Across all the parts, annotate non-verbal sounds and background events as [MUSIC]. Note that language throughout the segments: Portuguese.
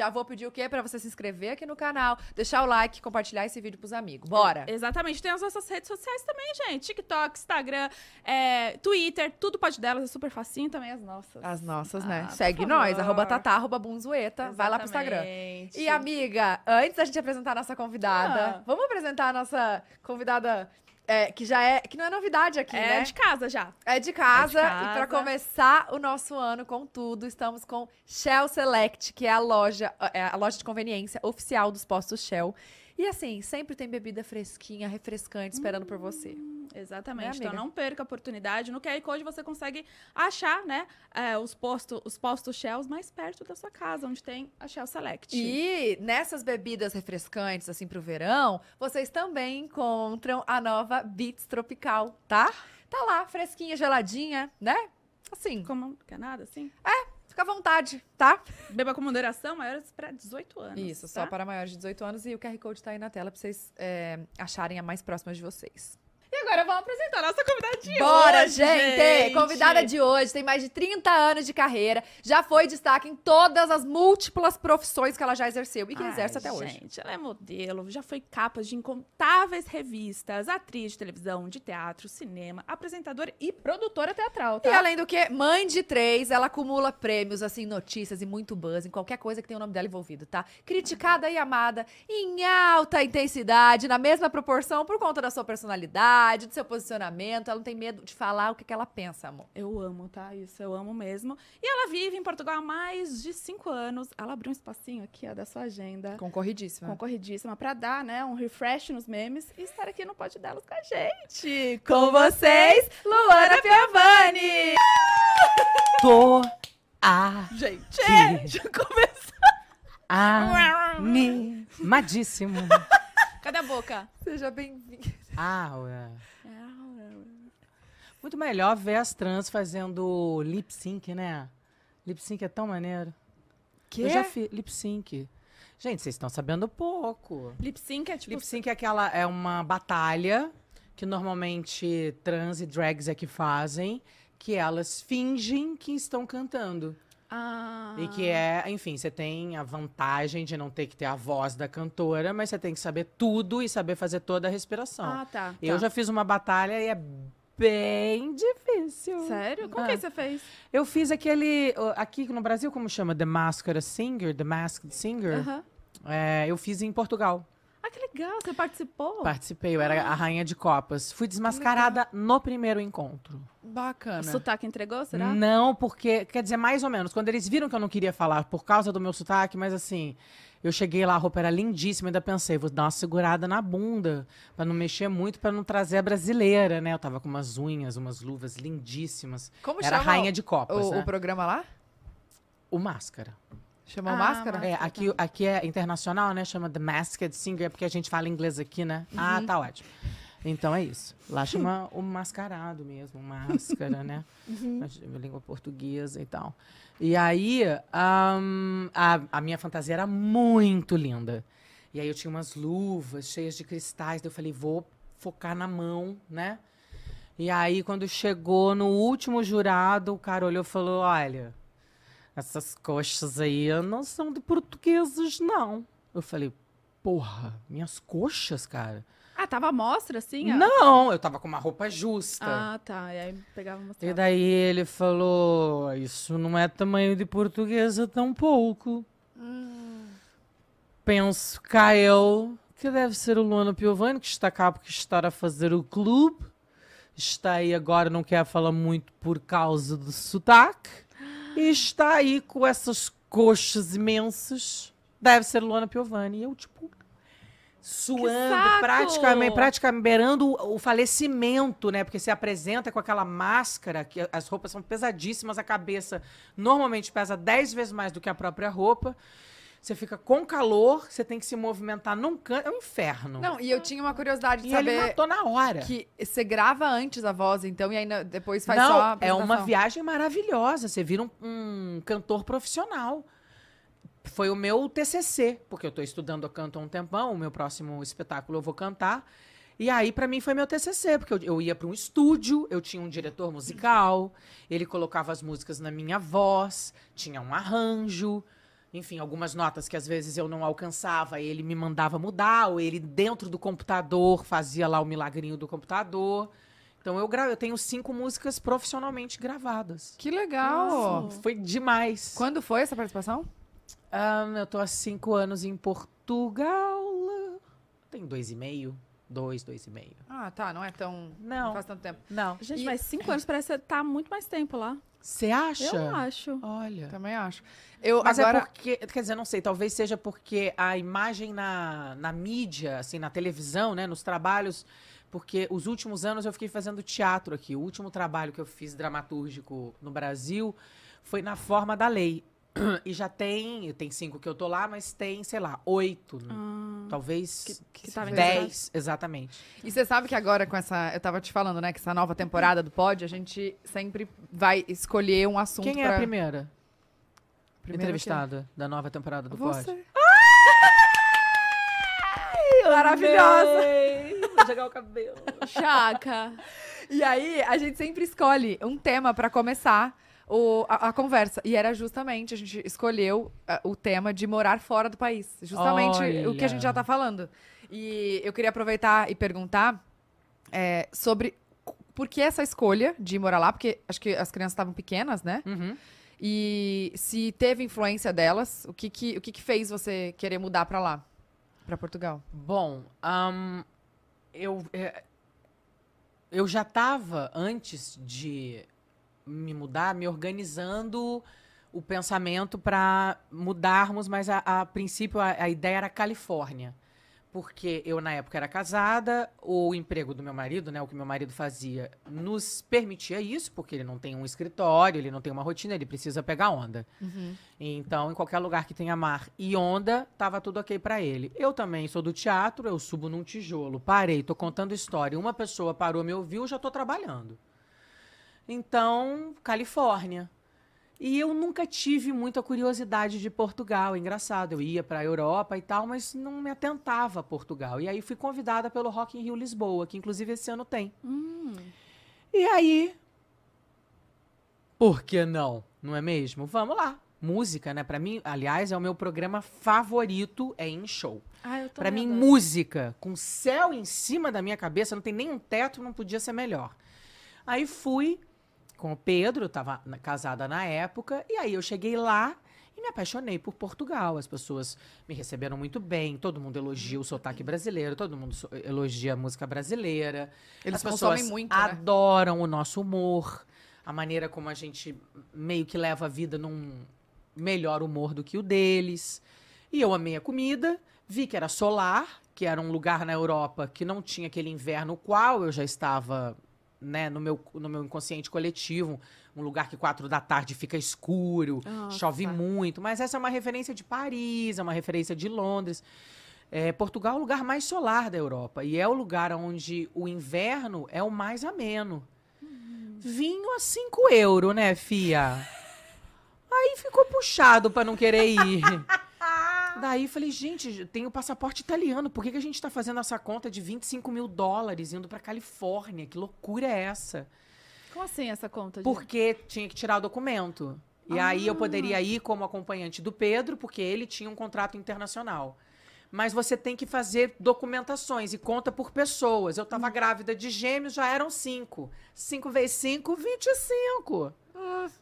já vou pedir o quê? Pra você se inscrever aqui no canal, deixar o like, compartilhar esse vídeo pros amigos. Bora! Exatamente. Tem as nossas redes sociais também, gente. TikTok, Instagram, é, Twitter, tudo pode delas, é super facinho também as nossas. As nossas, Ah, né? Segue favor. nós, arroba tatá, arroba bunzueta. Vai lá pro Instagram. E, amiga, antes da gente apresentar a nossa convidada, Ah. vamos apresentar a nossa convidada, é, que já é, que não é novidade aqui, É né? de casa já. É de casa. É de E pra casa. começar o nosso ano com tudo, estamos com Shell Select, que é a loja, é a loja de conveniência oficial dos postos Shell. E assim, sempre tem bebida fresquinha, refrescante esperando por você. Exatamente. Né, então não perca a oportunidade. No QR Code você consegue achar, né, é, os, postos, os postos Shells mais perto da sua casa, onde tem a Shell Select. E nessas bebidas refrescantes, assim, pro verão, vocês também encontram a nova Beats Tropical, tá? Tá lá, fresquinha, geladinha, né? Assim, Como quer nada, assim? Fica à vontade, tá? Beba com moderação, maiores para 18 anos. Isso, tá? só para maiores de 18 anos e o QR Code tá aí na tela pra vocês é, acharem a mais próxima de vocês. E agora vamos apresentar a nossa convidada de Bora, hoje, gente! Convidada de hoje tem mais de 30 anos de carreira, já foi destaque em todas as múltiplas profissões que ela já exerceu e que Ai, exerce até hoje. Gente, ela é modelo, já foi capa de incontáveis revistas, atriz de televisão, de teatro, cinema, apresentadora e produtora teatral, E tá? além do que, mãe de três, ela acumula prêmios, assim, notícias e muito buzz em qualquer coisa que tenha o nome dela envolvido, tá? Criticada e amada em alta intensidade, na mesma proporção, por conta da sua personalidade, do seu posicionamento. Ela não tem medo de falar o que, que ela pensa, amor. Eu amo, tá? Isso, eu amo mesmo. E ela vive em Portugal há mais de cinco anos. Ela abriu um espacinho aqui, ó, da sua agenda. Concorridíssima. Concorridíssima pra dar, né, um refresh nos memes e estar aqui no Pode Delas com a gente. Com vocês, Luana Piovani! [LAUGHS] Tô a Gente, é, já começou. animadíssimo. Cadê a boca? Seja bem-vinda. Ah, ué. Muito melhor ver as trans fazendo lip sync, né? Lip sync é tão maneiro. Que? Eu já fiz lip sync. Gente, vocês estão sabendo pouco. Lip sync é tipo. Lip sync é aquela é uma batalha que normalmente trans e drags é que fazem, que elas fingem que estão cantando. Ah. E que é, enfim, você tem a vantagem de não ter que ter a voz da cantora, mas você tem que saber tudo e saber fazer toda a respiração. Ah, tá. Eu tá. já fiz uma batalha e é bem difícil. Sério? Como Ah. que você fez? Eu fiz aquele. uh, Aqui no Brasil, como chama? The Masked Singer? The Masked Singer? Aham. É, eu fiz em Portugal. Ah, que legal, você participou? Participei, eu era a rainha de copas. Fui desmascarada no primeiro encontro. O Bacana. sotaque entregou, será? Não, porque, quer dizer, mais ou menos. Quando eles viram que eu não queria falar por causa do meu sotaque, mas assim, eu cheguei lá, a roupa era lindíssima, ainda pensei, vou dar uma segurada na bunda, pra não mexer muito, pra não trazer a brasileira, né? Eu tava com umas unhas, umas luvas lindíssimas. Como era a chama rainha de copas, o, né? o programa lá? O Máscara. Chamou Ah, Máscara? Máscara. É, aqui, aqui é internacional, né? Chama The Masked Singer, é porque a gente fala inglês aqui, né? Ah, tá ótimo. Então é isso. Lá chama o mascarado mesmo, máscara, né? [LAUGHS] A língua portuguesa e tal. E aí, ahn, a, a minha fantasia era muito linda. E aí eu tinha umas luvas cheias de cristais. daí Eu falei, vou focar na mão, né? E aí, quando chegou no último jurado, o cara olhou e falou: Olha, essas coxas aí não são de portugueses, não. Eu falei, porra, minhas coxas, cara? Ah, tava à mostra, assim? ó? Não, eu tava com uma roupa justa. Ah, tá. E aí pegava e E daí ele falou, isso não é tamanho de portuguesa tão pouco. Penso cá eu, que deve ser o Luana Piovani, que está cá porque está a fazer o clube. Está aí agora, não quer falar muito por causa do sotaque. E está aí com essas coxas imensas. Deve ser Luana Piovani. E eu, tipo, suando, praticamente, praticamente beirando o, o falecimento, né? Porque se apresenta com aquela máscara, que as roupas são pesadíssimas, a cabeça normalmente pesa 10 vezes mais do que a própria roupa. Você fica com calor, você tem que se movimentar num canto. É um inferno. Não, e eu tinha uma curiosidade de e ele saber matou na hora. que você grava antes a voz, então, e ainda depois faz Não, só a é uma viagem maravilhosa. Você vira um, um cantor profissional. Foi o meu TCC, porque eu estou estudando canto há um tempão. O meu próximo espetáculo eu vou cantar. E aí, para mim, foi meu TCC, porque eu, eu ia para um estúdio, eu tinha um diretor musical, ele colocava as músicas na minha voz, tinha um arranjo, enfim, algumas notas que às vezes eu não alcançava, ele me mandava mudar, ou ele dentro do computador fazia lá o milagrinho do computador. Então eu, gra eu tenho cinco músicas profissionalmente gravadas. Que legal! Foi demais. Quando foi essa participação? Ahn, eu tô há cinco anos em Portugal. Tem dois e meio. Dois, dois e meio. Ah, tá. Não é tão. Não. Não faz tanto tempo. Não. Gente, E- mas cinco anos parece estar tá muito mais tempo lá. Você acha? Eu acho. Olha. Também acho. Eu Mas agora. é porque, quer dizer, não sei, talvez seja porque a imagem na, na mídia, assim, na televisão, né, nos trabalhos, porque os últimos anos eu fiquei fazendo teatro aqui. O último trabalho que eu fiz dramatúrgico no Brasil foi na forma da lei. [CLEARS THROAT] E já tem, tem cinco que eu tô lá, mas tem, sei lá, oito, Ah, talvez que, que em dez, exatamente. E você sabe que agora com essa. Eu tava te falando, né? Que essa nova temporada do Pod, a gente sempre vai escolher um assunto Quem é pra. a primeira, Primeira entrevistada da nova temporada do Você. Pod? Maravilhosa! Vou jogar o cabelo. Chaca. [LAUGHS] E aí, a gente sempre escolhe um tema pra começar o, a, a conversa. E era justamente, a gente escolheu ah, o tema de morar fora do país. Justamente o que a gente Olha. já tá falando. E eu queria aproveitar e perguntar é, sobre por que essa escolha de morar lá, porque acho que as crianças estavam pequenas, né? Uhum. E se teve influência delas, o que que, o que, que fez você querer mudar pra lá? Pra Portugal? Bom, ahn, eu, é, eu já estava, antes de me mudar, me organizando o pensamento para mudarmos, mas a, a princípio a, a ideia era Califórnia. Porque eu, na época, era casada, o emprego do meu marido, né, o que meu marido fazia, nos permitia isso, porque ele não tem um escritório, ele não tem uma rotina, ele precisa pegar onda. Então, em qualquer lugar que tenha mar e onda, tava tudo ok pra ele. Eu também sou do teatro, eu subo num tijolo, parei, tô contando história, uma pessoa parou, me ouviu, já tô trabalhando. Então, Califórnia. E eu nunca tive muita curiosidade de Portugal, engraçado. Eu ia pra Europa e tal, mas não me atentava a Portugal. E aí fui convidada pelo Rock in Rio Lisboa, que inclusive esse ano tem. E aí, por que não? Não é mesmo? Vamos lá. Música, né? Pra mim, aliás, é o meu programa favorito, é em show. Ah, também mim, música com céu em cima da minha cabeça, não tem nenhum teto, não podia ser melhor. Aí fui com o Pedro, eu tava na- casada na época, e aí eu cheguei lá e me apaixonei por Portugal. As pessoas me receberam muito bem, todo mundo elogia o sotaque brasileiro, todo mundo so- elogia a música brasileira. Eles As consomem pessoas muito, né? adoram o nosso humor, a maneira como a gente meio que leva a vida num melhor humor do que o deles. E eu amei a comida, vi que era solar, que era um lugar na Europa que não tinha aquele inverno qual eu já estava, né, no meu, no meu inconsciente coletivo, um lugar que quatro da tarde fica escuro, Nossa. chove muito. Mas essa é uma referência de Paris, é uma referência de Londres. É, Portugal é o lugar mais solar da Europa e é o lugar onde o inverno é o mais ameno. Vinho a 5 euros, né, fia? [LAUGHS] Aí ficou puxado pra não querer ir. [LAUGHS] Daí falei, gente, tem o passaporte italiano, por que, que a gente tá fazendo essa conta de 25 mil dólares indo pra Califórnia? Que loucura é essa? Como assim essa conta? de- Porque tinha que tirar o documento. E aí eu poderia ir como acompanhante do Pedro, porque ele tinha um contrato internacional. Mas você tem que fazer documentações e conta por pessoas. Eu estava grávida de gêmeos, já eram cinco. Cinco vezes cinco, 25.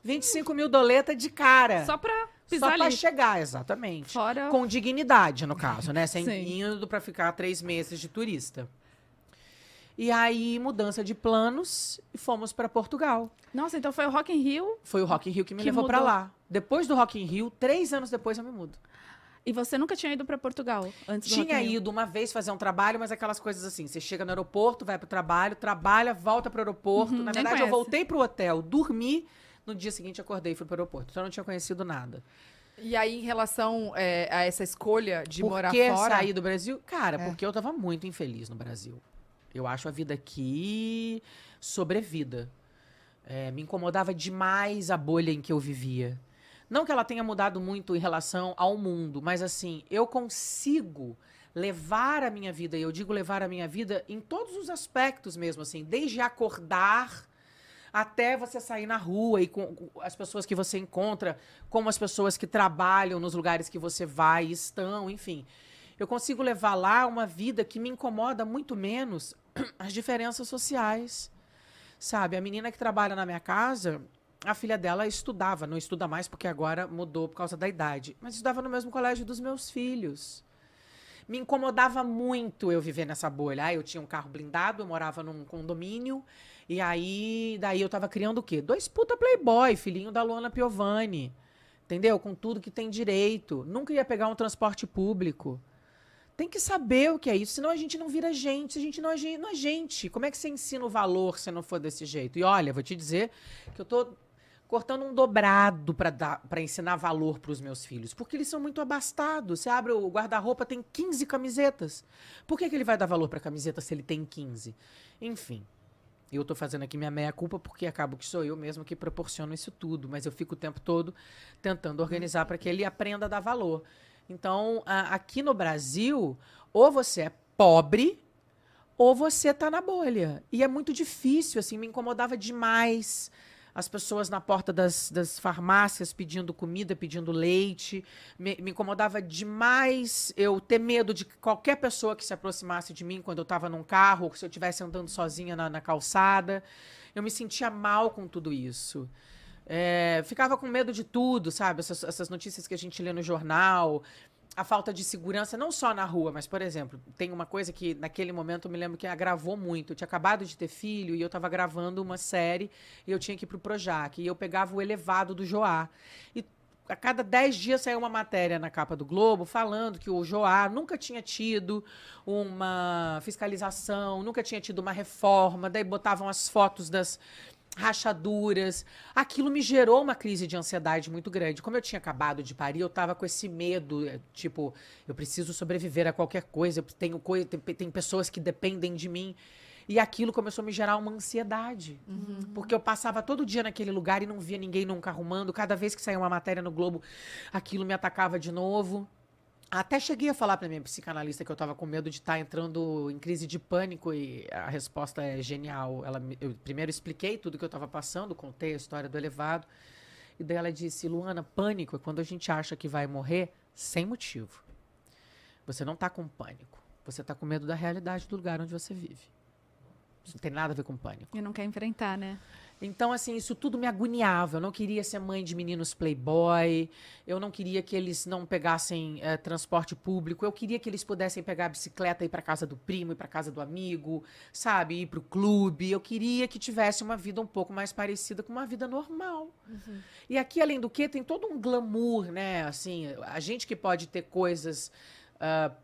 25 mil doleta de cara. Só pra Só pisar pra ali. chegar, exatamente. Fora... Com dignidade, no caso, né? Sem Sim. indo pra ficar três meses de turista. E aí, mudança de planos e fomos pra Portugal. Nossa, então foi o Rock in Rio Foi o Rock in Rio que me Que levou mudou. lá. Depois do Rock in Rio, três anos depois eu me mudo. e você nunca tinha ido pra Portugal antes do Tinha in Rio? ido uma vez fazer um trabalho, mas aquelas coisas assim, você chega no aeroporto, vai pro trabalho, trabalha, volta pro aeroporto. Uhum, Na verdade, eu voltei pro hotel, dormi, no dia seguinte acordei e fui pro aeroporto. Então eu não tinha conhecido nada. E aí, em relação é, a essa escolha de Por morar que fora. sair do Brasil? Cara, É. porque eu tava muito infeliz no Brasil. Eu acho a vida aqui sobrevida. É, me incomodava demais a bolha em que eu vivia. Não que ela tenha mudado muito em relação ao mundo, mas assim, eu consigo levar a minha vida, e eu digo levar a minha vida em todos os aspectos mesmo, assim, desde acordar até você sair na rua e com, as pessoas que você encontra, como as pessoas que trabalham nos lugares que você vai estão, enfim. Eu consigo levar lá uma vida que me incomoda muito menos [CLEARS THROAT] as diferenças sociais. Sabe, a menina que trabalha na minha casa, a filha dela estudava, não estuda mais porque agora mudou por causa da idade, mas estudava no mesmo colégio dos meus filhos. Me incomodava muito eu viver nessa bolha. Ah, eu tinha um carro blindado, eu morava num condomínio, e aí daí eu tava criando o quê? Dois puta playboy, filhinho da Luana Piovani. Entendeu? Com tudo que tem direito. Nunca ia pegar um transporte público. Tem que saber o que é isso, senão a gente não vira gente, se a gente não é gente, não é gente. Como é que você ensina o valor se não for desse jeito? E olha, vou te dizer que eu tô cortando um dobrado para ensinar valor para os meus filhos, porque eles são muito abastados. Você abre o guarda-roupa, tem 15 camisetas. Por que, que ele vai dar valor para camiseta se ele tem 15? Enfim, eu estou fazendo aqui minha meia-culpa porque acabo que sou eu mesmo que proporciono isso tudo, mas eu fico o tempo todo tentando organizar para que ele aprenda a dar valor. Então, a, aqui no Brasil, ou você é pobre ou você está na bolha. E é muito difícil, assim, me incomodava demais as pessoas na porta das, das farmácias pedindo comida, pedindo leite. Me, me, incomodava demais eu ter medo de qualquer pessoa que se aproximasse de mim quando eu estava num carro, ou se eu estivesse andando sozinha na, na, calçada. Eu me sentia mal com tudo isso. É, ficava com medo de tudo, sabe? Essas, essas notícias que a gente lê no jornal a falta de segurança, não só na rua, mas, por exemplo, tem uma coisa que naquele momento eu me lembro que agravou muito. Eu tinha acabado de ter filho e eu estava gravando uma série e eu tinha que ir pro Projac. E eu pegava o elevado do Joá. E a cada dez dias saiu uma matéria na capa do Globo falando que o Joá nunca tinha tido uma fiscalização, nunca tinha tido uma reforma. Daí botavam as fotos das rachaduras. Aquilo me gerou uma crise de ansiedade muito grande. Como eu tinha acabado de parir, eu tava com esse medo, é, tipo, eu preciso sobreviver a qualquer coisa, eu tenho coisa, tem, tem pessoas que dependem de mim. E aquilo começou a me gerar uma ansiedade. Uhum. Porque eu passava todo dia naquele lugar e não via ninguém nunca arrumando. Cada vez que saía uma matéria no Globo, aquilo me atacava de novo. Até cheguei a falar para minha psicanalista que eu estava com medo de estar tá entrando em crise de pânico e a resposta é genial. Ela, eu primeiro expliquei tudo que eu estava passando, contei a história do elevado. E daí ela disse: Luana, pânico é quando a gente acha que vai morrer sem motivo. Você não está com pânico. Você está com medo da realidade do lugar onde você vive. Isso não tem nada a ver com pânico. E não quer enfrentar, né? Então, assim, isso tudo me agoniava. Eu não queria ser mãe de meninos playboy. Eu não queria que eles não pegassem é, transporte público. Eu queria que eles pudessem pegar a bicicleta e ir para casa do primo, ir para casa do amigo, sabe? Ir para o clube. Eu queria que tivesse uma vida um pouco mais parecida com uma vida normal. Uhum. E aqui, além do que, tem todo um glamour, né? Assim, a gente que pode ter coisas... Uh,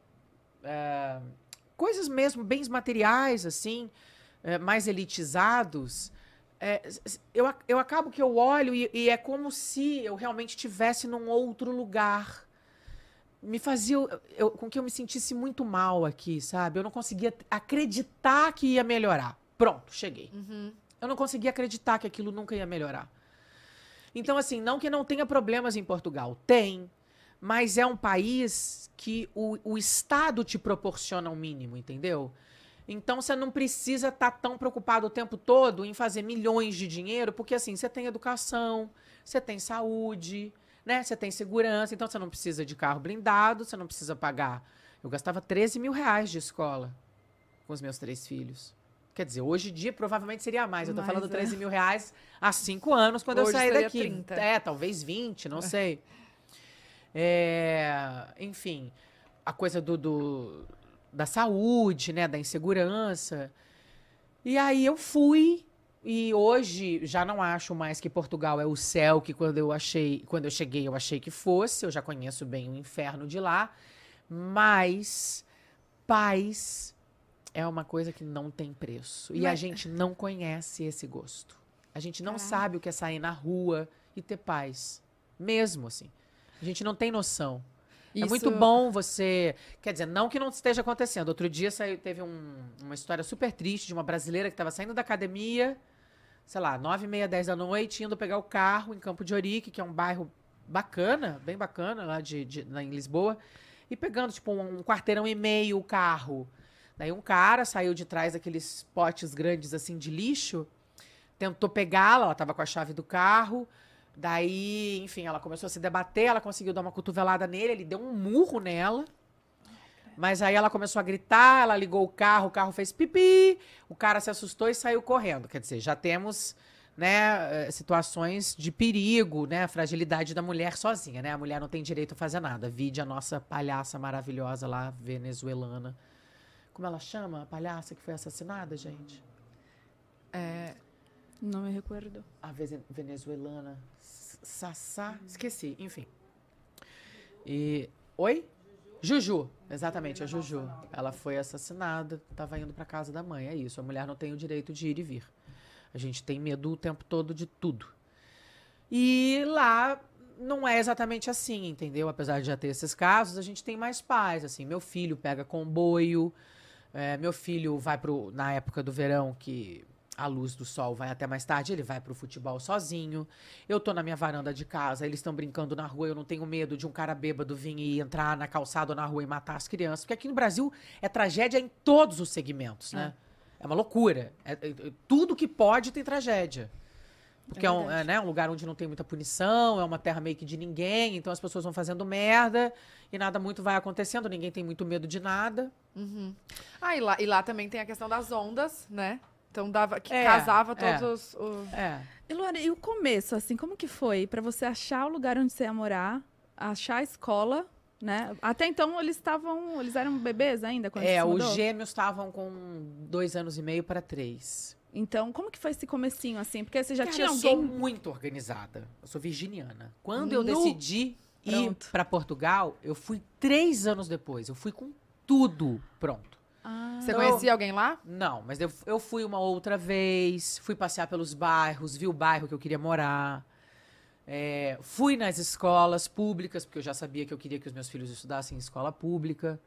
uh, coisas mesmo, bens materiais, assim, uh, mais elitizados é, eu, eu acabo que eu olho e, e, é como se eu realmente estivesse num outro lugar. Me fazia eu, com que eu me sentisse muito mal aqui, sabe? Eu não conseguia acreditar que ia melhorar. Pronto, cheguei. Uhum. Eu não conseguia acreditar que aquilo nunca ia melhorar. Então, assim, não que não tenha problemas em Portugal. Tem. Mas é um país que o, o Estado te proporciona o um mínimo, entendeu? Então você não precisa estar tá tão preocupado o tempo todo em fazer milhões de dinheiro, porque assim, você tem educação, você tem saúde, né? Você tem segurança, então você não precisa de carro blindado, você não precisa pagar. Eu gastava 13 mil reais de escola com os meus três filhos. Quer dizer, hoje em dia provavelmente seria mais. Eu tô Mas, falando 13 é. mil reais há cinco anos quando hoje eu saí daqui. 30. É, talvez 20, não sei. É, enfim, a coisa do, do da saúde, né, da insegurança. E aí eu fui e hoje já não acho mais que Portugal é o céu que quando eu achei, quando eu cheguei eu achei que fosse, eu já conheço bem o inferno de lá, mas paz é uma coisa que não tem preço. E mas... a gente não conhece esse gosto. A gente não sabe o que é sair na rua e ter paz. Mesmo assim. A gente não tem noção. Isso... É muito bom você. Quer dizer, não que não esteja acontecendo. Outro dia saiu, teve um, uma história super triste de uma brasileira que estava saindo da academia, sei lá, nove e meia, dez da noite, indo pegar o carro em Campo de Orique, que é um bairro bacana, bem bacana, lá de, de lá em Lisboa, e pegando, tipo, um, um quarteirão e meio o carro. Daí um cara saiu de trás daqueles potes grandes assim de lixo tentou pegá-la, ela tava com a chave do carro. Daí, enfim, ela começou a se debater, ela conseguiu dar uma cotovelada nele, ele deu um murro nela. Mas aí ela começou a gritar, ela ligou o carro, o carro fez pipi, o cara se assustou e saiu correndo. Quer dizer, já temos né, eh, situações de perigo, né, fragilidade da mulher sozinha, né? A mulher não tem direito a fazer nada. Vide a nossa palhaça maravilhosa lá, venezuelana. Como ela chama? A palhaça que foi assassinada, gente? É, Não me recordo. A venezuelana. Sassá. Esqueci, enfim. E. Oi? Juju, exatamente, a Juju. Ela foi assassinada, estava indo para casa da mãe. É isso, a mulher não tem o direito de ir e vir. A gente tem medo o tempo todo de tudo. E lá não é exatamente assim, entendeu? Apesar de já ter esses casos, a gente tem mais paz. Assim, meu filho pega comboio, é, meu filho vai pro. Na época do verão, que a luz do sol vai até mais tarde, ele vai pro futebol sozinho. Eu tô na minha varanda de casa, eles estão brincando na rua, eu não tenho medo de um cara bêbado vir e entrar na calçada ou na rua e matar as crianças. Porque aqui no Brasil é tragédia em todos os segmentos, né? É uma loucura. É- é- é- tudo que pode tem tragédia. Porque é, um, verdade. é, né, um lugar onde não tem muita punição, é uma terra meio que de ninguém, então as pessoas vão fazendo merda e nada muito vai acontecendo, ninguém tem muito medo de nada. Ah, e lá, e lá também tem a questão das ondas, né? Então dava que É, casava é. todos os. o- É. E, Luana, e o começo, assim, como que foi pra você achar o lugar onde você ia morar, achar a escola, né? Até então eles estavam, eles eram bebês ainda quando É, você os gêmeos estavam com dois anos e meio para três. Então, como que foi esse comecinho, assim? Porque você já Cara, tinha eu alguém... sou muito organizada. Eu sou virginiana. Quando eu Nu. decidi ir Pronto. para Portugal, eu fui três anos depois. Eu fui com tudo pronto. Ah, Você Então- conhecia alguém lá? Não, mas eu, eu fui uma outra vez, fui passear pelos bairros, vi o bairro que eu queria morar. É, fui nas escolas públicas, porque eu já sabia que eu queria que os meus filhos estudassem em escola pública.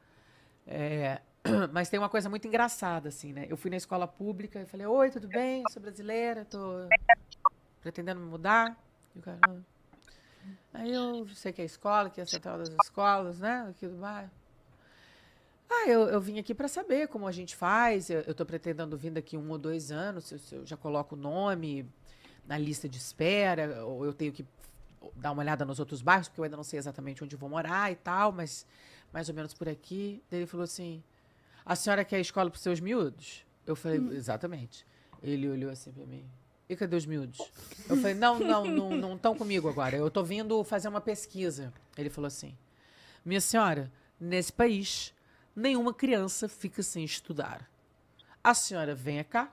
É, [CLEARS THROAT] mas tem uma coisa muito engraçada, assim, né? Eu fui na escola pública e falei, oi, tudo bem? Eu sou brasileira, tô pretendendo me mudar. E o cara, "Ah." Aí eu sei que é a escola, que é a central das escolas, né? Aqui do bairro. Ah, eu, eu vim aqui para saber como a gente faz. Eu, tô pretendendo vir daqui um ou dois anos. Se, eu- se eu já coloco o nome na lista de espera, ou eu tenho que dar uma olhada nos outros bairros, porque eu ainda não sei exatamente onde vou morar e tal, mas mais ou menos por aqui. Daí ele falou assim: A senhora quer escola para seus miúdos? Eu falei: Exatamente. Ele olhou assim para mim. E cadê os miúdos? Eu falei: Não, não, não não estão comigo agora. Eu tô vindo fazer uma pesquisa. Ele falou assim: Minha senhora, nesse país, nenhuma criança fica sem estudar. A senhora venha cá,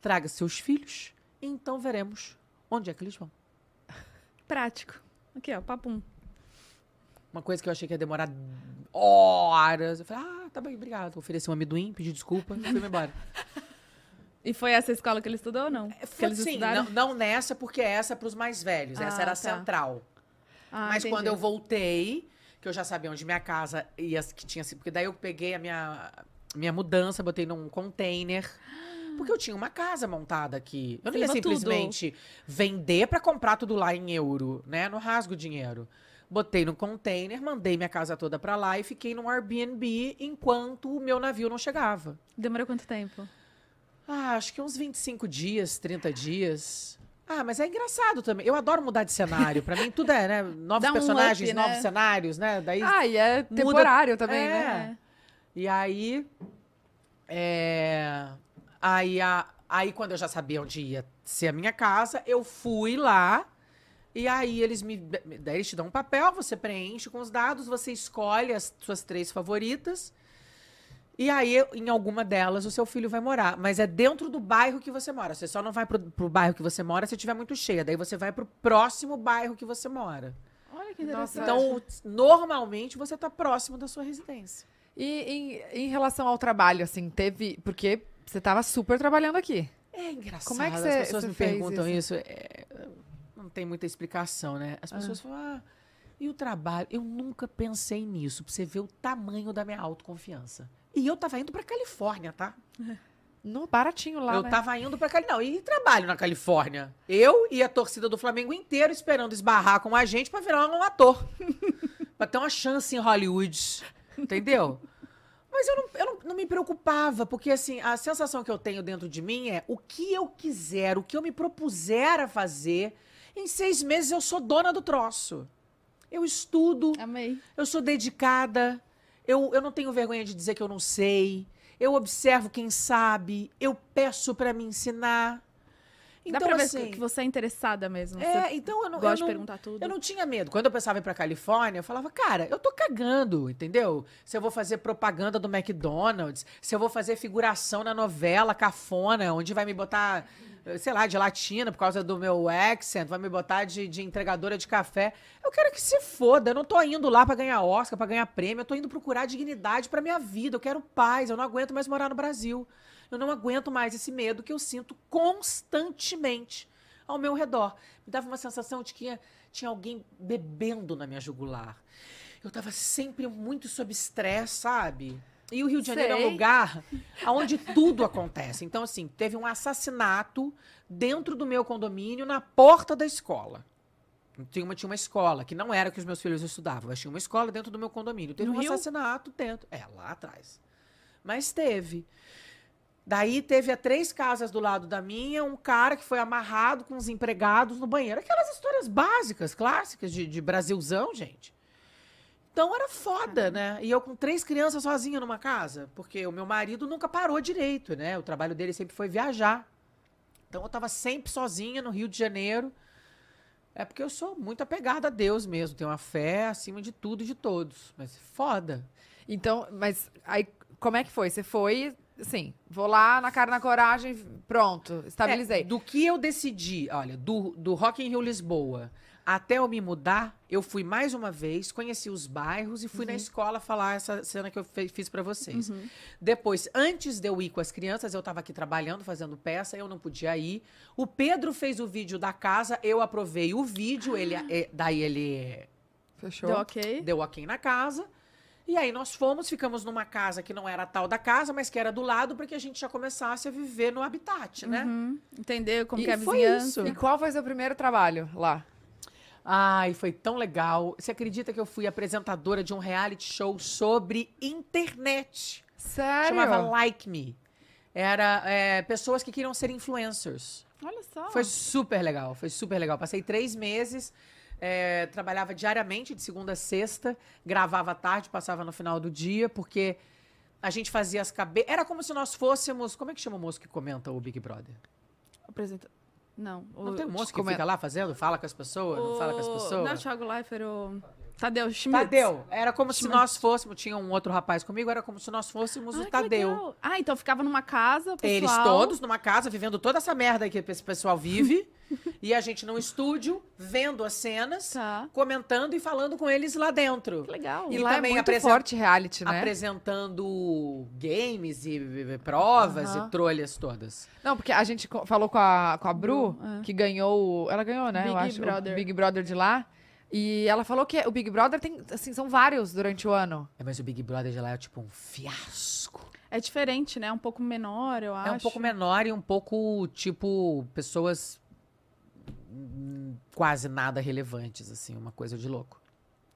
traga seus filhos, e então veremos onde é que eles vão. prático. Aqui, ó, papum. Uma coisa que eu achei que ia demorar horas. Eu falei, ah, tá bem, obrigado. Ofereci um amendoim, pedi desculpa e fui embora. [LAUGHS] E foi essa escola que ele estudou ou não? que Foi eles estudaram? não, não nessa, porque essa é para os mais velhos. essa Ah, era a tá. central. Ah, Mas entendi. quando eu voltei, que eu já sabia onde minha casa ia, que tinha sido. Porque daí eu peguei a minha, minha mudança, botei num container. Porque eu tinha uma casa montada aqui. Eu não ia levou tudo. simplesmente vender pra comprar tudo lá em euro, né? Não rasgo dinheiro. Botei no container, mandei minha casa toda pra lá e fiquei num Airbnb enquanto o meu navio não chegava. Demorou quanto tempo? Ah, acho que uns 25 dias, 30 dias. Ah, mas é engraçado também. Eu adoro mudar de cenário. Pra mim, tudo é, né? [LAUGHS] Novos Dá um personagens, up, né? novos cenários, né? Daí Ah, e é temporário também, É. né? E aí. é, Aí, a... aí, quando eu já sabia onde ia ser a minha casa, eu fui lá. E aí eles me. Daí eles te dão um papel, você preenche com os dados, você escolhe as suas três favoritas. E aí, em alguma delas, o seu filho vai morar. Mas é dentro do bairro que você mora. Você só não vai pro, pro bairro que você mora se estiver muito cheia. Daí você vai pro próximo bairro que você mora. Olha que interessante. Então, normalmente, você tá próximo da sua residência. E em, em relação ao trabalho, assim, teve. Porque você tava super trabalhando aqui. É engraçado. Como é que As cê- pessoas cê me perguntam isso. é, não tem muita explicação, né? As pessoas falam, ah, e o trabalho? Eu nunca pensei nisso, pra você ver o tamanho da minha autoconfiança. E eu tava indo pra Califórnia, tá? No baratinho lá, eu né? tava indo pra Califórnia. Não, e trabalho na Califórnia. Eu e a torcida do Flamengo inteiro esperando esbarrar com a gente pra virar um ator. [LAUGHS] pra ter uma chance em Hollywood. Entendeu? Mas eu, não, eu não, não me preocupava, porque assim, a sensação que eu tenho dentro de mim é o que eu quiser, o que eu me propuser a fazer, em seis meses eu sou dona do troço. Eu estudo, Amei. eu sou dedicada, eu, eu não tenho vergonha de dizer que eu não sei, eu observo quem sabe, eu peço pra me ensinar. Dá Então, pra ver assim, que você é interessada mesmo. é, então eu não, gosta eu de perguntar tudo. eu não tinha medo. Quando eu pensava em ir pra Califórnia, eu falava, cara, eu tô cagando, entendeu? Se eu vou fazer propaganda do McDonald's, se eu vou fazer figuração na novela cafona, onde vai me botar, sei lá, de latina por causa do meu accent, vai me botar de, de entregadora de café. Eu quero que se foda. Eu não tô indo lá pra ganhar Oscar, pra ganhar prêmio. Eu tô indo procurar dignidade pra minha vida. Eu quero paz. Eu não aguento mais morar no Brasil. Eu não aguento mais esse medo que eu sinto constantemente ao meu redor. Me dava uma sensação de que tinha alguém bebendo na minha jugular. Eu tava sempre muito sob estresse, sabe? E o Rio de Janeiro é Sei. um lugar onde tudo acontece. Então, assim, teve um assassinato dentro do meu condomínio, na porta da escola. Tinha uma, tinha uma escola, que não era que os meus filhos estudavam, mas tinha uma escola dentro do meu condomínio. Teve No um Rio? assassinato dentro. É, lá atrás. Mas teve. Daí teve a três casas do lado da minha, um cara que foi amarrado com os empregados no banheiro. Aquelas histórias básicas, clássicas de, de Brasilzão, gente. Então era foda, né? E eu com três crianças sozinha numa casa, porque o meu marido nunca parou direito, né? O trabalho dele sempre foi viajar. Então eu tava sempre sozinha no Rio de Janeiro. É porque eu sou muito apegada a Deus mesmo, tenho uma fé acima de tudo e de todos. Mas foda. Então, mas aí, como é que foi? Você foi, assim, vou lá na cara na coragem, pronto, estabilizei. É, do que eu decidi, olha, do, do Rock in Rio Lisboa até eu me mudar, eu fui mais uma vez, conheci os bairros e fui na escola falar essa cena que eu fiz pra vocês. Depois, antes de eu ir com as crianças, eu tava aqui trabalhando, fazendo peça, eu não podia ir. O Pedro fez o vídeo da casa, eu aprovei o vídeo, ele, é, daí ele Fechou? Deu ok? deu ok na casa. E aí nós fomos, ficamos numa casa que não era a tal da casa, mas que era do lado, para que a gente já começasse a viver no habitat, né? Uhum. Entender como E que é a foi vizinhança. isso. E qual foi seu primeiro trabalho lá? Ai, foi tão legal. Você acredita que eu fui apresentadora de um reality show sobre internet? Sério? Chamava Like Me. Era é, pessoas que queriam ser influencers. Olha só. Foi super legal, foi super legal. Passei três meses, é, trabalhava diariamente, de segunda a sexta, gravava à tarde, passava no final do dia, porque a gente fazia as cabeças. Era como se nós fôssemos. Como é que chama o moço que comenta o Big Brother? Apresenta... Não. Não o- tem um moço que comenta- fica lá fazendo? Fala com as pessoas? Não fala com as o- pessoas? Não é o Thiago Leifert, o... Tadeu Schmidt. Tadeu. Era como se Schmidt. nós fôssemos. Tinha um outro rapaz comigo, era como se nós fôssemos Ah, o Tadeu. legal. Ah, então ficava numa casa, pessoal. Eles todos numa casa, vivendo toda essa merda que esse pessoal vive. [LAUGHS] e a gente num estúdio, vendo as cenas, Tá. comentando e falando com eles lá dentro. Que legal. E, E lá também é muito apresen- forte reality, né? Apresentando games e, provas e trolhas todas. Não, porque a gente falou com a, com a Bru, é. que ganhou. Ela ganhou, né? Big eu acho. Brother. O Big Brother de lá. E ela falou que o Big Brother tem, assim, são vários durante o ano. É, mas o Big Brother de lá é tipo um fiasco. É diferente, né? Um pouco menor, eu acho. É um pouco menor e um pouco, tipo, pessoas hum, quase nada relevantes, assim, uma coisa de louco.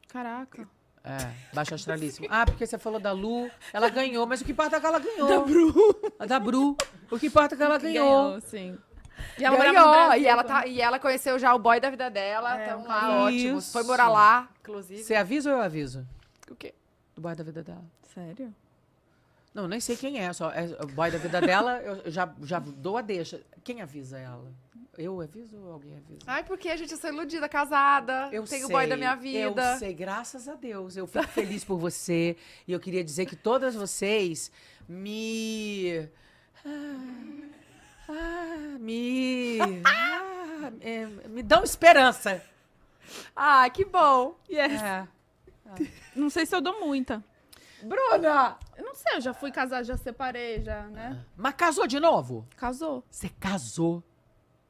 Caraca. É, baixo astralíssimo. Ah, porque você falou da Lu, ela ganhou, mas o que importa é que ela ganhou. Da Bru. A da Bru. O que importa é que ela ganhou. sim. E ela morava no Ganhou! Brasil, E ela, tá, e ela conheceu já o boy da vida dela. É, Estão um lá ótimos. Foi morar lá, inclusive. Você avisa ou eu aviso? O quê? Do boy da vida dela. Sério? Não, nem sei quem é, só é o boy da vida dela, eu já, já dou a deixa. Quem avisa ela? Eu aviso ou alguém avisa? Ai, porque a gente, sou iludida, casada. Eu tenho o sei, boy da minha vida. Eu sei, graças a Deus. Eu fico feliz por você. E eu queria dizer que todas vocês me. Ah, ah, me. ah, é, me dão esperança. Ah, que bom. Yes. É. Não sei se eu dou muita. Bruna! Eu não sei, eu já fui casar, já separei, já, né? Mas casou de novo? Casou. Você casou.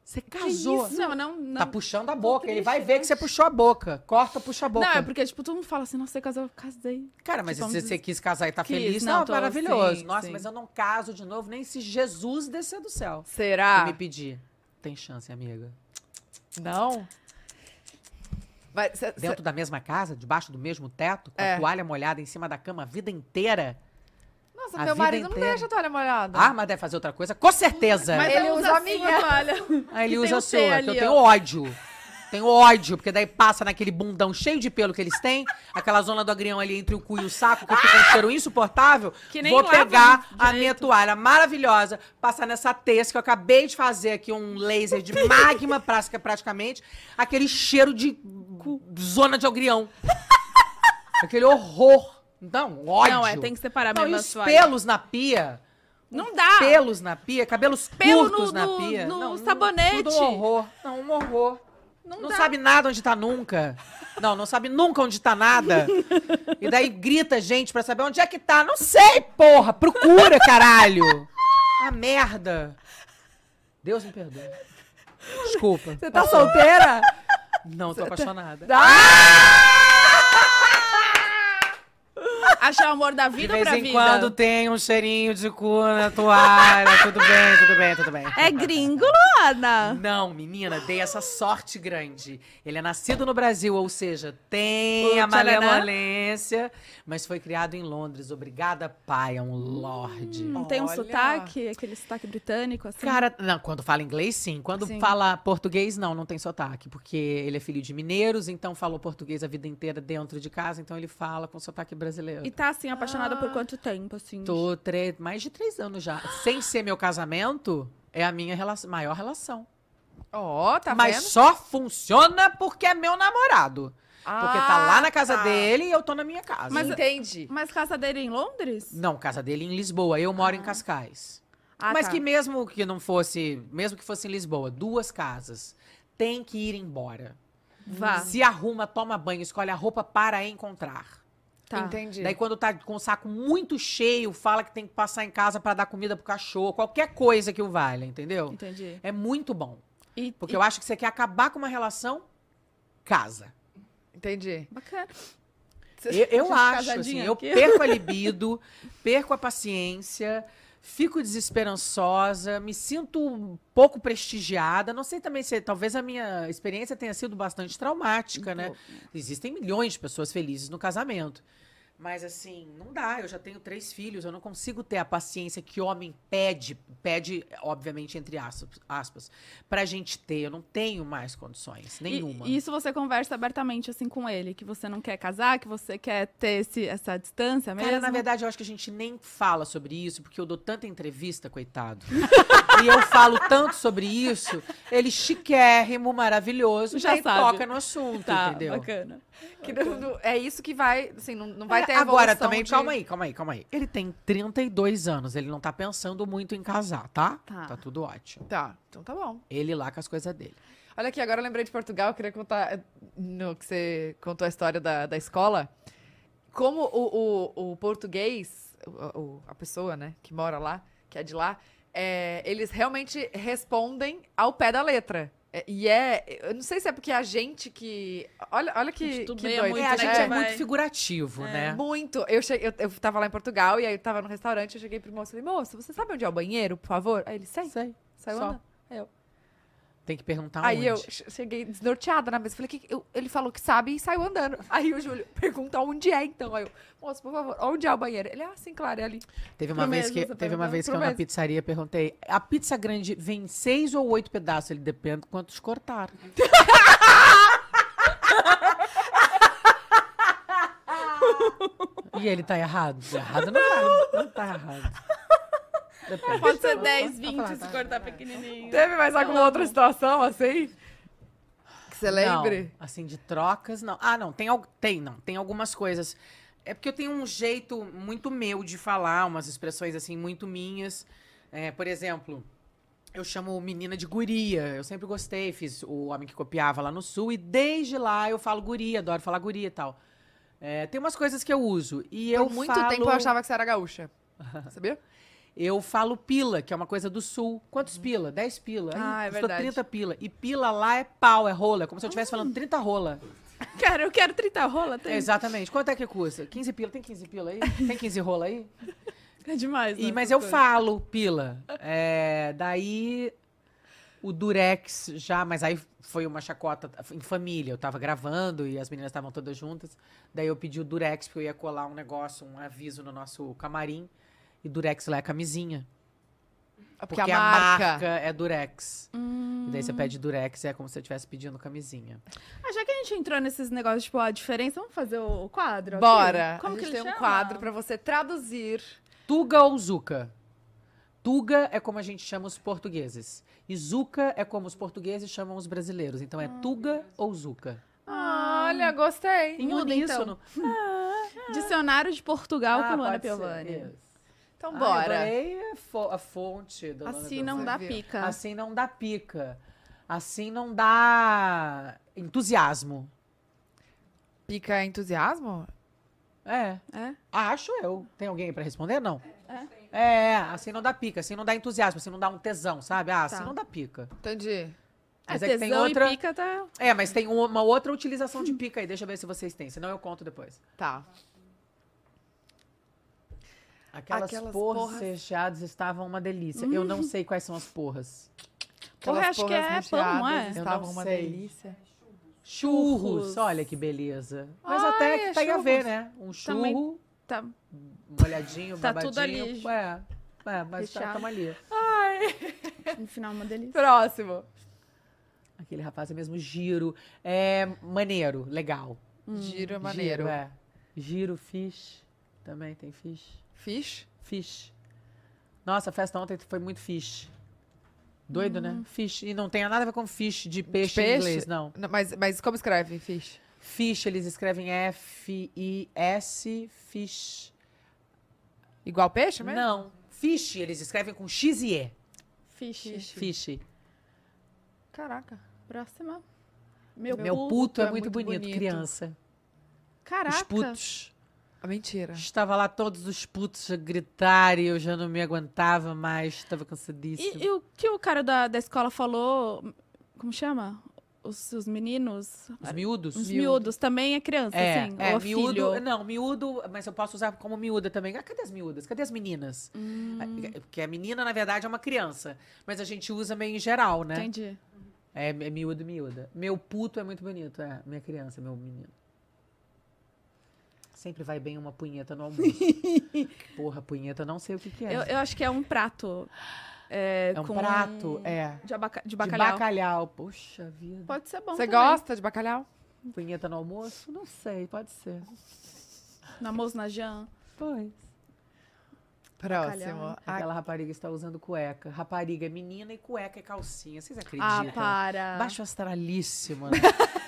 Você casou. isso? Não, não, não. Tá puxando a boca. Ele triste, vai ver que você puxou a boca. Corta, puxa a boca. Não, é porque, tipo, todo mundo fala assim, nossa, você casou, eu casei. Cara, mas Tipo, se você quis casar e tá Quis, feliz, não, não, tô- maravilhoso. sim, Nossa, sim. mas eu não caso de novo nem se Jesus descer do céu. E Será? me pedir. Tem chance, amiga. Não? Mas, cê- cê- Dentro da mesma casa, debaixo do mesmo teto, com É. a toalha molhada em cima da cama a vida inteira. Nossa, A meu vida marido não inteira. deixa a toalha molhada. Ah, mas deve fazer outra coisa? Com certeza. Mas Ele usa a a minha. toalha. Aí ele que usa a sua, que ali, eu tenho ó. ódio. Tenho ódio, porque daí passa naquele bundão cheio de pelo que eles têm, aquela zona do agrião ali entre o cu e o saco, que fica um cheiro insuportável. Que nem Vou lava pegar a direito. minha toalha maravilhosa, passar nessa testa que eu acabei de fazer aqui, um laser de magma [LAUGHS] prática, praticamente, aquele cheiro de cu- zona de agrião. aquele horror. Não, ódio. Não, é, tem que separar Não, e mesmo os a toalha. pelos na pia. Não dá. Pelos na pia, cabelos Pelo curtos no- na pia. no Não, sabonete. Tudo um horror. Não, um horror. Não, Não sabe nada onde tá nunca. Não, não sabe nunca onde tá nada. E daí grita gente pra saber onde é que tá. Não sei, porra. Procura, caralho. A merda. Deus me perdoe. Desculpa. Você tá solteira? Não, tô apaixonada. Achar o amor da De vida vez pra em vida. quando tem um cheirinho de cu na toalha. Tudo bem, tudo bem, tudo bem. É gringo, Não, menina, dei essa sorte grande. Ele é nascido no Brasil, ou seja, tem O a tcharanã? malemolência, mas foi criado em Londres. Obrigada, pai, é um lorde. Não tem um Olha. sotaque, aquele sotaque britânico, assim? Cara, não, quando fala inglês, sim. Quando Sim. fala português, não, não tem sotaque. Porque ele é filho de mineiros, então falou português a vida inteira dentro de casa, então ele fala com sotaque brasileiro. E tá, assim, apaixonada por quanto tempo, assim? Tô tre- mais de três anos já. Sem ser meu casamento, é a minha relação- maior relação. Ó, tá Mas vendo? só funciona porque é meu namorado. Porque tá lá na casa tá. dele e eu tô na minha casa. Mas- Entendi. Mas casa dele em Londres? Não, casa dele em Lisboa. Eu moro em Cascais. Ah, Mas tá. que mesmo que não fosse, mesmo que fosse em Lisboa, duas casas, tem que ir embora. Vá. Se arruma, toma banho, escolhe a roupa para encontrar. Tá. Entendi. Daí quando tá com o saco muito cheio, fala que tem que passar em casa para dar comida pro cachorro, qualquer coisa que o valha, entendeu? Entendi. É muito bom. E, Porque e- eu acho que você quer acabar com uma relação, casa. Entendi. Bacana. Eu, eu [LAUGHS] acho, assim, eu aqui. perco a [LAUGHS] libido, perco a paciência, fico desesperançosa, me sinto um pouco prestigiada. Não sei também se talvez a minha experiência tenha sido bastante traumática, né? Existem milhões de pessoas felizes no casamento. Mas assim, não dá. Eu já tenho três filhos, eu não consigo ter a paciência que homem pede, pede, obviamente, entre aspas, aspas, pra gente ter. Eu não tenho mais condições, E- nenhuma. E isso você conversa abertamente, assim, com ele? Que você não quer casar, que você quer ter esse, essa distância mesmo? Cara, na verdade, eu acho que a gente nem fala sobre isso, porque eu dou tanta entrevista, coitado. [LAUGHS] e eu falo tanto sobre isso, ele chiquérrimo, maravilhoso, Já já sabe. toca no assunto, Tá, entendeu? bacana. Que não- é isso que vai, assim, não, não vai ter Agora também, de- calma aí, calma aí, calma aí. Ele tem 32 anos, ele não tá pensando muito em casar, tá? Tá. Tá tudo ótimo. Tá, então tá bom. Ele lá com as coisas dele. Olha aqui, agora eu lembrei de Portugal, eu queria contar, no que você contou a história da, da escola, como o, o, o português, o- a pessoa, né, que mora lá, que é de lá, é, eles realmente respondem ao pé da letra. É, e é, eu não sei se é porque a gente que, olha, olha que, que Estudeia doido. muito, é, a gente né? é, muito figurativo, né? Muito. Eu, cheguei, eu, eu tava lá em Portugal e aí eu tava no restaurante, eu cheguei pro moço e falei, moço, você sabe onde é o banheiro, por favor? Aí ele, sei. Sei. Saiu só. andando. Tem que perguntar Aí onde. eu che- cheguei desnorteada na mesa. Falei, que, eu- ele falou que sabe e saiu andando. [LAUGHS] Aí o Júlio pergunta onde é, então. Aí eu, moço, por favor, onde é o banheiro? Ele, ah, sim, claro, é ali. Teve uma Pro vez mesmo, que, teve uma vez que eu na pizzaria perguntei: a pizza grande vem seis ou oito pedaços? Ele depende de quantos cortaram. [LAUGHS] e ele tá errado? Errado não tá. Não tá errado. Depende. Pode ser 10, Tá 20 falando, se tá. cortar pequenininho. Teve mais alguma outra situação assim? Que você lembre? Não, assim, de trocas, não. Ah, não, tem, tem, não. Tem algumas coisas. É porque eu tenho um jeito muito meu de falar, umas expressões, assim, muito minhas. É, por exemplo, eu chamo menina de guria. Eu sempre gostei, fiz o Homem que Copiava lá no Sul. E desde lá eu falo guria, adoro falar guria e tal. É, tem umas coisas que eu uso. E eu Por muito falo... tempo eu achava que você era gaúcha. [LAUGHS] Sabia? Eu falo pila, que é uma coisa do sul. Quantos pila? 10 pila. Ah, é custou verdade. 30 pila. E pila lá é pau, é rola. É como se eu estivesse falando 30 rola. [LAUGHS] Quero, eu quero 30 rola, tem? Exatamente. Quanto é que custa? 15 pila. Tem 15 pila aí? Tem 15 rola aí? [LAUGHS] É demais, E, né, mas essas eu coisas. falo pila. É, daí o Durex já, mas aí foi uma chacota em família. Eu tava gravando e as meninas estavam todas juntas. Daí eu pedi o Durex porque eu ia colar um negócio, um aviso no nosso camarim. E Durex lá é camisinha. Porque, Porque a marca. é Durex. Hum. E daí você pede Durex, é como se você estivesse pedindo camisinha. Ah, já que a gente entrou nesses negócios, tipo, a diferença, vamos fazer o quadro? aqui? Bora! Como a que gente ele tem um chama? quadro pra você traduzir. Tuga ou Zuca? Tuga é como a gente chama os portugueses. E Zuca é como os portugueses chamam os brasileiros. Então é Tuga ou Zuca. Olha, gostei. Em Muda, então. no... [LAUGHS] Dicionário de Portugal Ah, com Luana Piovani. isso. Então bora. adorei a, fo- a fonte Luana Assim não dá pica. Assim não dá pica. Assim não dá entusiasmo. Pica é entusiasmo? É. É? Acho eu. Tem alguém aí pra responder? Não. É, assim não dá pica, assim não dá entusiasmo, assim não dá um tesão, sabe? Ah, assim Tá. não dá pica. Entendi. Mas é, é que tem outra. pica tá... É, mas tem uma outra utilização de pica aí. Deixa eu ver se vocês têm, senão eu conto depois. Tá. Aquelas, Aquelas porras, porras. recheadas estavam uma delícia. Eu não sei quais são as porras. Porra, Aquelas acho que é pão, não é? Estavam uma sei. delícia. Churros, Churros. olha que beleza. Mas Ai, até é que tem a ver, churros. né? Um churro, Também Tá. molhadinho, Tá babadinho. tudo ali. É, é mas tá, Recheado. tamo ali. No final, uma delícia. Próximo. Aquele rapaz é mesmo giro. É maneiro, legal. Giro é maneiro. Giro, é. Giro, fish. Também tem fish. Fish? Fish. Nossa, a festa ontem foi muito fish. Doido, Hum. né? Fish. E não tem nada a ver com fish de peixe, peixe? em inglês, não. Não, mas, mas como escreve fish? Fish, eles escrevem F-I-S, fish. Igual peixe mesmo? Não. Fish, eles escrevem com X e E. Fish. Fish. Caraca. Próxima. Meu, Meu puto. puto é, é muito, muito bonito, bonito. criança. Caraca. Os putos. Ah, Mentira. Estava lá todos os putos a gritar e eu já não me aguentava mais, estava cansadíssima. E, e o que o cara da, da escola falou, como chama? Os, os meninos, Os miúdos? os miúdos, também é criança, É, assim? é ou é miúdo. filho? Não, miúdo, mas eu posso usar como miúda também. Ah, cadê as miúdas? Cadê as meninas? Hum. Ah, Porque a menina, na verdade, é uma criança. Mas a gente usa meio em geral, né? Entendi. É, é miúdo, miúda. Meu puto é muito bonito, é. Minha criança, meu menino. Sempre vai bem uma punheta no almoço. [LAUGHS] Porra, punheta, não sei o que, que é. Eu, eu acho que é um prato. É, é um com- prato, é. De, abaca, de De bacalhau. bacalhau. Poxa vida. Pode ser bom Você também. gosta de bacalhau? Punheta no almoço? Não sei, pode ser. Na almoço na jam. Pois. Próximo. A- Aquela rapariga está usando cueca. Rapariga é menina e cueca é calcinha. Vocês Ah, acreditam? para. Baixo astralíssimo, né?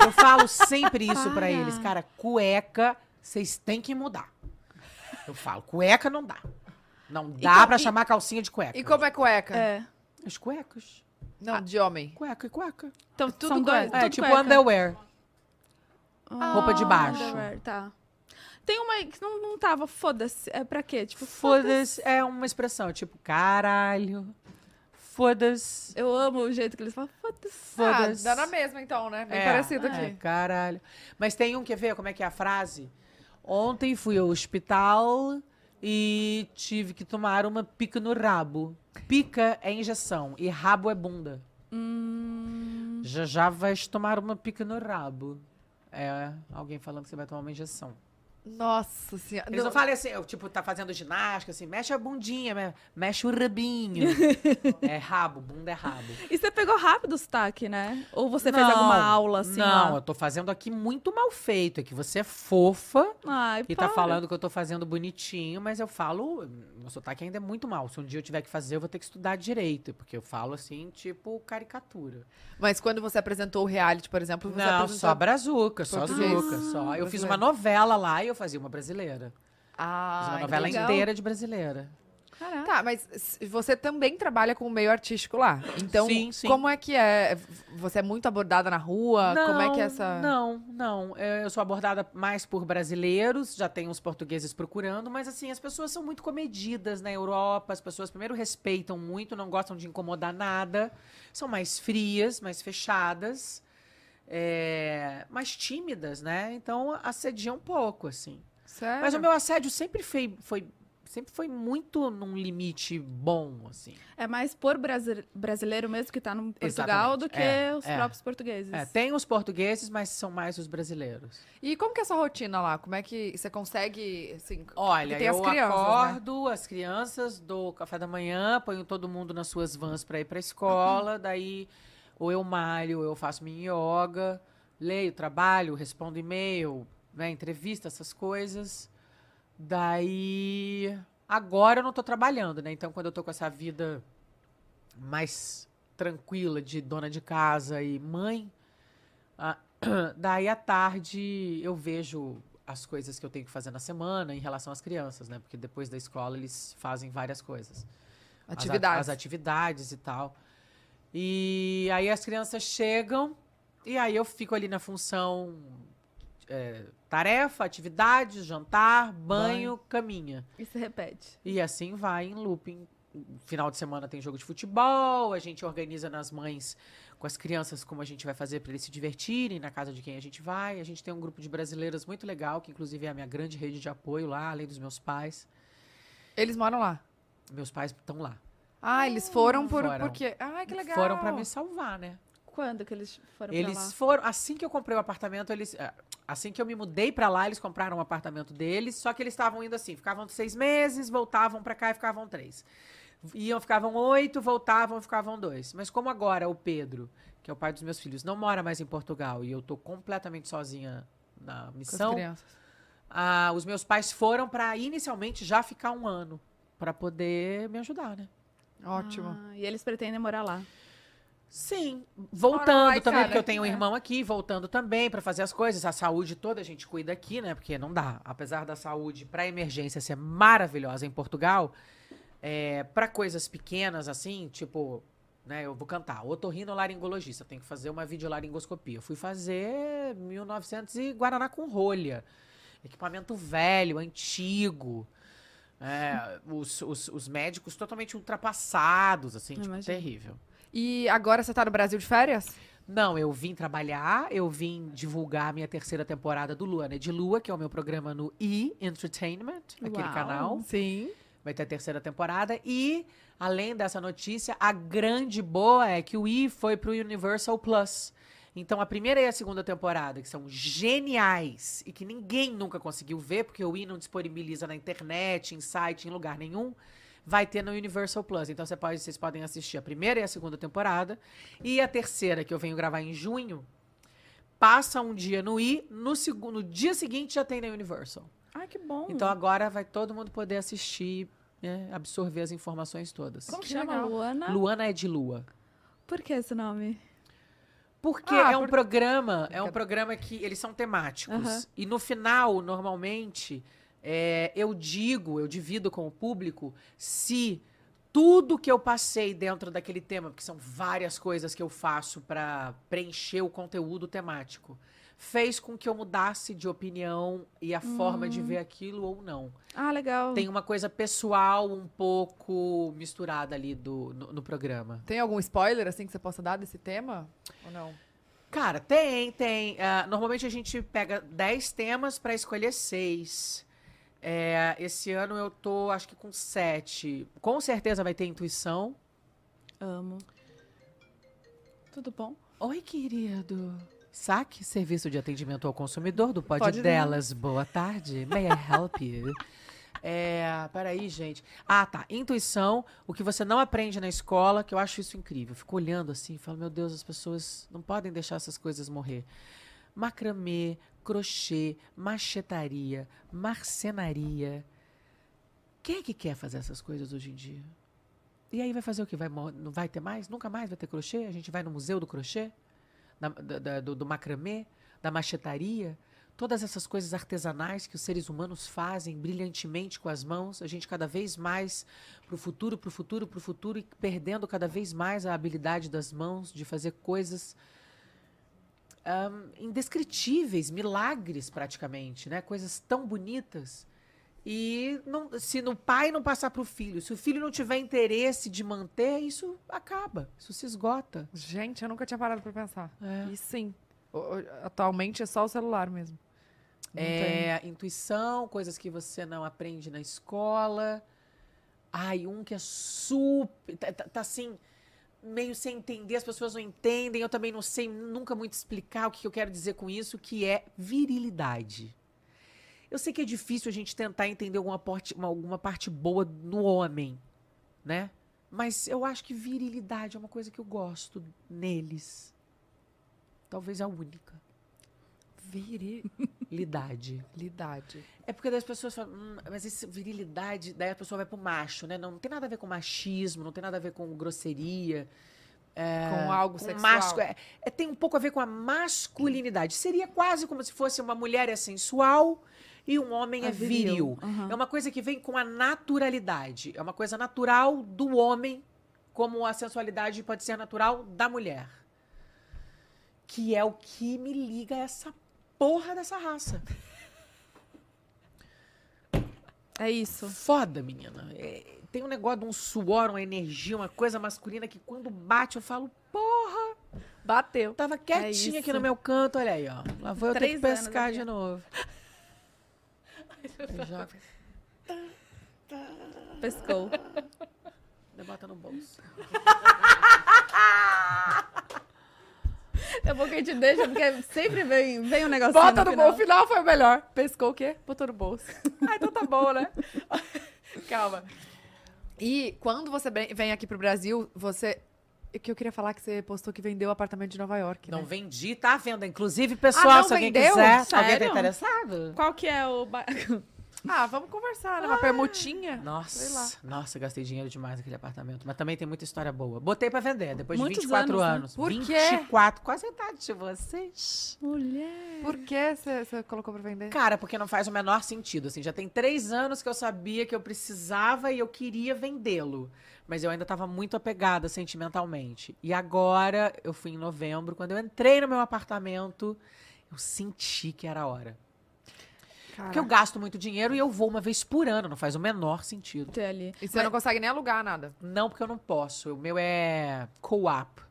Eu falo sempre isso pra Para. eles. Cara, cueca, vocês têm que mudar. Eu falo, cueca não dá. Não dá como- pra e- chamar calcinha de cueca. E como é cueca? É. As cuecas. Não, de homem. Cueca e cueca. Então, Tudo são cueca. dois. É, tipo cueca. underwear. Ah, roupa de baixo. underwear, tá. Tem uma que não, não tava, foda-se. É pra quê? Tipo, Foda-se é uma expressão, tipo, caralho. Foda-se. Eu amo o jeito que eles falam, foda-se. Ah, Foda-se. dá na mesma então, né? Bem É, parecido é, aqui. caralho. Mas tem um, quer ver como é que é a frase? Ontem fui ao hospital e tive que tomar uma pica no rabo. Pica é injeção e rabo é bunda. Hum, Já já vais tomar uma pica no rabo. É alguém falando que você vai tomar uma injeção. Nossa senhora. Eles não, Não- falam assim, eu, tipo, tá fazendo ginástica, assim, mexe a bundinha, me- mexe o rabinho. [LAUGHS] é rabo, bunda é rabo. E você pegou rápido o sotaque, né? Ou você fez alguma aula assim? Não, lá? eu tô fazendo aqui muito mal feito. É que você é fofa Ai, e tá para. falando que eu tô fazendo bonitinho, mas eu falo. Meu sotaque ainda é muito mal. Se um dia eu tiver que fazer, eu vou ter que estudar direito. Porque eu falo assim, tipo, caricatura. Mas quando você apresentou o reality, por exemplo, você Não, apresentou... só brazuca, só zuca, só. Eu fiz uma novela lá e eu fazia uma brasileira. Ah, Fiz uma novela legal. inteira de brasileira. Caraca. Tá, mas você também trabalha com o meio artístico lá. Então, Sim, sim. como é que é? Você é muito abordada na rua? como é que é essa. Não, não. Eu sou abordada mais por brasileiros, já tem uns portugueses procurando, mas assim, as pessoas são muito comedidas na Europa, as pessoas primeiro respeitam muito, não gostam de incomodar nada, são mais frias, mais fechadas, é, mais tímidas, né? Então assedia um pouco, assim. Sério? Mas o meu assédio sempre foi, foi sempre foi muito num limite bom, assim. É mais por brasi- brasileiro mesmo que tá no Portugal Exatamente. do que É, os é. próprios portugueses. É, tem os portugueses, mas são mais os brasileiros. E como que é a sua rotina lá? Como é que você consegue, assim... Olha, tem eu as crianças, né? acordo as crianças, dou café da manhã, ponho todo mundo nas suas vans para ir para escola, daí ou eu malho, ou eu faço minha yoga, leio, trabalho, respondo e-mail, né, entrevista, essas coisas. Daí agora eu não tô trabalhando, né? Então quando eu tô com essa vida mais tranquila de dona de casa e mãe, ah, [CLEARS THROAT] daí à tarde eu vejo as coisas que eu tenho que fazer na semana em relação às crianças, né? Porque depois da escola eles fazem várias coisas. As Atividades. As, atividades e tal. E aí as crianças chegam e aí eu fico ali na função é, tarefa, atividades, jantar, banho, caminha. E se repete. E assim vai em looping. Final de semana tem jogo de futebol, a gente organiza nas mães com as crianças como a gente vai fazer para eles se divertirem na casa de quem a gente vai. A gente tem um grupo de brasileiras muito legal, que inclusive é a minha grande rede de apoio lá, além dos meus pais. Eles moram lá. Meus pais estão lá. Ah, eles foram por... Foram. Porque... Ai, que legal. Foram para me salvar, né? Quando que eles foram pra Eles lá? foram, assim que eu comprei o apartamento, eles, é, assim que eu me mudei pra lá, eles compraram um apartamento deles, só que eles estavam indo assim, ficavam seis meses, voltavam pra cá e ficavam três. Iam, ficavam oito, voltavam, ficavam dois. Mas como agora o Pedro, que é o pai dos meus filhos, não mora mais em Portugal e eu tô completamente sozinha na Com as missão, crianças. ah, os meus pais foram pra inicialmente já ficar um ano pra poder me ajudar, né? Ótimo. Ah, e eles pretendem morar lá. Sim, voltando também, cara. porque eu tenho um É. irmão aqui, voltando também pra fazer as coisas. A saúde toda a gente cuida aqui, né? Porque não dá. Apesar da saúde pra emergência ser maravilhosa em Portugal, é, para coisas pequenas assim, tipo, né? Eu vou cantar, otorrinolaringologista, tem que fazer uma videolaringoscopia. Eu fui fazer 1900 e Guaraná com rolha. Equipamento velho, antigo. É, os, os, os médicos totalmente ultrapassados, assim, tipo, terrível. E agora você tá no Brasil de férias? Não, eu vim trabalhar, eu vim divulgar a minha terceira temporada do Lua, né? De Lua, que é o meu programa no E! Entertainment, aquele Uau. canal. Sim. Vai ter a terceira temporada. E, além dessa notícia, a grande boa é que o E! foi pro Universal Plus. Então, a primeira e a segunda temporada, que são geniais e que ninguém nunca conseguiu ver, porque o E! não disponibiliza na internet, em site, em lugar nenhum, vai ter no Universal Plus. Então, você pode, vocês podem assistir a primeira e a segunda temporada. E a terceira, que eu venho gravar em junho, passa um dia no I, no, segundo, no dia seguinte já tem na Universal. Ai, que bom. Então agora vai todo mundo poder assistir, né, absorver as informações todas. Como que Que chama? legal. Luana? Luana é de Lua. Por que esse nome? Porque Ah, é um por- programa, é um programa que eles são temáticos. Aham. E no final, normalmente, é, eu digo, eu divido com o público se tudo que eu passei dentro daquele tema, porque são várias coisas que eu faço para preencher o conteúdo temático, fez com que eu mudasse de opinião e a forma de ver aquilo ou não. Ah, legal. Tem uma coisa pessoal um pouco misturada ali do, no, no programa. Tem algum spoiler, assim, que você possa dar desse tema? Ou não? Cara, tem, tem. Ah, normalmente a gente pega 10 temas pra escolher seis. É, esse ano eu tô, acho que com sete. Com certeza vai ter intuição. Amo. Tudo bom? Oi, querido. Saque serviço de atendimento ao consumidor do Pod, Pode Delas. Boa tarde. May I help you? [LAUGHS] É, peraí, gente. Ah, tá. Intuição, o que você não aprende na escola, que eu acho isso incrível. Eu fico olhando assim, e falo, meu Deus, as pessoas não podem deixar essas coisas morrer. Macramê, crochê, machetaria, marcenaria. Quem é que quer fazer essas coisas hoje em dia? E aí vai fazer o quê? Vai, não vai ter mais? Nunca mais vai ter crochê? A gente vai no museu do crochê? Da- da- do, do macramê? Da machetaria? Todas essas coisas artesanais que os seres humanos fazem brilhantemente com as mãos, a gente cada vez mais pro futuro, pro futuro, pro futuro, e perdendo cada vez mais a habilidade das mãos de fazer coisas ahm, indescritíveis, milagres praticamente, né? Coisas tão bonitas. E não- se no pai não passar para o filho, se o filho não tiver interesse de manter, isso acaba, isso se esgota. Gente, eu nunca tinha parado pra pensar. É. E sim. Atualmente é só o celular mesmo. Não É, intuição, coisas que você não aprende na escola. Ai, um que é super. Tá, tá- tá assim, meio sem entender, as pessoas não entendem, eu também não sei nunca muito explicar o que eu quero dizer com isso, que é virilidade. Eu sei que é difícil a gente tentar entender alguma parte, uma- alguma parte boa no homem, né? Mas eu acho que virilidade é uma coisa que eu gosto neles. Talvez a única. Virilidade. Lidade. É porque daí as pessoas falam, "Hum, mas esse virilidade, daí a pessoa vai pro macho, né? Não, não tem nada a ver com machismo, não tem nada a ver com grosseria. é, Com algo com sexual. masco- é- é, tem um pouco a ver com a masculinidade. Seria quase como se fosse uma mulher é sensual e um homem É é viril. viril. Aham. É uma coisa que vem com a naturalidade. É uma coisa natural do homem, como a sensualidade pode ser natural da mulher. Que é o que me liga a essa porra dessa raça. É isso. Foda, menina. É, tem um negócio de um suor, uma energia, uma coisa masculina que quando bate eu falo, porra, Bateu. tava quietinha aqui isso. no meu canto, olha aí, ó. Lá vou eu ter que pescar aqui, de novo. Pescou. ainda bota no bolso. É bom que a gente deixa, porque sempre vem, vem um negocinho Bota no final. bolso. O final foi o melhor. Pescou o quê? Botou no bolso. ah, então tá bom, né? [LAUGHS] Calma. E quando você vem vem aqui pro Brasil, você... o Que eu queria falar que você postou que vendeu o apartamento de Nova York, Não né? vendi, tá à venda. Inclusive, pessoal, Ah, se alguém vendeu? quiser, se alguém tá Sério? interessado. Qual que é o... [LAUGHS] Ah, vamos conversar, né? Uma permutinha. Sei lá. Nossa, nossa, gastei dinheiro demais naquele apartamento. Mas também tem muita história boa. Botei pra vender, depois Muitos de 24 anos, né? anos. Por quê? 24, quase a idade de vocês. Mulher. Por que você colocou pra vender? Cara, porque não faz o menor sentido. Assim, já tem três anos que eu sabia que eu precisava e eu queria vendê-lo. Mas eu ainda estava muito apegada sentimentalmente. E agora, eu fui em novembro, quando eu entrei no meu apartamento, eu senti que era a hora. Porque eu gasto muito dinheiro e eu vou uma vez por ano, não faz o menor sentido. Ter ali. E você não consegue nem alugar nada. Não, porque eu não posso. O meu é co-op,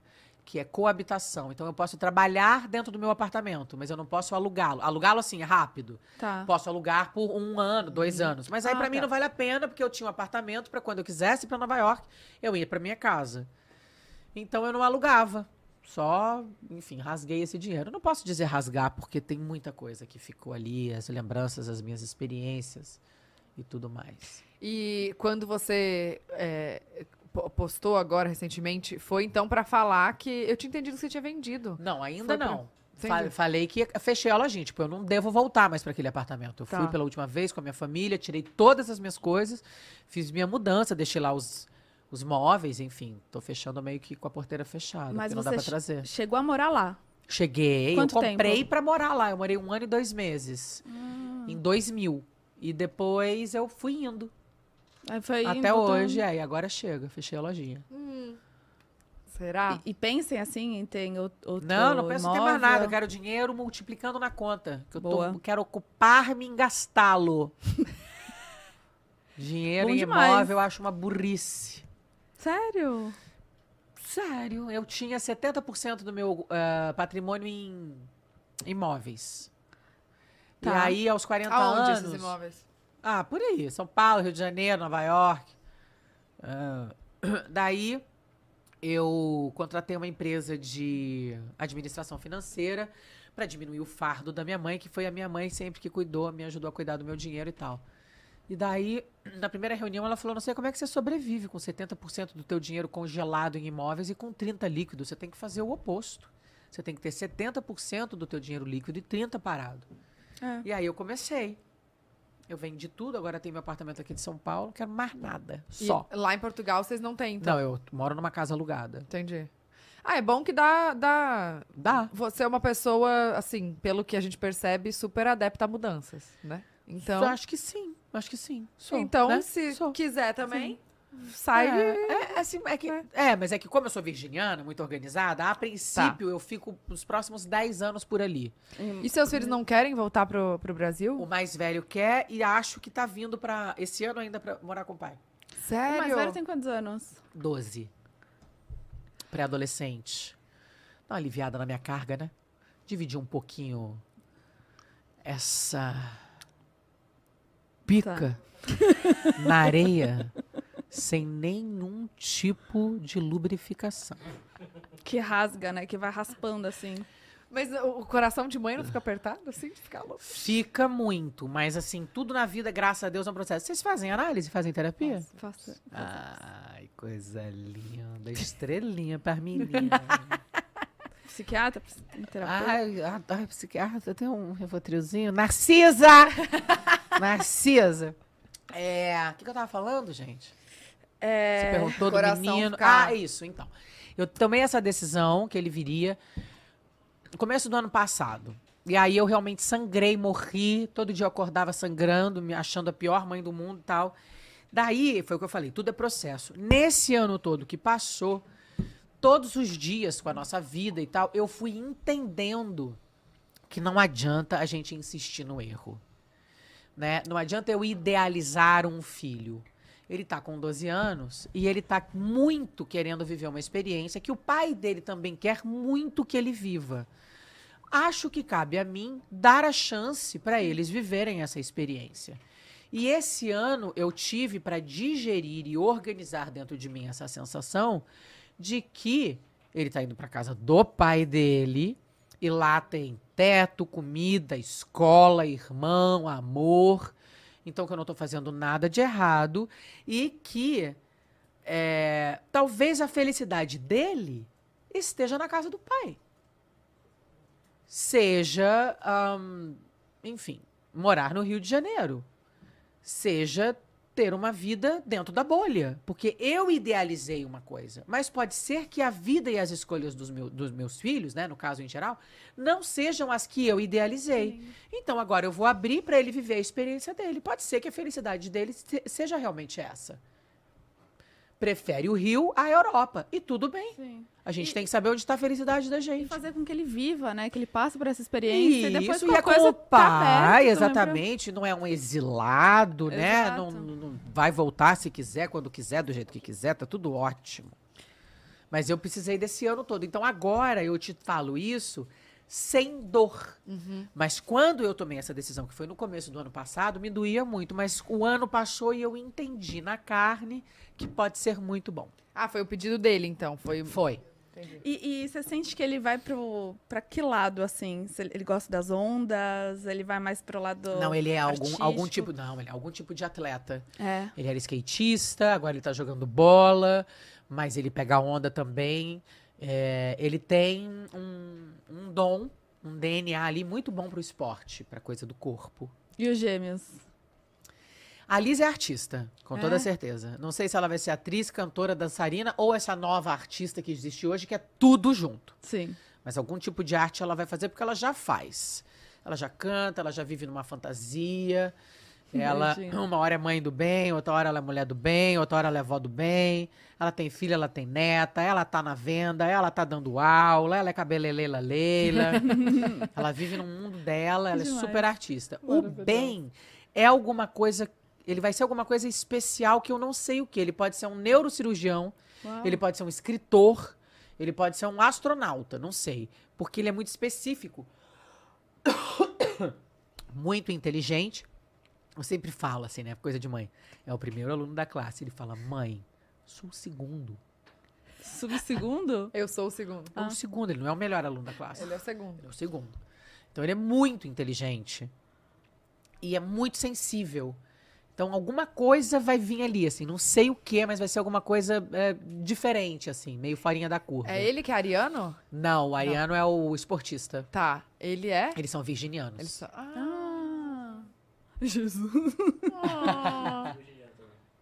que é coabitação. Então eu posso trabalhar dentro do meu apartamento, mas eu não posso alugá-lo. Alugá-lo assim, é rápido. Tá. Posso alugar por um ano, dois anos. Mas aí Ah, pra mim tá. não vale a pena, porque eu tinha um apartamento pra quando eu quisesse ir pra Nova York, eu ia pra minha casa. Então eu não alugava. Só, enfim, rasguei esse dinheiro. Não posso dizer rasgar, porque tem muita coisa que ficou ali, as lembranças, as minhas experiências e tudo mais. E quando você é, po- postou agora recentemente, foi então pra falar que eu tinha entendido que você tinha vendido. Não, ainda Foi pra- não. Fa- falei que fechei a lojinha. Tipo, eu não devo voltar mais para aquele apartamento. Eu Tá. fui pela última vez com a minha família, tirei todas as minhas coisas, fiz minha mudança, deixei lá os, os móveis, enfim. Tô fechando meio que com a porteira fechada, Mas não dá pra trazer. Chegou a morar lá. Cheguei, Quanto eu comprei pra morar lá. Eu morei um ano e dois meses. Ah. Em 2000. E depois eu fui indo. Aí foi Até indo, hoje, aí agora chega. Fechei a lojinha. Será? E, e pensem assim em ter ou- outro Não, não penso em ter mais imóvel. nada. Eu quero dinheiro multiplicando na conta. Que eu tô- Boa. quero ocupar-me em gastá-lo. [LAUGHS] dinheiro Bom em demais. imóvel eu acho uma burrice. Sério? Sério, eu tinha 70% do meu ah, patrimônio em imóveis. E Tá. aí, aos 40 Aonde anos... esses imóveis? Ah, por aí. São Paulo, Rio de Janeiro, Nova York. Ah, daí, eu contratei uma empresa de administração financeira para diminuir o fardo da minha mãe, que foi a minha mãe sempre que cuidou, me ajudou a cuidar do meu dinheiro e tal. E daí, na primeira reunião, ela falou: Não sei como é que você sobrevive com 70% do teu dinheiro congelado em imóveis e com 30% líquido. Você tem que fazer o oposto. Você tem que ter 70% do teu dinheiro líquido e 30% parado. É. E aí eu comecei. Eu vendi tudo, agora tenho meu apartamento aqui de São Paulo, não quero mais nada. E Só. lá em Portugal vocês não têm, então. Não, eu moro numa casa alugada. Entendi. Ah, é bom que dá, dá. Dá. Você é uma pessoa, assim, pelo que a gente percebe, super adepta a mudanças, né? Então, Eu acho que sim. Acho que sim. Sou, então né? se Sou. quiser também, sai de. É, é, assim, é, que, né? é, mas é que como eu sou virginiana, muito organizada, a princípio eu fico nos próximos 10 anos por ali. E seus filhos não querem voltar pro, pro O Brasil? mais velho quer e acho que tá vindo pra esse ano ainda pra morar com o pai. O Sério? mais velho tem quantos anos? 12. Pré-adolescente. Dá uma aliviada na minha carga, né? Dividir um pouquinho essa pica na areia [LAUGHS] sem nenhum tipo de lubrificação. Que rasga, né? Que vai raspando assim. Mas o coração de mãe não fica apertado assim? de Ficar louco? Fica muito, mas assim, tudo na vida, graças a Deus, é um processo. Vocês fazem análise, fazem terapia? Faça. Ai, coisa linda, estrelinha pra menina. [LAUGHS] Psiquiatra, psi- terapeuta. ai, ai, psiquiatra, tem um revotrilzinho. Narcisa! [LAUGHS] Narcisa! É, o que, que eu tava falando, gente? Você É, perguntou do coração menino. ficar- Ah, isso, então. Eu tomei essa decisão que ele viria no começo do ano passado. E aí eu realmente sangrei, morri. Todo dia eu acordava sangrando, me achando a pior mãe do mundo e tal. Daí, foi o que eu falei, tudo é processo. Nesse ano todo que passou, todos os dias com a nossa vida e tal, eu fui entendendo que não adianta a gente insistir no erro. Né? Não adianta eu idealizar um filho. Ele tá com 12 anos e ele tá muito querendo viver uma experiência que o pai dele também quer muito que ele viva. Acho que cabe a mim dar a chance para eles viverem essa experiência. E esse ano eu tive para digerir e organizar dentro de mim essa sensação de que ele tá indo para casa do pai dele e lá tem teto, comida, escola, irmão, amor. Então que eu não tô fazendo nada de errado e que é, talvez a felicidade dele esteja na casa do pai. Seja, enfim, morar no Rio de Janeiro. Seja ter uma vida dentro da bolha. Porque eu idealizei uma coisa. Mas pode ser que a vida e as escolhas dos, meu- dos meus filhos, né, no caso em geral, não sejam as que eu idealizei. Então agora eu vou abrir para ele viver a experiência dele. Pode ser que a felicidade dele se- seja realmente essa. Prefere o Rio à Europa. E tudo bem. sim. A gente E- tem que saber onde está a felicidade da E gente. fazer com que ele viva, né? Que ele passe por essa experiência e depois Isso, e é com o tá pai, aberto também pra- exatamente. Não é um exilado, né? Exato. Não, não- não vai voltar se quiser, quando quiser, do jeito que quiser, tá tudo ótimo. Mas eu precisei desse ano todo. Então agora eu te falo isso sem dor. Mas quando eu tomei essa decisão, que foi no começo do ano passado, me doía muito. Mas o ano passou e eu entendi na carne que pode ser muito bom. Ah, foi o pedido dele, então. Foi. Foi. E, e você sente que ele vai pro, pra que lado, assim? Ele, gosta das ondas? Ele vai mais pro lado Não, ele é algum, algum tipo. Não, ele é algum tipo de atleta. É. Ele era skatista, agora ele tá jogando bola, mas ele pega onda também. É, ele tem um, um dom, um DNA ali muito bom pro esporte, pra coisa do corpo. E os gêmeos? A Liz é artista, com toda É? certeza. Não sei se ela vai ser atriz, cantora, dançarina ou essa nova artista que existe hoje, que é tudo junto. Sim. Mas algum tipo de arte ela vai fazer porque ela já faz. Ela já canta, ela já vive numa fantasia. [LAUGHS] Ela, uma hora é mãe do bem, outra hora ela é mulher do bem, outra hora ela é avó do bem. Ela tem filha, ela tem neta, ela tá na venda, ela tá dando aula, ela é cabeleleila leila. [LAUGHS] ela vive no mundo dela, ela é Demais. super artista. O bem é alguma coisa, ele vai ser alguma coisa especial que eu não sei o que. Ele pode ser um neurocirurgião, Uau. ele pode ser um escritor, ele pode ser um astronauta, não sei. Porque ele é muito específico. [COUGHS] muito inteligente. Eu sempre falo assim, né? Coisa de mãe. É o primeiro aluno da classe. Ele fala, mãe, sou o segundo. Subsegundo? [LAUGHS] Eu sou o segundo. É o segundo, ele não é o melhor aluno da classe. Ele é o segundo. Ele é o segundo. Então ele é muito inteligente. E é muito sensível. Então alguma coisa vai vir ali, assim. Não sei o que, mas vai ser alguma coisa é, diferente, assim. Meio farinha da curva. É ele que é ariano? Não, o Ariano é o esportista. Tá. Ele é? Eles são virginianos. Ele só... Ah. Ah. Jesus.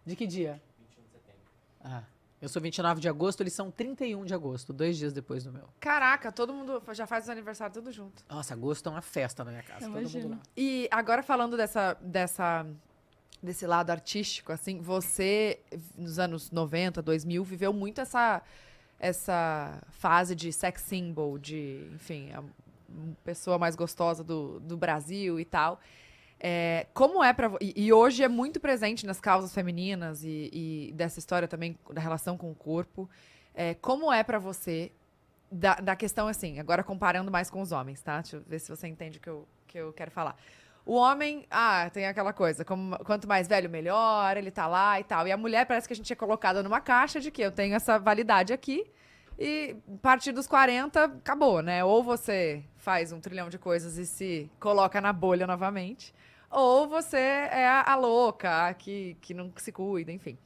De que dia? 21 de setembro. Ah, eu sou 29 de agosto, eles são 31 de agosto, dois dias depois do meu. Caraca, todo mundo já faz os aniversários tudo junto. Nossa, agosto é uma festa na minha casa. todo mundo Imagino. lá. E agora falando dessa, dessa, desse lado artístico, assim, você, nos anos 90, 2000, viveu muito essa, essa fase de sex symbol, de, enfim, a pessoa mais gostosa do, do Brasil e tal. É, como é para e, e hoje é muito presente nas causas femininas e, e dessa história também da relação com o corpo. É, como é pra você da, da questão assim, agora comparando mais com os homens, tá? Deixa eu ver se você entende o que eu, que eu quero falar. O homem, ah, tem aquela coisa, como, quanto mais velho, melhor, ele tá lá e tal. E a mulher parece que a gente é colocada numa caixa de que eu tenho essa validade aqui. E a partir dos 40, acabou, né? Ou você faz um trilhão de coisas e se coloca na bolha novamente. Ou você é a, louca, a que, que não se cuida, enfim.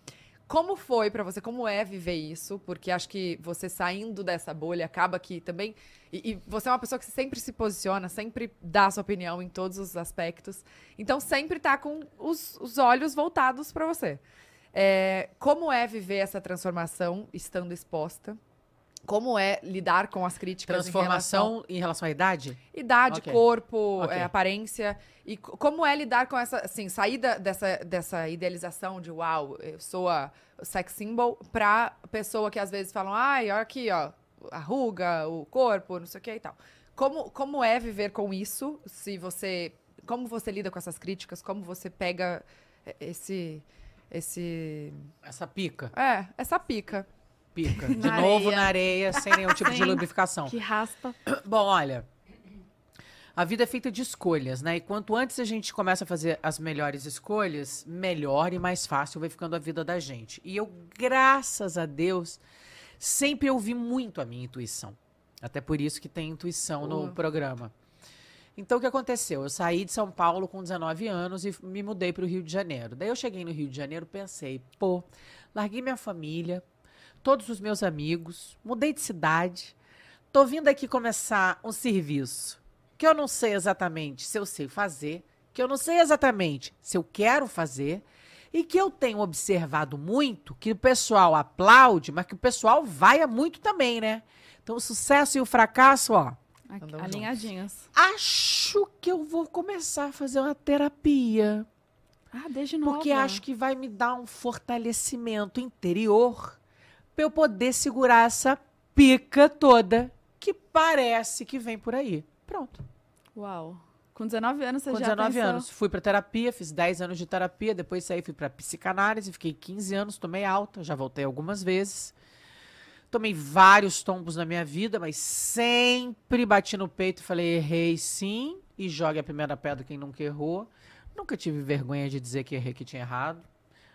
Como foi pra você? Como é viver isso? Porque acho que você saindo dessa bolha acaba que também. E, e você é uma pessoa que sempre se posiciona, sempre dá sua opinião em todos os aspectos. Então sempre tá com os, os olhos voltados pra você. É, como é viver essa transformação estando exposta? Como é lidar com as críticas em relação Transformação em relação à idade? idade, Ok. corpo, Ok. é, aparência. E como é lidar com essa, assim, sair da- dessa, dessa idealização de uau, eu sou a sex symbol, pra pessoa que às vezes falam, ai, olha aqui, ó, a ruga, o corpo, não sei o que e tal. Como, como é viver com isso? Se você. Como você lida com essas críticas? Como você pega é, esse. Esse. Essa pica. É, essa pica. Pica. De Na novo areia. na areia, sem nenhum tipo de Sim. lubrificação. Que raspa. Bom, olha. A vida é feita de escolhas, né? E quanto antes a gente começa a fazer as melhores escolhas, melhor e mais fácil vai ficando a vida da gente. E eu, graças a Deus, sempre ouvi muito a minha intuição. Até por isso que tem intuição no programa. Então, o que aconteceu? Eu saí de São Paulo com 19 anos e me mudei para o Rio de Janeiro. Daí eu cheguei no Rio de Janeiro pensei, pô, larguei minha família, todos os meus amigos, mudei de cidade, tô vindo aqui começar um serviço que eu não sei exatamente se eu sei fazer, que eu não sei exatamente se eu quero fazer e que eu tenho observado muito que o pessoal aplaude, mas que o pessoal vaia muito também, né? Então o sucesso e o fracasso, ó, Aqui, alinhadinhas. acho que eu vou começar a fazer uma terapia. Ah, desde nova. Porque acho que vai me dar um fortalecimento interior pra eu poder segurar essa pica toda que parece que vem por aí. Pronto. Uau. Com 19 anos você Com já 19 pensou... anos. Fui pra terapia, fiz 10 anos de terapia, depois saí, fui pra psicanálise, fiquei 15 anos, tomei alta, já voltei algumas vezes. Tomei vários tombos na minha vida, mas sempre bati no peito e falei: errei sim, e jogue a primeira pedra quem nunca errou. Nunca tive vergonha de dizer que errei, que tinha errado.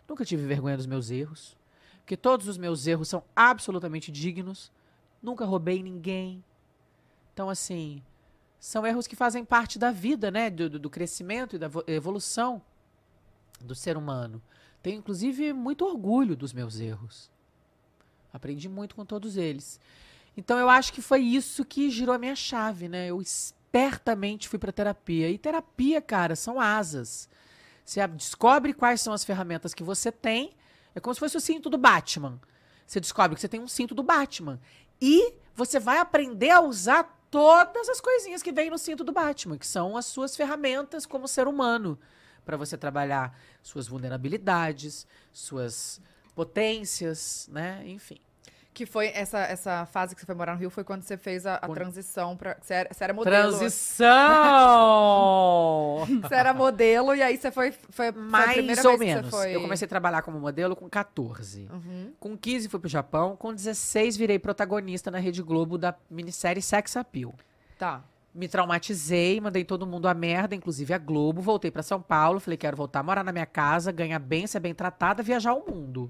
Nunca tive vergonha dos meus erros. Porque todos os meus erros são absolutamente dignos. Nunca roubei ninguém. Então, assim, são erros que fazem parte da vida, né? Do, do- crescimento e da vo- evolução do ser humano. Tenho, inclusive, muito orgulho dos meus erros. Aprendi muito com todos eles. Então, eu acho que foi isso que girou a minha chave, né? Eu espertamente fui para terapia. E terapia, cara, são asas. Você descobre quais são as ferramentas que você tem. É como se fosse o cinto do Batman. Você descobre que você tem um cinto do Batman. E você vai aprender a usar todas as coisinhas que vêm no cinto do Batman, que são as suas ferramentas como ser humano, para você trabalhar suas vulnerabilidades, suas potências, né? Enfim. Que foi essa, essa fase que você foi morar no Rio, foi quando você fez a, a transição pra. Você era, você era modelo. Transição! [LAUGHS] Você era modelo e aí você foi. Foi, foi a primeira Mais vez ou que menos. Você foi... Eu comecei a trabalhar como modelo com 14. Uhum. Com 15 fui pro Japão, com 16 virei protagonista na Rede Globo da minissérie Sex Appeal. Tá. Me traumatizei, mandei todo mundo a merda, inclusive a Globo. Voltei pra São Paulo, falei: quero voltar a morar na minha casa, ganhar bem, ser bem tratada, viajar o mundo.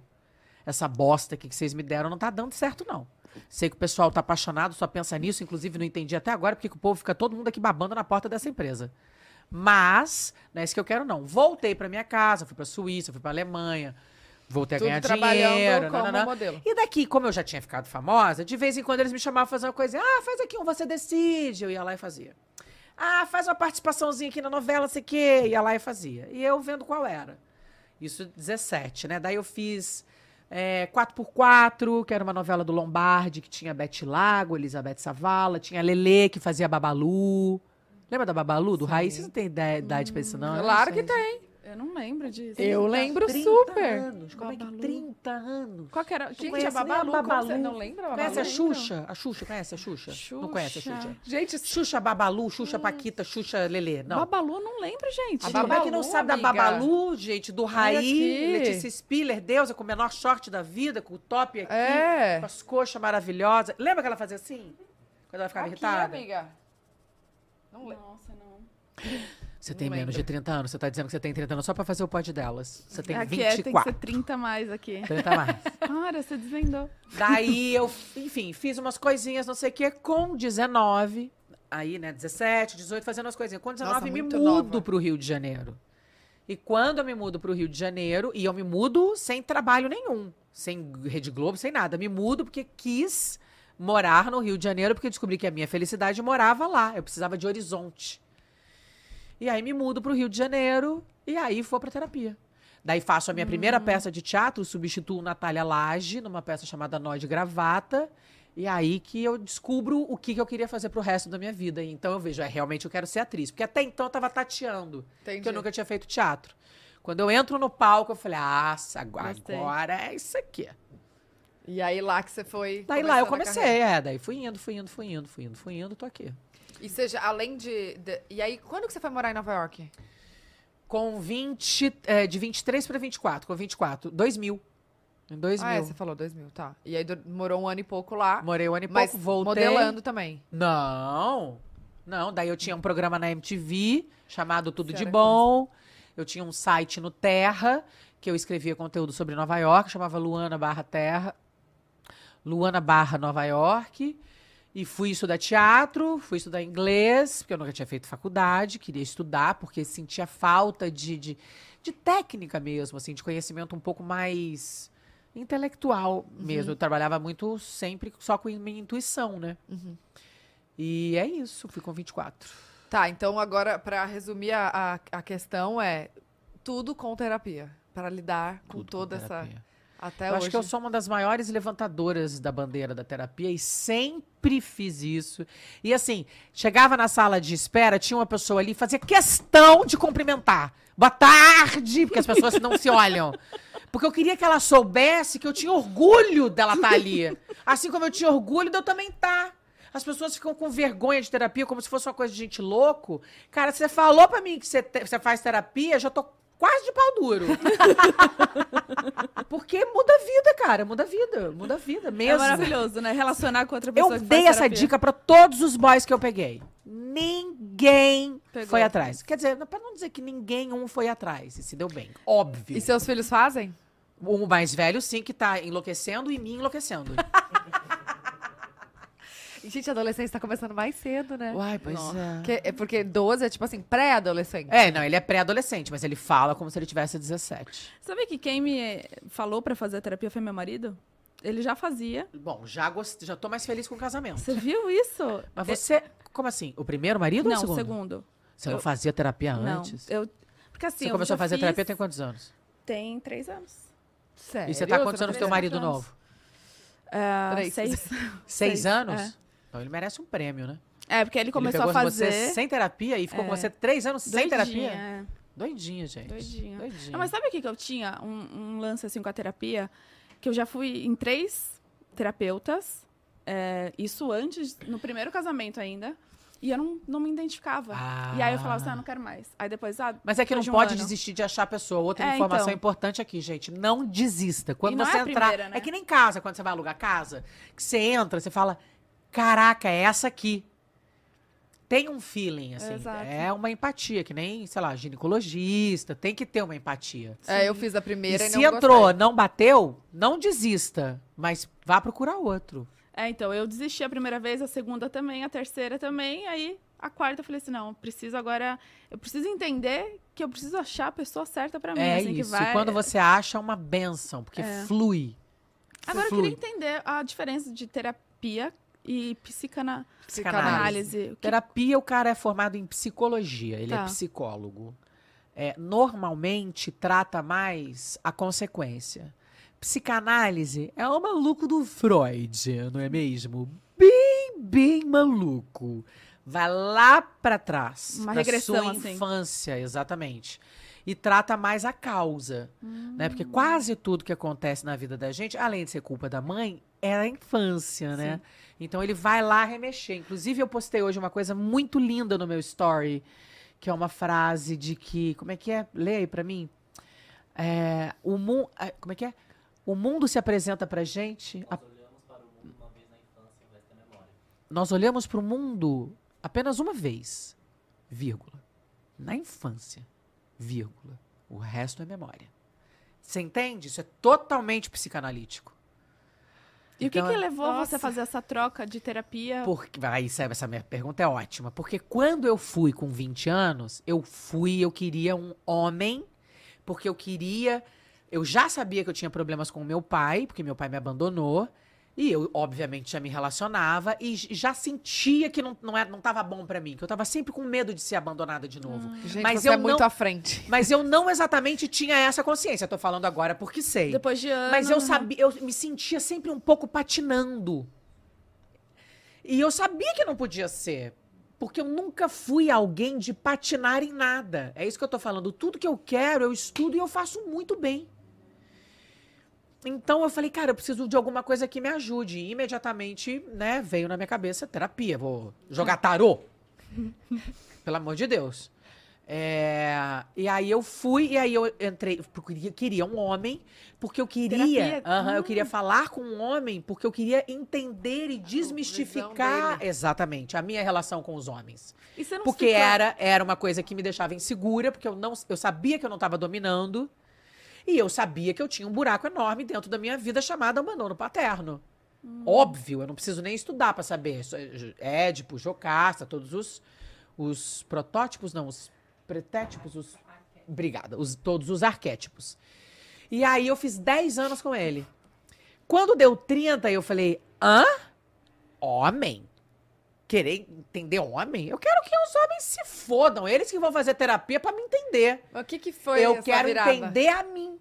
Essa bosta aqui que vocês me deram não tá dando certo, não. Sei que o pessoal tá apaixonado, só pensa nisso, inclusive não entendi até agora porque que o povo fica todo mundo aqui babando na porta dessa empresa. Mas, não é isso que eu quero, não. Voltei pra minha casa, fui pra Suíça, fui pra Alemanha, voltei a Tudo ganhar trabalhando dinheiro. como modelo. E daqui, como eu já tinha ficado famosa, de vez em quando eles me chamavam pra fazer uma coisa. Ah, faz aqui um Você Decide. Eu ia lá e fazia. Ah, faz uma participaçãozinha aqui na novela, sei o quê. Ia lá e fazia. E eu vendo qual era. Isso 17, né? Daí eu fiz é, 4x4, que era uma novela do Lombardi, que tinha Bete Lago, Elizabeth Savala, tinha Lele, que fazia Babalu. Lembra da Babalu, do Sim. Raiz? Vocês não têm ideia, idade pra isso, não? Não claro sei, que tem. Eu não lembro disso. Eu lembro 30 super. anos. Como é que Babalu. 30 anos? Qual que era? Gente, conhece a Babalu, Babalu? você não lembra? a Conhece a Babalu? Xuxa? A Xuxa, conhece a Xuxa? Não conhece a Xuxa. Xuxa? Gente, Xuxa Babalu, Xuxa Paquita, Xuxa Lelê. Não. Babalu, eu não lembro, gente. A como é que não Babalu, sabe da amiga. Babalu, gente? Do Raí. Letícia Spiller, deusa, com o menor short da vida, com o top aqui, É. com as coxas maravilhosas. Lembra que ela fazia assim? Quando ela ficava aqui, irritada? amiga. Não lembro. Nossa, não. Você tem menos de 30 anos. Você tá dizendo que você tem 30 anos só pra fazer o pod delas. Você tem aqui é, tem que 24. ser 30 a mais aqui. 30 mais. [LAUGHS] Cara, você desvendou. Daí eu, enfim, fiz umas coisinhas, não sei o quê, com 19. Aí, né, 17, 18, fazendo as coisinhas. Com 19, Nossa, me mudo nova. pro Rio de Janeiro. E quando eu me mudo pro Rio de Janeiro, e eu me mudo sem trabalho nenhum, sem Rede Globo, sem nada. Me mudo porque quis morar no Rio de Janeiro, porque descobri que a minha felicidade morava lá. Eu precisava de horizonte. E aí me mudo pro Rio de Janeiro e aí vou pra terapia. Daí faço a minha primeira peça de teatro, substituo Natália Lage numa peça chamada Nó de Gravata. E aí que eu descubro o que, que eu queria fazer pro resto da minha vida. Então eu vejo, é, realmente eu quero ser atriz. Porque até então eu tava tateando, Entendi. porque eu nunca tinha feito teatro. Quando eu entro no palco, eu falei, ah, agora, é isso aqui. E aí lá que você foi. Daí lá eu comecei, é. Daí fui indo, fui indo, fui indo, fui indo, fui indo, tô aqui. E seja, além de, de- E aí, quando que você foi morar em Nova York? Com 20, é, de 23 para 24, com 24, 2000. Em 2000. Ah, é, você falou 2000, tá. E aí morou um ano e pouco lá. Morei um ano e mas pouco, voltei. modelando também. Não, não. Daí eu tinha um programa na MTV chamado Tudo de Bom. Eu tinha um site no Terra, que eu escrevia conteúdo sobre Nova York, chamava Luana Barra Terra. Luana Barra Nova York. E fui estudar teatro, fui estudar inglês, porque eu nunca tinha feito faculdade, queria estudar, porque sentia falta de, de, de técnica mesmo, assim, de conhecimento um pouco mais intelectual mesmo. Eu trabalhava muito sempre só com minha intuição, né? E é isso, fui com 24. Tá, então agora, pra resumir a, a, a questão, é tudo com terapia. Para lidar com Tudo com toda essa. Até eu hoje. acho que eu sou uma das maiores levantadoras da bandeira da terapia e sempre fiz isso. E assim, chegava na sala de espera, tinha uma pessoa ali, fazia questão de cumprimentar. Boa tarde, porque as pessoas não se olham. Porque eu queria que ela soubesse que eu tinha orgulho dela estar ali. Assim como eu tinha orgulho de eu também estar. As pessoas ficam com vergonha de terapia, como se fosse uma coisa de gente louco. Cara, você falou pra mim que você, te- você faz terapia, já tô quase de pau duro. [LAUGHS] Porque muda a vida, cara. Muda a vida. Muda a vida É mesmo. maravilhoso, né? Relacionar com outra Eu pessoa que dei essa terapia. dica pra todos os boys que eu peguei. Ninguém Pegou. foi atrás. Quer dizer, pra não dizer que ninguém um foi atrás. E se deu bem. Óbvio. E seus filhos fazem? O mais velho, sim, que tá enlouquecendo e me enlouquecendo. Gente, a adolescência tá começando mais cedo, né? Uai, pois é. Que- é porque 12 é tipo assim, pré-adolescente. É, não, ele é pré-adolescente, mas ele fala como se ele tivesse 17. Sabe que quem me falou pra fazer a terapia foi meu marido? Ele já fazia. Bom, já, gost... já tô mais feliz com o casamento. Você viu isso? Mas você. Como assim? O primeiro marido ou Não, o segundo? segundo. Você não Eu- fazia terapia Não. antes? Eu, porque assim, Você começou a fazer fiz- terapia tem quantos anos? Tem três anos. Sério? E você tá quantos anos com teu marido anos. novo? É, Três. seis. [LAUGHS] Seis, Seis, anos? é. Então ele merece um prêmio, né? É, porque ele começou ele a fazer. você sem terapia e ficou com É. você três anos sem doidinha, terapia? é. Doidinha, gente. Doidinha. Doidinha. Não, mas sabe o que, que eu tinha? Um, um lance assim com a terapia? Que eu já fui em três terapeutas. é, isso antes, no primeiro casamento ainda. E eu não, não me identificava. E aí eu falava assim, ah, não quero mais. Aí depois, ah, Mas é que não de um pode ano. desistir de achar a pessoa. Outra É, informação então. importante aqui, gente. Não desista. Quando não você é entrar. primeira, né? É que nem casa, quando você vai alugar casa, que você entra, você fala: Caraca, é essa aqui. Tem um feeling, assim. Exato. É uma empatia, que nem, sei lá, ginecologista. Tem que ter uma empatia. É, eu fiz a E primeira e, se não entrou, gostei. não bateu, não desista. Mas vá procurar outro. É, então, eu desisti a primeira vez, a segunda também, a terceira também, aí a quarta eu falei assim, não, eu preciso agora, eu preciso entender que eu preciso achar a pessoa certa pra mim, É assim, que isso. vai... E quando você acha, é uma benção, porque É. flui. Agora eu flui. queria entender a diferença de terapia e psicana... Psicanálise. análise. O que- Terapia, o cara é formado em psicologia, ele é Tá. psicólogo. É, normalmente trata mais a consequência. Psicanálise é o maluco do Freud, não é mesmo? Bem, bem maluco. Vai lá pra trás, Uma regressão, sua assim. infância, exatamente. E trata mais a causa, né? Hum. Porque quase tudo que acontece na vida da gente, além de ser culpa da mãe, é a infância, né? Então ele vai lá remexer. Inclusive, eu postei hoje uma coisa muito linda no meu story, que é uma frase de que. Como é que é? Lê aí pra mim. É, o mu ah, como é que é? O mundo se apresenta pra gente. a- Nós olhamos para o mundo apenas uma vez, vírgula. na infância, vírgula. O resto é memória. Você entende? Isso é totalmente psicanalítico. E o que, Então, que levou Nossa. você a fazer essa troca de terapia? Porque, aí, sabe, essa minha pergunta é ótima. Porque quando eu fui com 20 anos, eu fui, eu queria um homem, porque eu queria. Eu já sabia que eu tinha problemas com o meu pai, porque meu pai me abandonou. E eu, obviamente, já me relacionava e já sentia que não, não, era, não tava bom pra mim, que eu tava sempre com medo de ser abandonada de novo. Gente, Mas você eu é muito não- à frente. Mas eu não exatamente tinha essa consciência. Eu tô falando agora porque sei. Depois de anos. Mas eu sabia, eu me sentia sempre um pouco patinando. E eu sabia que não podia ser. Porque eu nunca fui alguém de patinar em nada. É isso que eu tô falando. Tudo que eu quero, eu estudo e eu faço muito bem. Então eu falei, cara, eu preciso de alguma coisa que me ajude. E imediatamente, né, veio na minha cabeça terapia. Vou jogar tarô. [LAUGHS] Pelo amor de Deus. É, e aí eu fui, e aí eu entrei, porque eu queria, um homem, porque eu queria, Terapia. aham, eu Ah. queria falar com um homem, porque eu queria entender e desmistificar exatamente a minha relação com os homens. E Porque era, era uma coisa que me deixava insegura, porque eu não eu sabia que eu não estava dominando. E eu sabia que eu tinha um buraco enorme dentro da minha vida chamado abandono paterno. Óbvio, eu não preciso nem estudar para saber. É Édipo, Jocasta, todos os, os protótipos, não, os pretétipos, os. Obrigada, os, todos os arquétipos. E aí eu fiz 10 anos com ele. Quando deu 30, eu falei: hã? Homem? Querer entender homem? Eu quero que os homens se fodam. Eles que vão fazer terapia para me entender. O que que foi eu quero virada? entender a mim.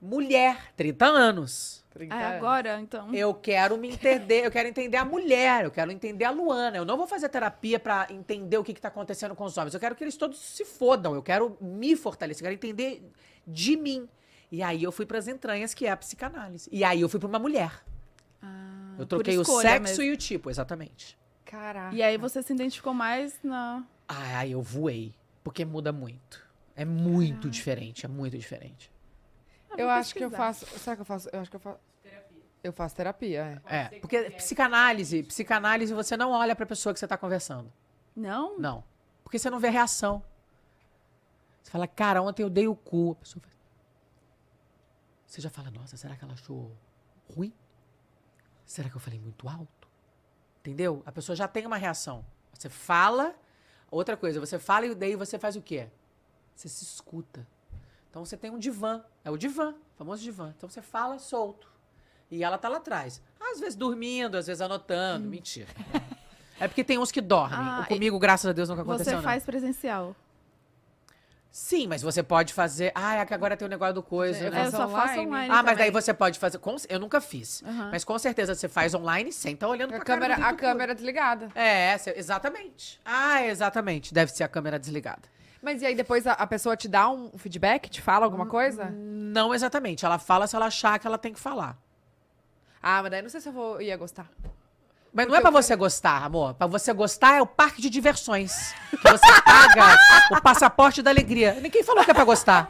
Mulher, 30 anos. 30 Ah, agora, então. Eu quero me entender, eu quero entender a mulher, eu quero entender a Luana. Eu não vou fazer terapia pra entender o que, que tá acontecendo com os homens. Eu quero que eles todos se fodam. Eu quero me fortalecer, eu quero entender de mim. E aí eu fui pras entranhas, que é a psicanálise. E aí eu fui pra uma mulher. Ah, Eu troquei o sexo mesmo. e o tipo, exatamente. Caraca. E aí você se identificou mais na. Ah, eu voei. Porque muda muito. É muito diferente, é muito diferente. Ah, Eu acho que eu faço. Será que eu faço? Eu acho que eu faço. Eu faço terapia, é. É, porque psicanálise, psicanálise você não olha pra pessoa que você tá conversando. Não? Não. Porque você não vê reação. Você fala, cara, ontem eu dei o cu. A pessoa fala... Você já fala, nossa, será que ela achou ruim? Será que eu falei muito alto? Entendeu? A pessoa já tem uma reação. Você fala, outra coisa, você fala e daí você faz o quê? Você se escuta. Então você tem um divã. É o divã, o famoso divã. Então você fala solto. E ela tá lá atrás. Às vezes dormindo, às vezes anotando. Mentira. É porque tem uns que dormem. Ah, Comigo, graças a Deus, nunca aconteceu, Você não. faz presencial. Sim, mas você pode fazer. Ah, é que agora tem o negócio do coisa. Eu né? É, eu faço só faço online. online. Ah, mas daí também. você pode fazer. com- Eu nunca fiz. Mas com certeza você faz online sem estar olhando A pra cara câmera, a câmera desligada. É, exatamente. Ah, exatamente. Deve ser a câmera desligada. Mas e aí depois a, a pessoa te dá um feedback? Te fala alguma coisa? Não exatamente. Ela fala se ela achar que ela tem que falar. Ah, mas daí não sei se eu vou, ia gostar. Mas não é pra você gostar, amor. Pra você gostar é o parque de diversões. Que você [LAUGHS] paga o passaporte da alegria. Ninguém falou que é pra gostar.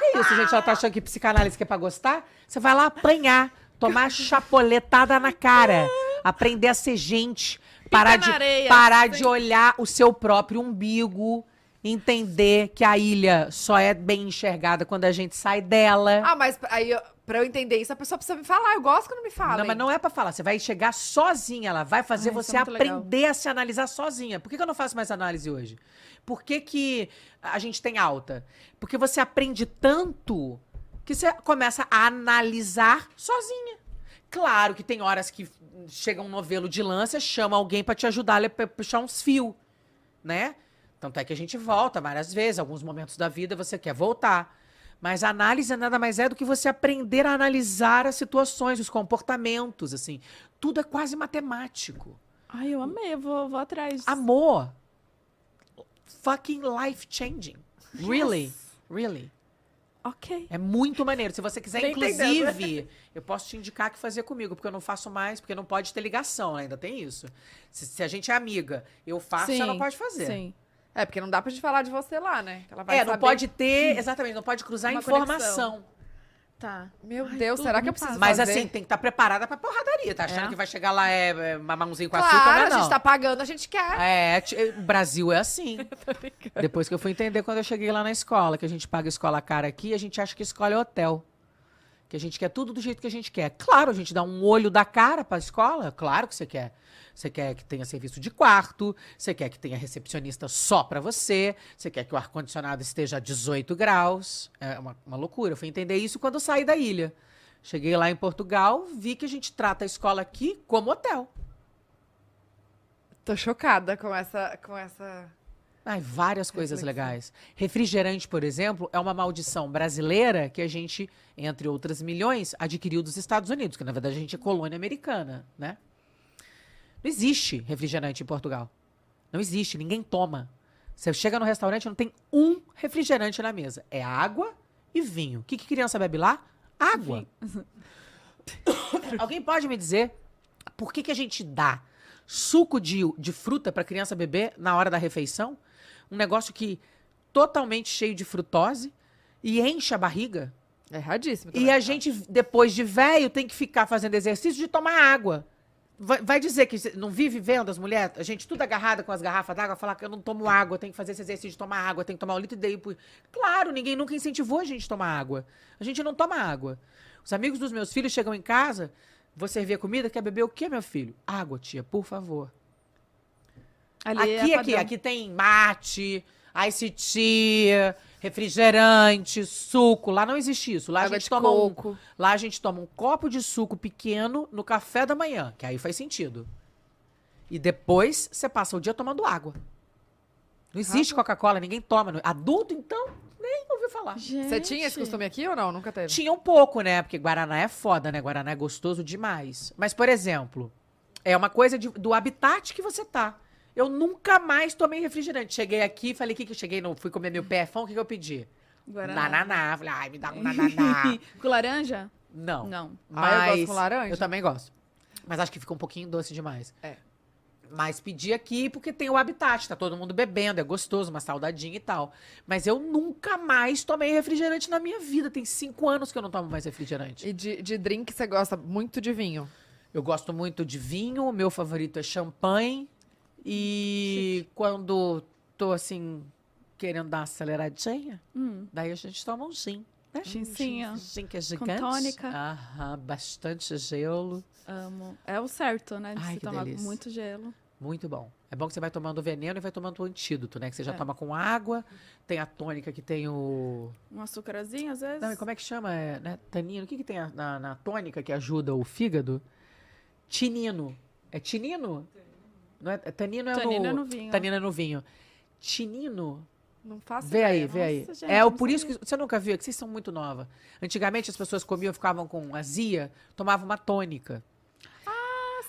Que isso, gente? Ela tá achando que psicanálise que é pra gostar? Você vai lá apanhar, tomar chapoletada na cara, aprender a ser gente, parar, de, areia, parar de olhar o seu próprio umbigo, entender que a ilha só é bem enxergada quando a gente sai dela. Ah, mas aí, pra eu entender isso, a pessoa precisa me falar. Eu gosto quando me fala. Não, mas não é pra falar. Você vai chegar sozinha. Ela vai fazer Ah, isso você é muito legal. aprender a se analisar sozinha. Por que, que eu não faço mais análise hoje? Por que, que a gente tem alta? Porque você aprende tanto que você começa a analisar sozinha. Claro que tem horas que chega um novelo de lança, chama alguém pra te ajudar a puxar uns fios, né? Tanto é que a gente volta várias vezes, alguns momentos da vida você quer voltar. Mas a análise nada mais é do que você aprender a analisar as situações, os comportamentos, assim. Tudo é quase matemático. Ai, eu amei, eu vou, vou atrás. Amor. Fucking life changing. Really? Really? Ok. É muito maneiro. Se você quiser, Tô inclusive, eu posso te indicar que fazer comigo, porque eu não faço mais, porque não pode ter ligação, ainda tem isso. Se, se a gente é amiga, eu faço, você não pode fazer. Sim. É, porque não dá pra gente falar de você lá, né? Que ela vai É, não saber- pode ter, exatamente, não pode cruzar Uma informação. tá. Meu Ai, Deus, será que eu preciso passa. Mas fazer? assim, tem que estar preparada pra porradaria. Tá achando É? que vai chegar lá é, é mamãozinho com açúcar, Claro, não é a gente não. tá pagando, a gente quer. É, t- o Brasil é assim. [LAUGHS] Depois que eu fui entender quando eu cheguei lá na escola, que a gente paga escola cara aqui, a gente acha que escola é hotel. Que a gente quer tudo do jeito que a gente quer. Claro, a gente dá um olho da cara pra escola, claro que você quer. Você quer que tenha serviço de quarto, você quer que tenha recepcionista só pra você, você quer que o ar-condicionado esteja a 18 graus. É uma, uma loucura. Eu fui entender isso quando eu saí da ilha. Cheguei lá em Portugal, vi que a gente trata a escola aqui como hotel. Tô chocada com essa. Com essa... Ai, várias coisas legais. Refrigerante, por exemplo, é uma maldição brasileira que a gente, entre outras milhões, adquiriu dos Estados Unidos, que na verdade a gente é colônia americana, né? Não existe refrigerante em Portugal. Não existe, ninguém toma. Você chega no restaurante não tem um refrigerante na mesa. É água e vinho. O que, que criança bebe lá? Água. [COUGHS] Alguém pode me dizer por que, que a gente dá suco de, de fruta para criança beber na hora da refeição? Um negócio que totalmente cheio de frutose e enche a barriga. É erradíssimo. E a gente, depois de velho, tem que ficar fazendo exercício de tomar água. Vai, vai dizer que não vive vendo as mulheres, a gente tudo agarrada com as garrafas d'água, falar que eu não tomo água, tenho que fazer esse exercício de tomar água, tenho que tomar um litro e daí. por- Claro, ninguém nunca incentivou a gente a tomar água. A gente não toma água. Os amigos dos meus filhos chegam em casa, vou servir a comida, quer beber o quê, meu filho? Água, tia, por favor. Ali aqui, é aqui, aqui tem mate, ice tea, refrigerante, suco. Lá não existe isso. Lá Água a gente toma um, lá a gente toma um copo de suco pequeno no café da manhã, que aí faz sentido. E depois você passa o dia tomando água. Não existe Coca-Cola, ninguém toma. Adulto, então, nem ouviu falar. Você tinha esse Gente. costume aqui ou não? Nunca teve? Tinha um pouco, né? Porque Guaraná é foda, né? Guaraná é gostoso demais. Mas, por exemplo, é uma coisa de- do habitat que você tá. Eu nunca mais tomei refrigerante. Cheguei aqui, falei, o que que eu cheguei? No, fui comer meu pé o que que eu pedi? Guaraná. Nananá. Falei, ai, me dá um [LAUGHS] nananá. Com laranja? Não. Não. Ah, eu gosto Mas- com laranja. Eu também gosto. Mas acho que fica um pouquinho doce demais. É. Mas pedi aqui porque tem o habitat, tá todo mundo bebendo, é gostoso, uma saudadinha e tal. Mas eu nunca mais tomei refrigerante na minha vida. Tem cinco anos que eu não tomo mais refrigerante. E de, de drink você gosta muito de vinho. Eu gosto muito de vinho, o meu favorito é champanhe. E quando tô assim, querendo dar uma aceleradinha, Hum. daí a gente toma um gin. Né? Ginzinho. Um gin que é gigante. tônica. Aham, bastante gelo. Amo. É o certo, né? De Ai, se tomar delícia. muito gelo. Muito bom. É bom que você vai tomando o veneno e vai tomando o antídoto, né? Que você já É. toma com água. Tem a tônica que tem o. Um açúcarzinho, às vezes. Não, como é que chama? É, né? Tanino. O que, que tem a- na, na tônica que ajuda o fígado? Tinino. É tinino? Não é, é tanino é Tanino no, é no vinho. Tanino é no vinho. Tinino? Não faço Vê aí, ideia. vê aí. Nossa, gente, é o por isso que você nunca viu, é que vocês são muito nova. Antigamente as pessoas comiam, ficavam com azia, tomavam uma tônica.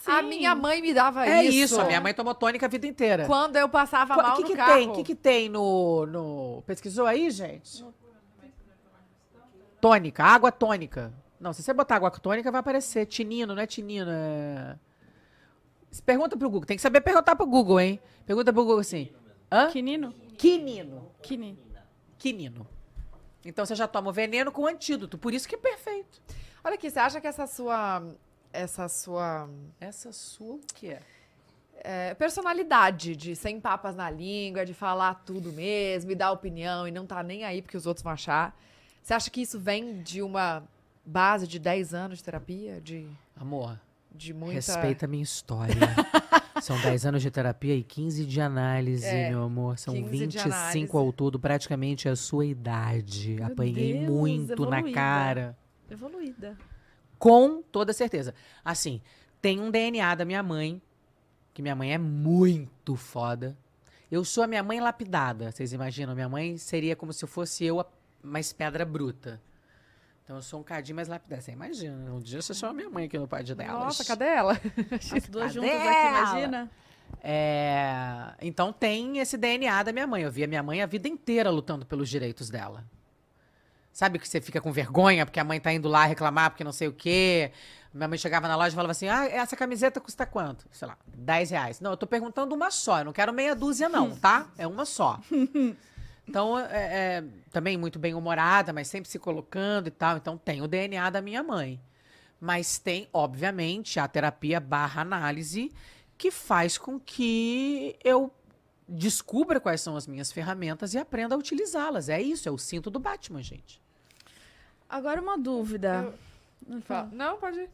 A Sim. minha mãe me dava É isso. isso, a minha mãe tomou tônica a vida inteira. Quando eu passava O mal que, no que carro. tem? O que, que tem no, no. Pesquisou aí, gente? Tônica, água tônica. Não, se você botar água tônica, vai aparecer. Tinino, não é tinino. É... Pergunta pro Google. Tem que saber perguntar pro Google, hein? Pergunta pro Google assim. Hã? Quinino? Quinino. Quini. Quinino. Então você já toma o veneno com antídoto. Por isso que é perfeito. Olha aqui, você acha que essa sua... Essa sua Essa sua o que é? é, personalidade de sem papas na língua, de falar tudo mesmo e dar opinião e não tá nem aí porque os outros vão achar. Você acha que isso vem de uma base de 10 anos de terapia? De, Amor, de muita... respeita a minha história. [LAUGHS] São 10 anos de terapia e 15 de análise, É, meu amor. São 15 de 25 análise. ao todo, praticamente a sua idade. Meu Apanhei Deus, muito na evoluída. cara. Evoluída. Com toda certeza. Assim, tem um DNA da minha mãe, que minha mãe é muito foda. Eu sou a minha mãe lapidada, vocês imaginam? Minha mãe seria como se fosse eu, a- mais pedra bruta. Então eu sou um cadinho mais lapidada. Você imagina, um dia você chama minha mãe aqui no pai de delas. Nossa, cadê ela? As duas [LAUGHS] juntas Cadê aqui, ela? imagina. É, então tem esse DNA da minha mãe. Eu vi a minha mãe a vida inteira lutando pelos direitos dela. Sabe que você fica com vergonha porque a mãe tá indo lá reclamar porque não sei o quê. Minha mãe chegava na loja e falava assim: Ah, essa camiseta custa quanto? Sei lá, 10 reais. Não, eu tô perguntando uma só. Eu não quero meia dúzia, não, tá? É uma só. [LAUGHS] Então, é, é, também muito bem humorada, mas sempre se colocando e tal. Então, tem o DNA da minha mãe. Mas tem, obviamente, a terapia barra análise que faz com que eu descubra quais são as minhas ferramentas e aprenda a utilizá-las. É isso, é o cinto do Batman, gente. Agora uma dúvida. Não, Fa- Não, pode ir.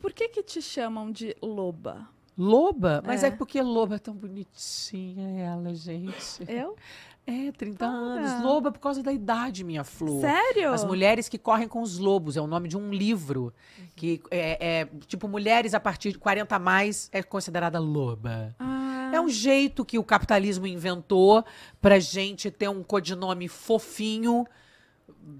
Por que que te chamam de loba? Loba? Mas é, É. porque Loba é tão bonitinha ela, gente. Eu? [LAUGHS] É, 30 Para. anos. Loba por causa da idade, minha flor. Sério? As mulheres que correm com os lobos é o nome de um livro que é, é, tipo mulheres a partir de 40 a mais é considerada loba. Ah, É um jeito que o capitalismo inventou pra gente ter um codinome fofinho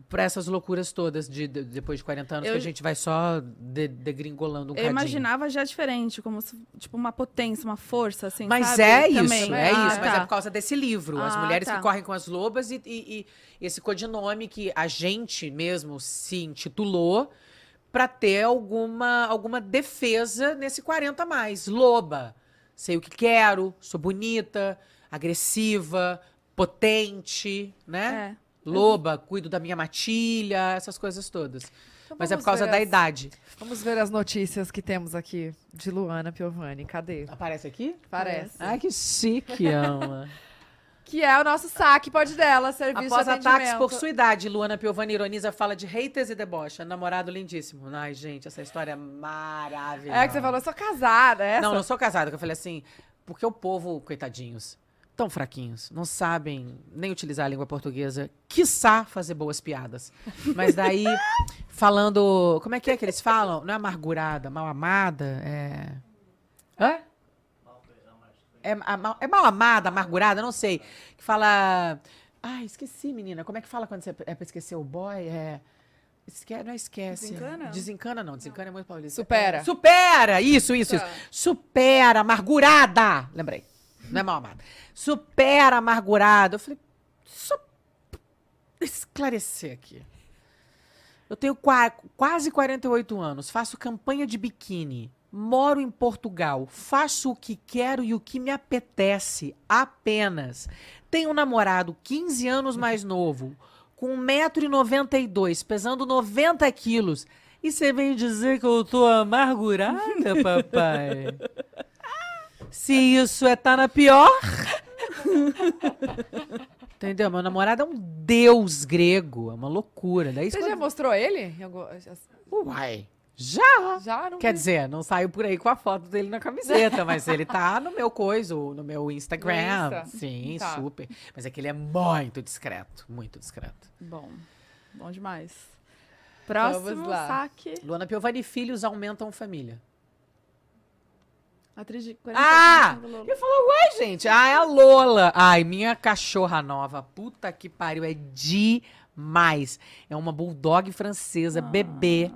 pra essas loucuras todas de, de- depois de 40 anos Eu- que a gente vai só de- degringolando um eu cadinho. imaginava já diferente, como se, tipo uma potência, uma força, assim, Mas sabe? é isso, Também. é Ah, isso. Mas tá. é por causa desse livro. As Ah, mulheres tá. que correm com as lobas e, e- e esse codinome que a gente mesmo se intitulou pra ter alguma, alguma defesa nesse 40 a mais. Loba. Sei o que quero, sou bonita, agressiva, potente, né? É. Loba, cuido da minha matilha, essas coisas todas. Então Mas é por causa da as- idade. Vamos ver as notícias que temos aqui de Luana Piovani. Cadê? Aparece aqui? Parece. Ai, que chique, [LAUGHS] Ama. Que é o nosso saque, pode dela, serviço Após de ataques atendimento. por sua idade, Luana Piovani ironiza fala de haters e debocha. Namorado lindíssimo. Ai, gente, essa história é maravilhosa. É que você falou, eu sou casada, essa? Não, não sou casada, que eu falei assim, porque o povo, coitadinhos, tão fraquinhos, não sabem nem utilizar a língua portuguesa, quiçá fazer boas piadas. Mas daí, [LAUGHS] falando, como é que é que eles falam? Não é amargurada, mal amada, é... Hã? É, a- mal- é mal amada, amargurada, não sei. Que fala... Ai, esqueci, menina. Como é que fala quando você é pra esquecer o boy? É... Esque... Não é esquece. Desencana? Desencana, não. Desencana é muito paulista. Supera. É, supera! Isso, isso, Tá. isso. Supera, amargurada! Lembrei. Não é mal amada. Supera, amargurada. Eu falei, só esclarecer aqui. Eu tenho qua- quase 48 anos, faço campanha de biquíni, moro em Portugal, faço o que quero e o que me apetece, apenas. Tenho um namorado 15 anos mais [LAUGHS] novo, com 1,92m, pesando 90 quilos. E você vem dizer que eu tô amargurada, [LAUGHS] papai? Se isso é tá na pior. [LAUGHS] Entendeu? Meu namorado é um deus grego, é uma loucura. Daí Você já mostrou ele? Uai, já! Já? Não Quer vi. dizer, não saiu por aí com a foto dele na camiseta, mas ele tá no meu coiso, no meu Instagram. No Insta? Sim, Tá. super. Mas é que ele é muito discreto, muito discreto. Bom, bom demais. Próximo Vamos lá. saque. Luana Piovani Filhos aumentam família. Atriz de Ah! 40 do Lola. Eu falo, ué, gente, ah, é a Lola. Ai, minha cachorra nova, puta que pariu, é demais. É uma bulldog francesa, bebê.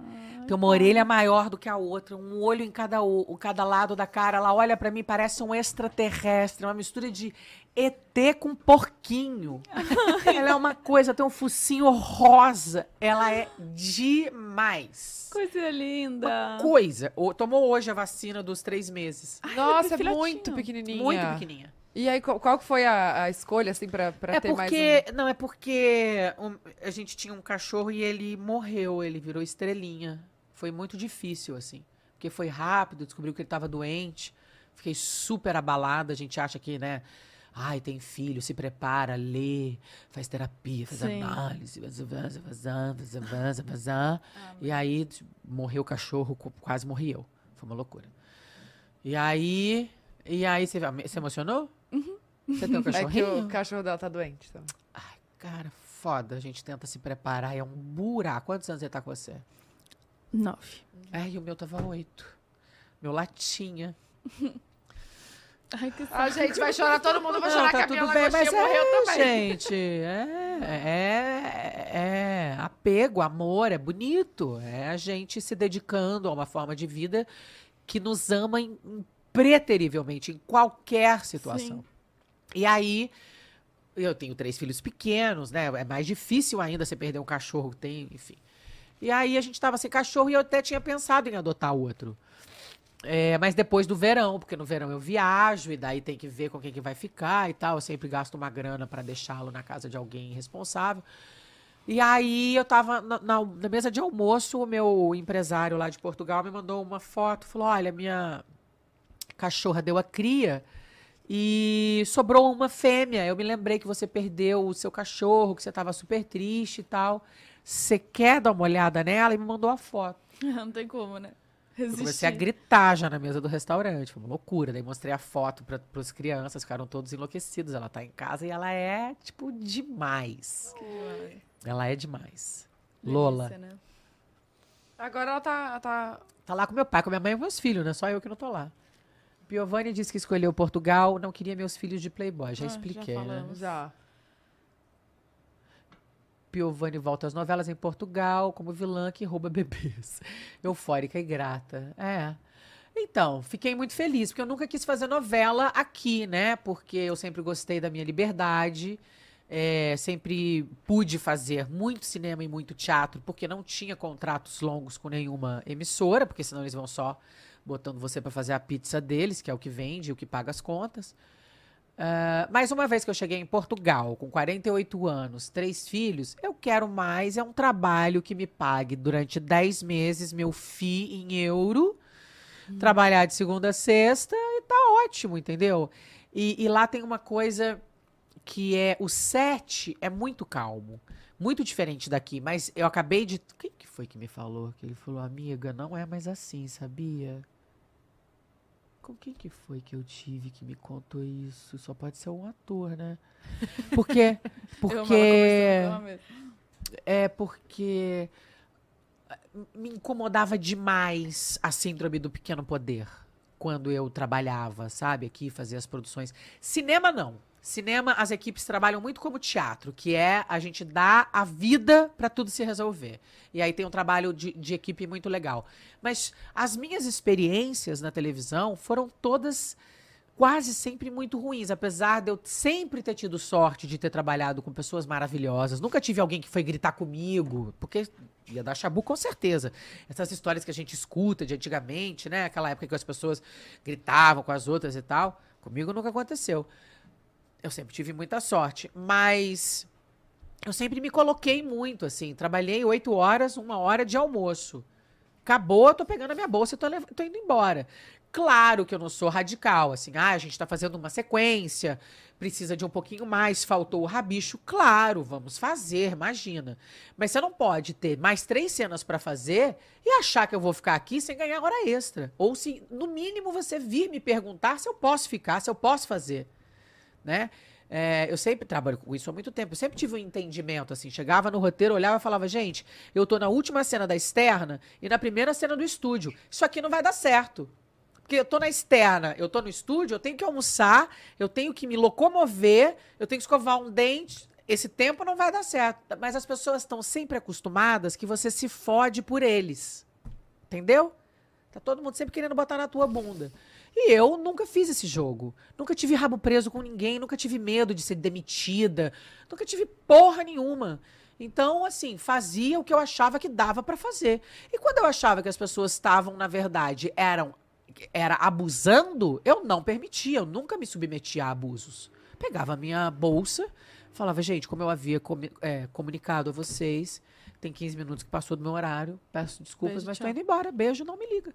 Tem uma orelha maior do que a outra, um olho em cada, o, cada lado da cara. Ela olha pra mim, parece um extraterrestre, uma mistura de ET com porquinho. [LAUGHS] Ela é uma coisa, tem um focinho rosa. Ela é demais. Coisa linda. Uma coisa. O- Tomou hoje a vacina dos três meses. Nossa, é muito pequenininha. Muito pequenininha. E aí, qual, que foi a, a escolha, assim, pra, pra é ter mais porque, um? não, é porque um- a gente tinha um cachorro e ele morreu, ele virou estrelinha. Foi muito difícil, assim. Porque foi rápido, descobriu que ele estava doente. Fiquei super abalada. A gente acha que, né? Ai, tem filho, se prepara, lê, faz terapia, faz Sim. análise, vaza, vaza, vaza, vaza, vaza, vaza. E aí t- morreu o cachorro, qu- quase morri eu. Foi uma loucura. E aí. E aí, você, você emocionou? Você tem um [LAUGHS] É que cachorrinho? o cachorro dela tá doente. Então. Ai, cara, foda. A gente tenta se preparar. É um buraco. Quantos anos ele tá com você? Nove. Ai, o meu tava oito. Meu latinha. [LAUGHS] Ai, que Ah, gente, vai chorar todo mundo, vai Não, chorar tá que a minha tudo bem, mas morreu é, também. gente. É, é, é apego, amor, é bonito. É a gente se dedicando a uma forma de vida que nos ama im- impreterivelmente, em qualquer situação. Sim. E aí, eu tenho três filhos pequenos, né? É mais difícil ainda você perder um cachorro, tem, enfim. E aí a gente tava sem cachorro e eu até tinha pensado em adotar outro. É, mas depois do verão, porque no verão eu viajo e daí tem que ver com quem que vai ficar e tal. Eu sempre gasto uma grana para deixá-lo na casa de alguém responsável. E aí eu tava na, na, na, mesa de almoço, o meu empresário lá de Portugal me mandou uma foto, falou: olha, minha cachorra deu a cria e sobrou uma fêmea. Eu me lembrei que você perdeu o seu cachorro, que você tava super triste e tal. Você quer dar uma olhada nela? E me mandou a foto. [LAUGHS] Não tem como, né? Eu comecei a gritar já na mesa do restaurante. Foi uma loucura. Daí mostrei a foto para as crianças, ficaram todos enlouquecidos. Ela tá em casa e ela é, tipo, demais. Uai. Ela é demais. Delícia, Lola. Né? Agora ela tá, tá. Tá lá com meu pai, com minha mãe e meus filhos, né? Só eu que não tô lá. Piovani disse que escolheu Portugal, não queria meus filhos de Playboy. Já ah, expliquei, já né? falamos, né? Já. Piovani volta às novelas em Portugal como vilã que rouba [LAUGHS] bebês. Eufórica e grata. É. Então, fiquei muito feliz, porque eu nunca quis fazer novela aqui, né? Porque eu sempre gostei da minha liberdade. É, sempre pude fazer muito cinema e muito teatro, porque não tinha contratos longos com nenhuma emissora, porque senão eles vão só botando você para fazer a pizza deles, que é o que vende, o que paga as contas. Uh, mas uma vez que eu cheguei em Portugal, com 48 anos, três filhos, eu quero mais é um trabalho que me pague durante 10 meses meu FII em euro, hum. trabalhar de segunda a sexta e tá ótimo, entendeu? E, e lá tem uma coisa que é o set é muito calmo, muito diferente daqui, mas eu acabei de. Quem que foi que me falou? Que ele falou, amiga, não é mais assim, sabia? Com quem que foi que eu tive que me contou isso? Só pode ser um ator, né? Porque. [LAUGHS] Porque. é porque me incomodava demais a síndrome do pequeno poder quando eu trabalhava, sabe, aqui, fazia as produções. Cinema não. Cinema, as equipes trabalham muito como teatro, que é a gente dar a vida para tudo se resolver. E aí tem um trabalho de, de, equipe muito legal. Mas as minhas experiências na televisão foram todas quase sempre muito ruins, apesar de eu sempre ter tido sorte de ter trabalhado com pessoas maravilhosas. Nunca tive alguém que foi gritar comigo, porque ia dar chabu com certeza. Essas histórias que a gente escuta de antigamente, né? Aquela época que as pessoas gritavam com as outras e tal. Comigo nunca aconteceu. Eu sempre tive muita sorte, mas eu sempre me coloquei muito, assim. Trabalhei oito horas, uma hora de almoço. Acabou, eu tô pegando a minha bolsa e tô, tô indo embora. Claro que eu não sou radical, assim, ah, a gente tá fazendo uma sequência, precisa de um pouquinho mais, faltou o rabicho. Claro, vamos fazer, imagina. Mas você não pode ter mais três cenas para fazer e achar que eu vou ficar aqui sem ganhar hora extra. Ou se, no mínimo, você vir me perguntar se eu posso ficar, se eu posso fazer né? É, eu sempre trabalho com isso há muito tempo. Eu sempre tive um entendimento, assim. Chegava no roteiro, olhava e falava, gente, eu tô na última cena da externa e na primeira cena do estúdio. Isso aqui não vai dar certo. Porque eu tô na externa, eu tô no estúdio, eu tenho que almoçar, eu tenho que me locomover, eu tenho que escovar um dente. Esse tempo não vai dar certo. Mas as pessoas estão sempre acostumadas que você se fode por eles. Entendeu? Tá todo mundo sempre querendo botar na tua bunda. E eu nunca fiz esse jogo. Nunca tive rabo preso com ninguém, nunca tive medo de ser demitida, nunca tive porra nenhuma. Então, assim, fazia o que eu achava que dava para fazer. E quando eu achava que as pessoas estavam, na verdade, eram era abusando, eu não permitia, eu nunca me submetia a abusos. Pegava a minha bolsa, falava, gente, como eu havia comi é, comunicado a vocês, tem 15 minutos que passou do meu horário, peço desculpas, Beijo, mas tchau. tô indo embora. Beijo, não me liga.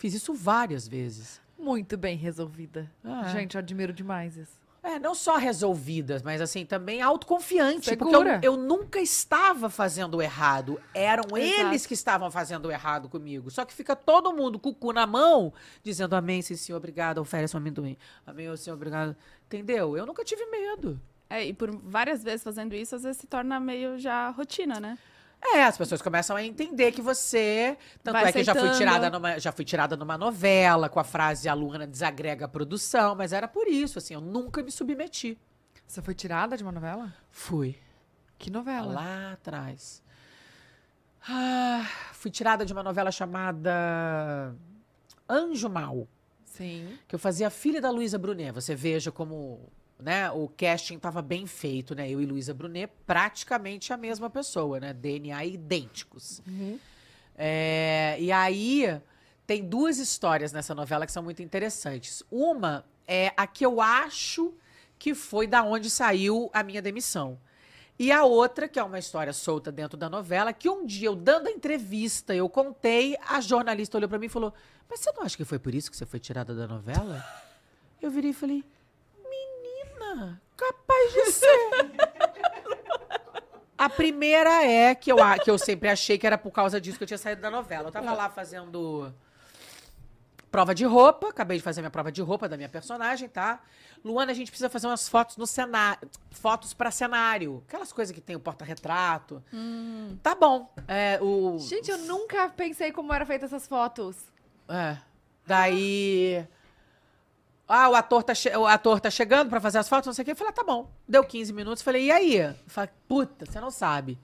Fiz isso várias vezes. Muito bem resolvida. Ah, é. Gente, eu admiro demais isso. É, não só resolvidas, mas assim, também autoconfiante. Segura. Porque eu, eu, nunca estava fazendo errado. Eram Exato. eles que estavam fazendo errado comigo. Só que fica todo mundo com o cu na mão, dizendo amém, sim, senhor, obrigado, oferece um amendoim. Amém, senhor, obrigado. Entendeu? Eu nunca tive medo. É, e por várias vezes fazendo isso, às vezes se torna meio já rotina, né? É, as pessoas começam a entender que você. Tanto Vai é que já fui, tirada numa, já fui tirada numa novela com a frase a Luana desagrega a produção, mas era por isso, assim, eu nunca me submeti. Você foi tirada de uma novela? Fui. Que novela? Lá atrás. Ah, fui tirada de uma novela chamada Anjo Mal. Sim. Que eu fazia a filha da Luísa Brunet. Você veja como né, o casting estava bem feito, né? Eu e Luísa Brunet, praticamente a mesma pessoa, né? DNA idênticos. Uhum. É, e aí Tem duas histórias nessa novela que são muito interessantes. Uma é a que eu acho que foi da onde saiu a minha demissão. E a outra, que é uma história solta dentro da novela, que um dia eu dando a entrevista, eu contei, a jornalista olhou pra mim e falou: Mas você não acha que foi por isso que você foi tirada da novela? Eu virei e falei: Capaz de ser. A primeira é que eu, que eu sempre achei que era por causa disso que eu tinha saído da novela. Eu tava lá fazendo prova de roupa, acabei de fazer minha prova de roupa da minha personagem, tá? Luana, a gente precisa fazer umas fotos no cenário, fotos pra cenário, aquelas coisas que tem o porta-retrato. Tá bom. É, o Gente, eu nunca pensei como eram feitas essas fotos. é. Daí. Ah, o ator tá, o ator tá chegando pra fazer as fotos, não sei o quê. Eu falei, ah, tá bom. Deu 15 minutos. Falei, e aí? Eu falei, puta, você não sabe.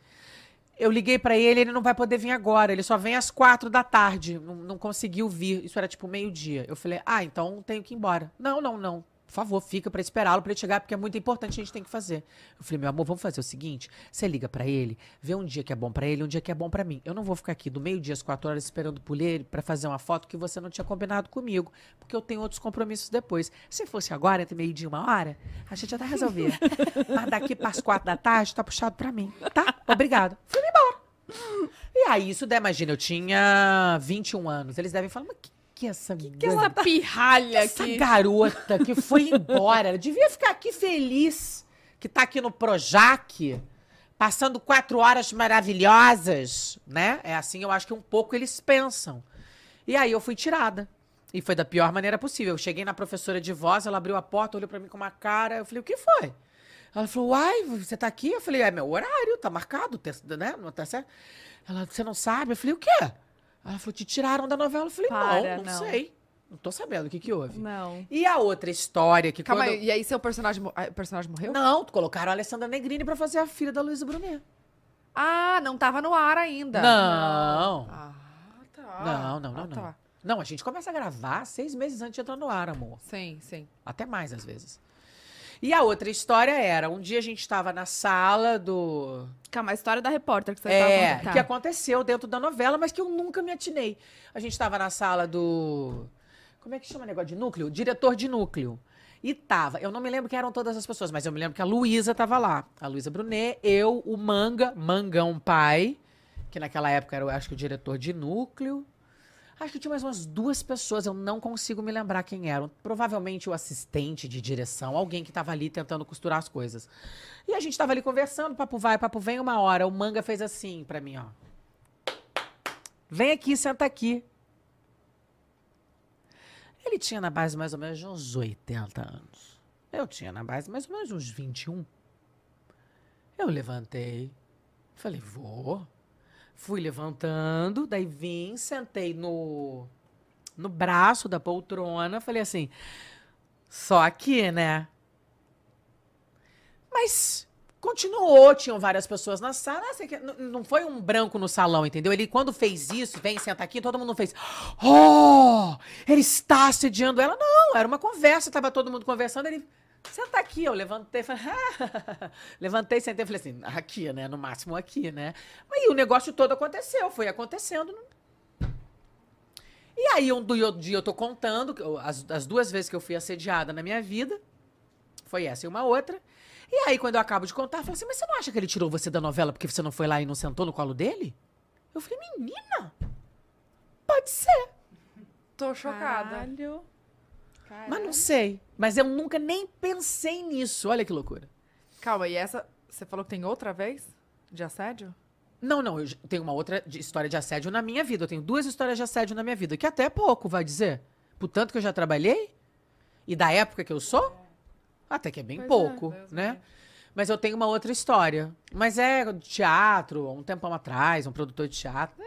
Eu liguei pra ele, ele não vai poder vir agora. Ele só vem às quatro da tarde. Não, não conseguiu vir. Isso era tipo meio-dia. Eu falei, ah, então tenho que ir embora. Não, não, não. Por favor, fica pra esperá-lo pra ele chegar, porque é muito importante, a gente tem que fazer. Eu falei, meu amor, vamos fazer o seguinte: você liga pra ele, vê um dia que é bom pra ele, um dia que é bom pra mim. Eu não vou ficar aqui do meio-dia às quatro horas esperando por ele pra fazer uma foto que você não tinha combinado comigo, porque eu tenho outros compromissos depois. Se fosse agora, entre meio-dia e uma hora, a gente até resolvia. [LAUGHS] Mas daqui pras quatro da tarde, tá puxado pra mim, tá? Obrigado. Fui embora. E aí, isso, daí, imagina, eu tinha 21 anos. Eles devem falar, mas que que essa Que essa pirralha essa aqui. garota que foi [LAUGHS] embora, ela devia ficar aqui feliz, que tá aqui no Projac, passando quatro horas maravilhosas, né? É assim, eu acho que um pouco eles pensam. E aí eu fui tirada. E foi da pior maneira possível. Eu cheguei na professora de voz, ela abriu a porta, olhou pra mim com uma cara, eu falei, o que foi? Ela falou, uai, você tá aqui? Eu falei, é meu horário, tá marcado, né? Não tá certo? Ela, você não sabe? Eu falei, o quê? Ela falou, te tiraram da novela. Eu falei, Para, não, não, não. sei. Não tô sabendo o que que houve. Não. E a outra história que Calma quando... aí, e aí seu personagem, o personagem morreu? Não, colocaram a Alessandra Negrini pra fazer a filha da Luísa Brunet. Ah, não tava no ar ainda. Não. Ah, tá. Não, não, não, Ah, não. tá. Não, a gente começa a gravar seis meses antes de entrar no ar, amor. Sim, sim. Até mais, às vezes. E a outra história era, um dia a gente estava na sala do... Calma, a história da repórter que você É, tava que aconteceu dentro da novela, mas que eu nunca me atinei. A gente estava na sala do... Como é que chama o negócio de núcleo? Diretor de núcleo. E tava, eu não me lembro quem eram todas as pessoas, mas eu me lembro que a Luísa tava lá. A Luísa Brunet, eu, o Manga, Mangão Pai, que naquela época era, eu acho que, o diretor de núcleo. Acho que tinha mais umas duas pessoas, eu não consigo me lembrar quem eram. Provavelmente o assistente de direção, alguém que tava ali tentando costurar as coisas. E a gente tava ali conversando, papo vai, papo vem, uma hora. O Manga fez assim pra mim, ó. Vem aqui, senta aqui. Ele tinha na base mais ou menos uns 80 anos. Eu tinha na base mais ou menos uns 21. Eu levantei, falei, vou. Fui levantando, daí vim, sentei no, no braço da poltrona, falei assim, só aqui, né? Mas continuou, tinham várias pessoas na sala. Quer- não- foi um branco no salão, entendeu? Ele, quando fez isso, vem, senta aqui, todo mundo fez. Oh! Ele está assediando ela. Não, era uma conversa, tava todo mundo conversando. Ele, senta aqui. Eu levantei, falei, [LAUGHS] levantei, sentei, falei assim, aqui, né? No máximo aqui, né? Aí o negócio todo aconteceu, foi acontecendo. E aí, um do- dia eu tô contando, as, as duas vezes que eu fui assediada na minha vida, foi essa e uma outra. E aí, quando eu acabo de contar, eu falei assim, mas você não acha que ele tirou você da novela porque você não foi lá e não sentou no colo dele? Eu falei, menina, pode ser, Tô chocada. Caralho. Mas não sei. Mas eu nunca nem pensei nisso, olha que loucura. Calma, e essa. Você falou que tem outra vez? De assédio? Não, não, eu tenho uma outra de- história de assédio na minha vida. Eu tenho duas histórias de assédio na minha vida, que até é pouco, vai dizer. Por tanto que eu já trabalhei e da época que eu sou, até que é bem Pois é, pouco, me né? Mas eu tenho uma outra história. Mas é de teatro, um tempão atrás, um produtor de teatro.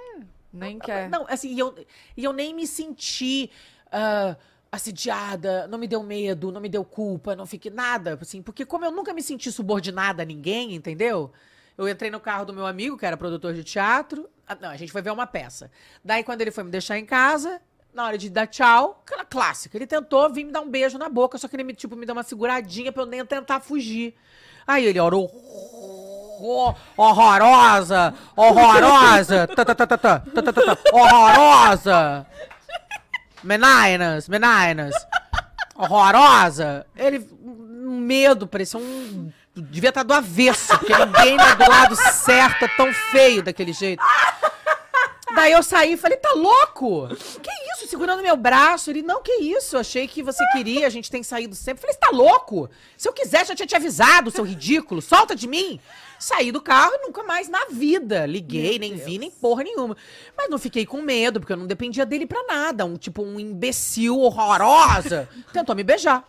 Nem quer. Não, assim, e eu, e eu nem me senti ah, assediada, não me deu medo, não me deu culpa, não fiquei nada, assim, porque como eu nunca me senti subordinada a ninguém, entendeu? Eu entrei no carro do meu amigo, que era produtor de teatro. Não, a gente foi ver uma peça. Daí, quando ele foi me deixar em casa, na hora de dar tchau, aquela clássica. Ele tentou vir me dar um beijo na boca, só que ele me, tipo, me deu uma seguradinha pra eu nem tentar fugir. Aí ele orou. Horrorosa! Horrorosa! Horrorosa! Meninas, meninas. Horrorosa. Ele, um medo, parecia um. Devia estar do avesso, porque ninguém é do lado certo, é tão feio daquele jeito. Daí eu saí e falei, tá louco? Que isso? Segurando meu braço. Ele, não, que isso? Eu achei que você queria, a gente tem saído sempre. Falei, você tá louco? Se eu quisesse, eu tinha te avisado, seu ridículo. Solta de mim. Saí do carro e nunca mais na vida. Liguei, nem vi, nem porra nenhuma. Mas não fiquei com medo, porque eu não dependia dele pra nada. Um tipo, um imbecil horrorosa. [LAUGHS] Tentou me beijar.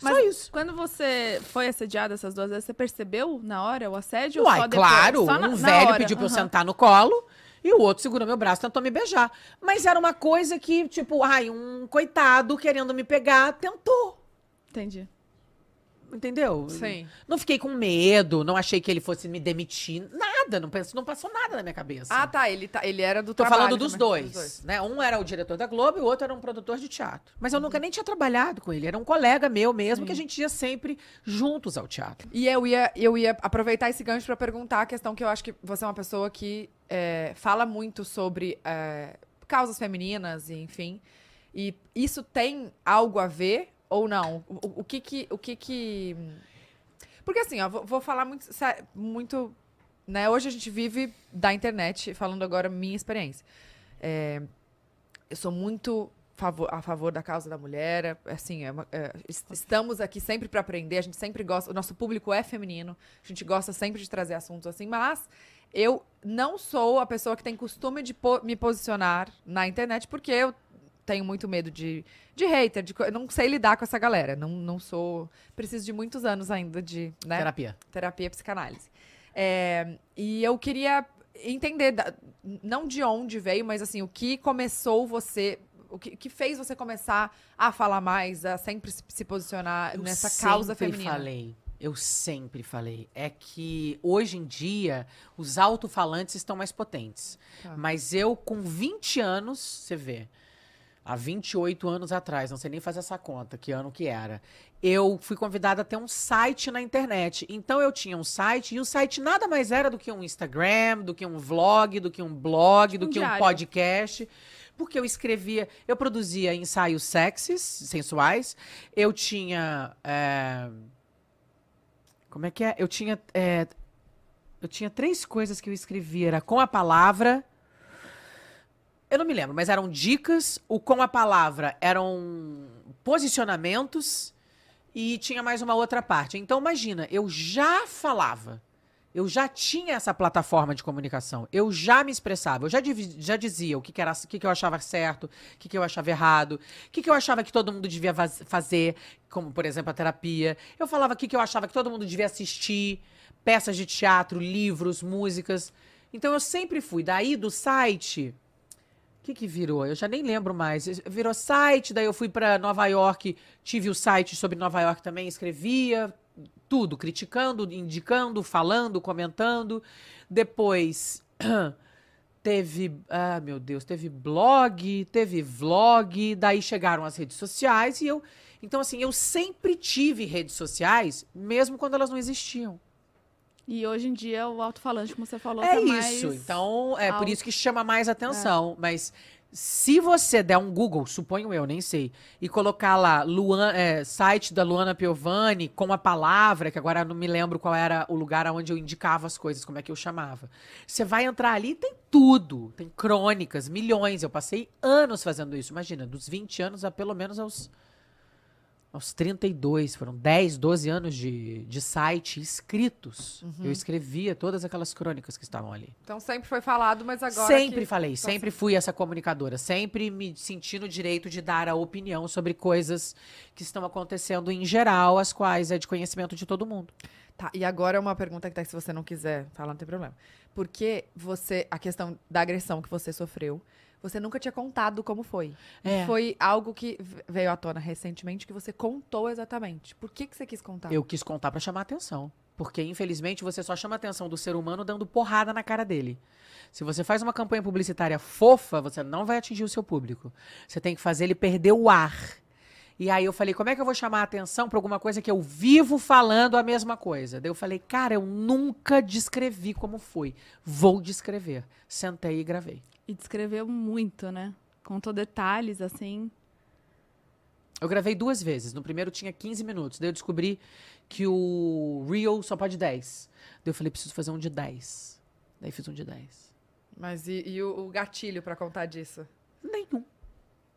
Mas Só isso. quando você foi assediada essas duas vezes, você percebeu na hora o assédio? ou Uai, só depois? claro. Só na- um velho hora, pediu pra eu aham. sentar no colo e o outro segurou meu braço e tentou me beijar. Mas era uma coisa que, tipo, ai, um coitado querendo me pegar tentou. Entendi. Entendeu? Sim. Não fiquei com medo, não achei que ele fosse me demitir. Nada, não, penso, não passou nada na minha cabeça. Ah, tá. Ele, tá, ele era do Tô trabalho falando dos também, dois, né? Um era o diretor da Globo e o outro era um produtor de teatro. Mas eu nunca nem tinha trabalhado com ele. Era um colega meu mesmo, que a gente ia sempre juntos ao teatro. E eu ia, eu ia aproveitar esse gancho pra perguntar a questão que eu acho que você é uma pessoa que é, fala muito sobre é, causas femininas, e enfim. E isso tem algo a ver ou não? O, o- que que... O que que... Porque assim, ó, vou, vou falar muito, muito... Né? Hoje a gente vive da internet, falando agora minha experiência. É, eu sou muito a favor da causa da mulher. Assim, é uma- é, es- estamos aqui sempre para aprender. A gente sempre gosta. O nosso público é feminino. A gente gosta sempre de trazer assuntos assim. Mas eu não sou a pessoa que tem costume de po- me posicionar na internet porque eu tenho muito medo de, de hater. De, eu não sei lidar com essa galera. Não, não sou. Preciso de muitos anos ainda de né, Terapia. terapia e psicanálise. É, e eu queria entender, não de onde veio, mas assim, o que começou você, o que, que fez você começar a falar mais, a sempre se, posicionar Eu nessa causa sempre feminina. falei. Eu sempre falei. É que hoje em dia os alto-falantes estão mais potentes. Tá. Mas eu, com 20 anos, você vê, há 28 anos atrás, não sei nem fazer essa conta, que ano que era. Eu fui convidada a ter um site na internet. Então eu tinha um site, e o site nada mais era do que um Instagram, do que um vlog, do que um blog, do um que um diário. podcast. Porque eu escrevia, eu produzia ensaios sexys, sensuais. Eu tinha. é, como é que é? Eu tinha. é, eu tinha três coisas que eu escrevia. Era com a palavra. Eu não me lembro, mas eram dicas. O com a palavra eram posicionamentos. E tinha mais uma outra parte. Então, imagina, eu já falava. Eu já tinha essa plataforma de comunicação. Eu já me expressava. Eu já, já dizia o que, que era, o que, que eu achava certo, o que, que eu achava errado, o que, que eu achava que todo mundo devia fazer, como, por exemplo, a terapia. Eu falava o que, que eu achava que todo mundo devia assistir, peças de teatro, livros, músicas. Então, eu sempre fui. Daí, do site, o que, que virou? Eu já nem lembro mais. Virou site, daí eu fui para Nova York, tive o site sobre Nova York também, escrevia tudo, criticando, indicando, falando, comentando. Depois [CLEARS THROAT] teve, ah, meu Deus, teve blog, teve vlog, daí chegaram as redes sociais e eu, então assim, eu sempre tive redes sociais, mesmo quando elas não existiam. E hoje em dia o alto-falante, como você falou, É tá isso. Então, é por alto. isso que chama mais atenção. Mas se você der um Google, suponho eu, nem sei, e colocar lá Luan, é, site da Luana Piovani com a palavra, que agora não me lembro qual era o lugar onde eu indicava as coisas, como é que eu chamava. Você vai entrar ali e tem tudo. Tem crônicas, milhões. Eu passei anos fazendo isso. Imagina, dos 20 anos a pelo menos aos. Aos 32, foram 10, 12 anos de, de site escritos. Eu escrevia todas aquelas crônicas que estavam ali. Então sempre foi falado, mas agora sempre que- falei, tá sempre fui essa comunicadora, sempre me senti no direito de dar a opinião sobre coisas que estão acontecendo em geral, as quais é de conhecimento de todo mundo. Tá, e agora uma pergunta que tá, se você não quiser falar, não tem problema. Porque você, a questão da agressão que você sofreu, você nunca tinha contado como foi. É. Foi algo que veio à tona recentemente que você contou exatamente. Por que, que você quis contar? Eu quis contar pra chamar atenção. Porque, infelizmente, você só chama a atenção do ser humano dando porrada na cara dele. Se você faz uma campanha publicitária fofa, você não vai atingir o seu público. Você tem que fazer ele perder o ar. E aí eu falei, como é que eu vou chamar a atenção pra alguma coisa que eu vivo falando a mesma coisa? Daí eu falei, cara, eu nunca descrevi como foi. Vou descrever. Sentei e gravei. E descreveu muito, né? Contou detalhes, assim. Eu gravei duas vezes. No primeiro tinha 15 minutos. Daí eu descobri que o Real só pode 10. Daí eu falei, preciso fazer um de 10. Daí fiz um de 10. Mas e, e o, o gatilho pra contar disso? Nenhum.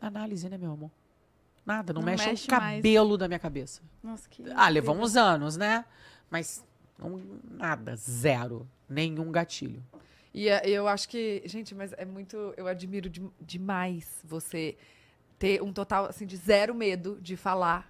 Análise, né, meu amor? Nada, não, Não mexe, mexe um mais. cabelo da minha cabeça. Nossa, que. Ah, levou uns anos, né? Mas não- nada, zero. Nenhum gatilho. E é, eu acho que, gente, mas é muito. Eu admiro de- demais você ter um total, assim, de zero medo de falar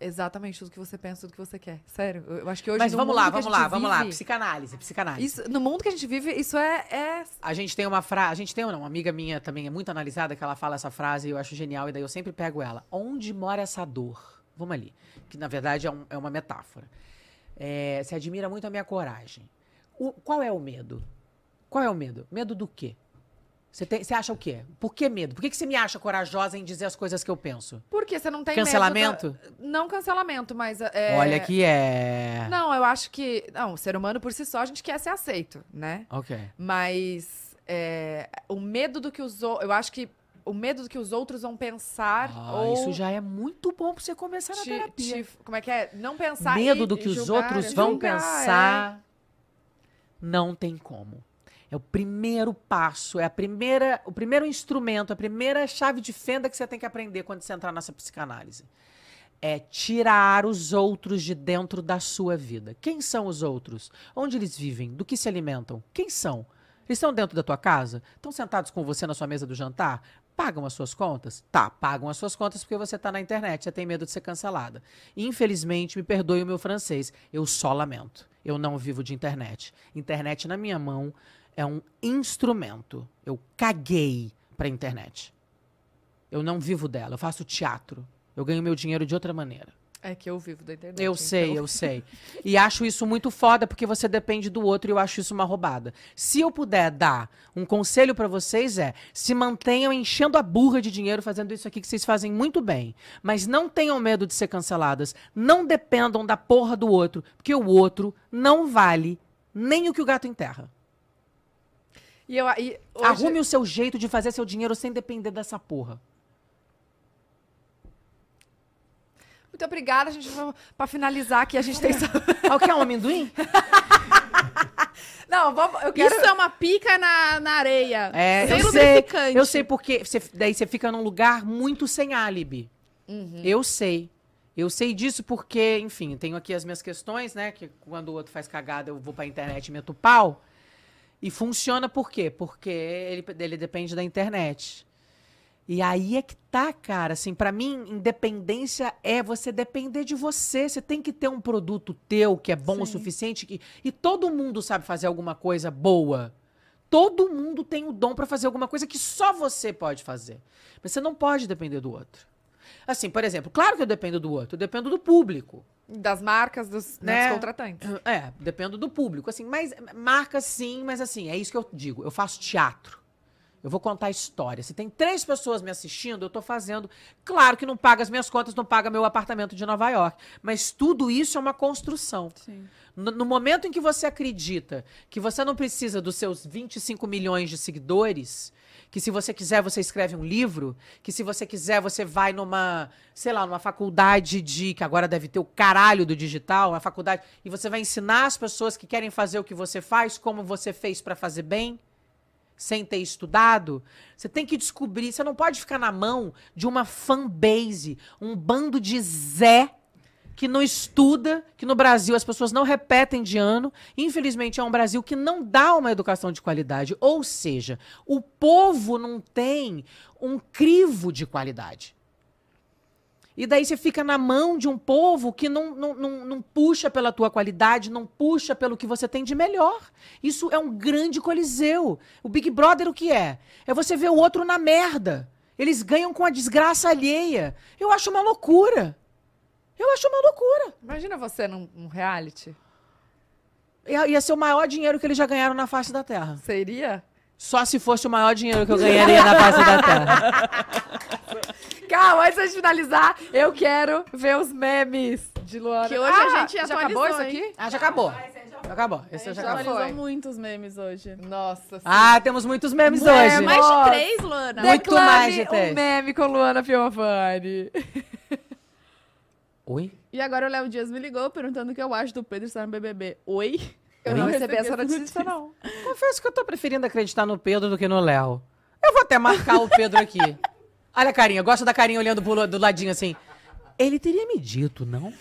exatamente tudo que você pensa, tudo que você quer. Sério. Eu acho que hoje. Mas no vamos mundo lá, vamos lá, gente vamos lá. vive, Psicanálise, psicanálise. Isso, no mundo que a gente vive, isso é. é A gente tem uma frase, a gente tem não, uma amiga minha também é muito analisada que ela fala essa frase e eu acho genial e daí eu sempre pego ela. Onde mora essa dor? Vamos ali, que na verdade é, um- é uma metáfora. É, você admira muito a minha coragem. O- qual é o medo? Qual é o medo? Medo do quê? Você, tem- você acha o quê? Por que medo? Por que, que você me acha corajosa em dizer as coisas que eu penso? Porque você não tem Cancelamento? da- Não cancelamento, mas. É... Olha que é. Não, eu acho que. Não, o ser humano por si só a gente quer ser aceito, né? Ok. Mas é, o medo do que os outros. Eu acho que o medo do que os outros vão pensar. Ah, ou isso já é muito bom pra você começar na te- terapia. te- como é que é? Não pensar. Medo e- do que os outros é. vão Julgar, pensar. Não tem como. É o primeiro passo, é a primeira, o primeiro instrumento, a primeira chave de fenda que você tem que aprender quando você entrar nessa psicanálise. É tirar os outros de dentro da sua vida. Quem são os outros? Onde eles vivem? Do que se alimentam? Quem são? Eles estão dentro da tua casa? Estão sentados com você na sua mesa do jantar? Pagam as suas contas? Tá, pagam as suas contas porque você está na internet, você tem medo de ser cancelada. Infelizmente, me perdoe o meu francês, eu só lamento. Eu não vivo de internet. Internet na minha mão é um instrumento. Eu caguei pra internet. Eu não vivo dela, eu faço teatro. Eu ganho meu dinheiro de outra maneira. É que eu vivo da internet. Eu sei, então. eu sei. E acho isso muito foda porque você depende do outro e eu acho isso uma roubada. Se eu puder dar um conselho pra vocês é: se mantenham enchendo a burra de dinheiro fazendo isso aqui que vocês fazem muito bem, mas não tenham medo de ser canceladas, não dependam da porra do outro, porque o outro não vale nem o que o gato enterra. E eu, e hoje, Arrume o seu jeito de fazer seu dinheiro sem depender dessa porra. Muito obrigada, a gente vai pra finalizar aqui, a gente tem. Ah, o que é um amendoim? [LAUGHS] Não, vamos, eu quero... Isso é uma pica na, na areia. É, Sem eu sei, eu sei porque você- daí você fica num lugar muito sem álibi. Uhum. Eu sei. Eu sei disso porque, enfim, tenho aqui as minhas questões, né? Que quando o outro faz cagada, eu vou pra internet e meto o pau. E funciona por quê? Porque ele, ele depende da internet. E aí é que tá, cara. Assim, para mim, independência é você depender de você. Você tem que ter um produto teu que é bom o Sim. suficiente. Que, e todo mundo sabe fazer alguma coisa boa. Todo mundo tem o dom pra fazer alguma coisa que só você pode fazer. Mas você não pode depender do outro. Assim, por exemplo, claro que eu dependo do outro, eu dependo do público. Das marcas, dos, né, Né? dos contratantes. É, dependo do público. Assim, mas marca sim, mas assim, é isso que eu digo. Eu faço teatro. Eu vou contar história. Se tem três pessoas me assistindo, eu tô fazendo. Claro que não paga as minhas contas, não paga meu apartamento de Nova York. Mas tudo isso é uma construção. Sim. No, no momento em que você acredita que você não precisa dos seus 25 milhões de seguidores, que se você quiser você escreve um livro, que se você quiser você vai numa, sei lá, numa faculdade de, que agora deve ter o caralho do digital, uma faculdade, e você vai ensinar as pessoas que querem fazer o que você faz, como você fez para fazer bem, sem ter estudado, você tem que descobrir, você não pode ficar na mão de uma fanbase, um bando de Zé que não estuda, que no Brasil as pessoas não repetem de ano. Infelizmente, é um Brasil que não dá uma educação de qualidade. Ou seja, o povo não tem um crivo de qualidade. E daí você fica na mão de um povo que não, não, não, não puxa pela tua qualidade, não puxa pelo que você tem de melhor. Isso é um grande coliseu. O Big Brother o que é? É você ver o outro na merda. Eles ganham com a desgraça alheia. Eu acho uma loucura. Eu acho uma loucura. Imagina você num, num reality. Ia, ia ser o maior dinheiro que eles já ganharam na face da Terra. Seria? Só se fosse o maior dinheiro que eu ganharia na face da Terra. [LAUGHS] Calma, antes de finalizar, eu quero ver os memes de Luana. Que hoje Ah, a gente já acabou isso hein? aqui? Ah, já acabou. Já acabou. Esse já Já acabou. Atualizou muitos memes hoje. Nossa. sim. Ah, temos muitos memes Muito hoje. mais- Nossa. de três, Luana. Muito Declame mais de três. um meme com Luana Piovani. [LAUGHS] Oi? E agora o Léo Dias me ligou perguntando o que eu acho do Pedro estar no BBB. Oi? Eu não recebi essa notícia, não. Confesso que eu tô preferindo acreditar no Pedro do que no Léo. Eu vou até marcar o Pedro aqui. [LAUGHS] Olha a carinha, gosta da carinha olhando pro, do ladinho assim. Ele teria me dito, não?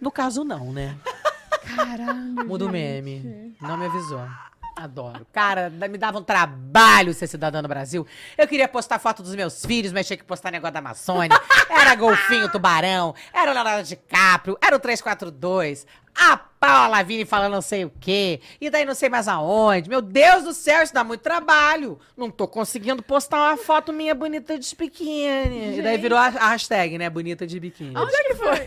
No caso, não, né? [LAUGHS] Caralho. Muda o meme. Não me avisou. Adoro. Cara, me dava um trabalho ser cidadã no Brasil. Eu queria postar foto dos meus filhos, mas tinha que postar negócio da Amazônia. Era golfinho, tubarão. Era o Leonardo DiCaprio. Era o 342. A Paula Lavigne falando não sei o quê. E daí não sei mais aonde. Meu Deus do céu, isso dá muito trabalho. Não tô conseguindo postar uma foto minha bonita de biquíni. E daí virou a hashtag, né? Bonita de biquíni. Onde é que foi?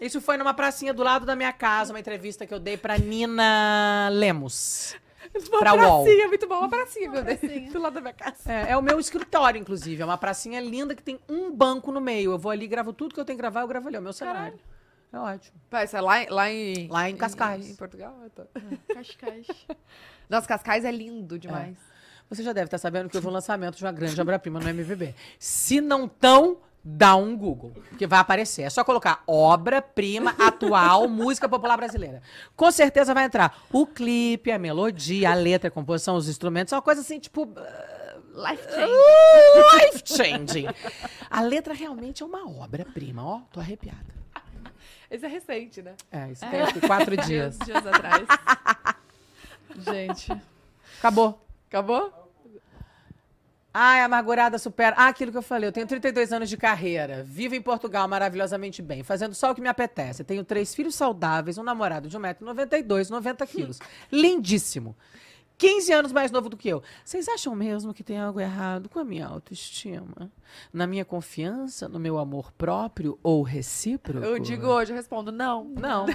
Isso foi numa pracinha do lado da minha casa, uma entrevista que eu dei pra Nina Lemos. Pra uma UOL. pracinha, muito bom. Uma pracinha, meu Deus. Do lado da minha casa. É, é o meu escritório, inclusive. É uma pracinha linda que tem um banco no meio. Eu vou ali, gravo tudo que eu tenho que gravar, eu gravo ali. É o meu cenário. É ótimo. Pai, isso é lá, em- lá em... Lá em Cascais. Em, Portugal? Eu tô- Cascais. [LAUGHS] Nossa, Cascais é lindo demais. Você já deve estar sabendo que houve um lançamento de uma grande obra-prima no MVB. Se não tão, dá um Google, que vai aparecer. É só colocar obra-prima atual, [LAUGHS] música popular brasileira. Com certeza vai entrar o clipe, a melodia, a letra, a composição, os instrumentos. É uma coisa assim, tipo... Life change. Life changing. A letra realmente é uma obra-prima, ó. Tô arrepiada. Esse é recente, né? É, isso tem acho que quatro [LAUGHS] dias. Dias, dias atrás. [LAUGHS] Gente. Acabou. Acabou? Ai, amargurada supera. Ah, aquilo que eu falei. Eu tenho 32 anos de carreira. Vivo em Portugal maravilhosamente bem, fazendo só o que me apetece. Tenho três filhos saudáveis, um namorado de 1,92m, 90 quilos. [LAUGHS] Lindíssimo. 15 anos mais novo do que eu. Vocês acham mesmo que tem algo errado com a minha autoestima? Na minha confiança, no meu amor próprio ou recíproco? Eu digo hoje, eu respondo não. Não.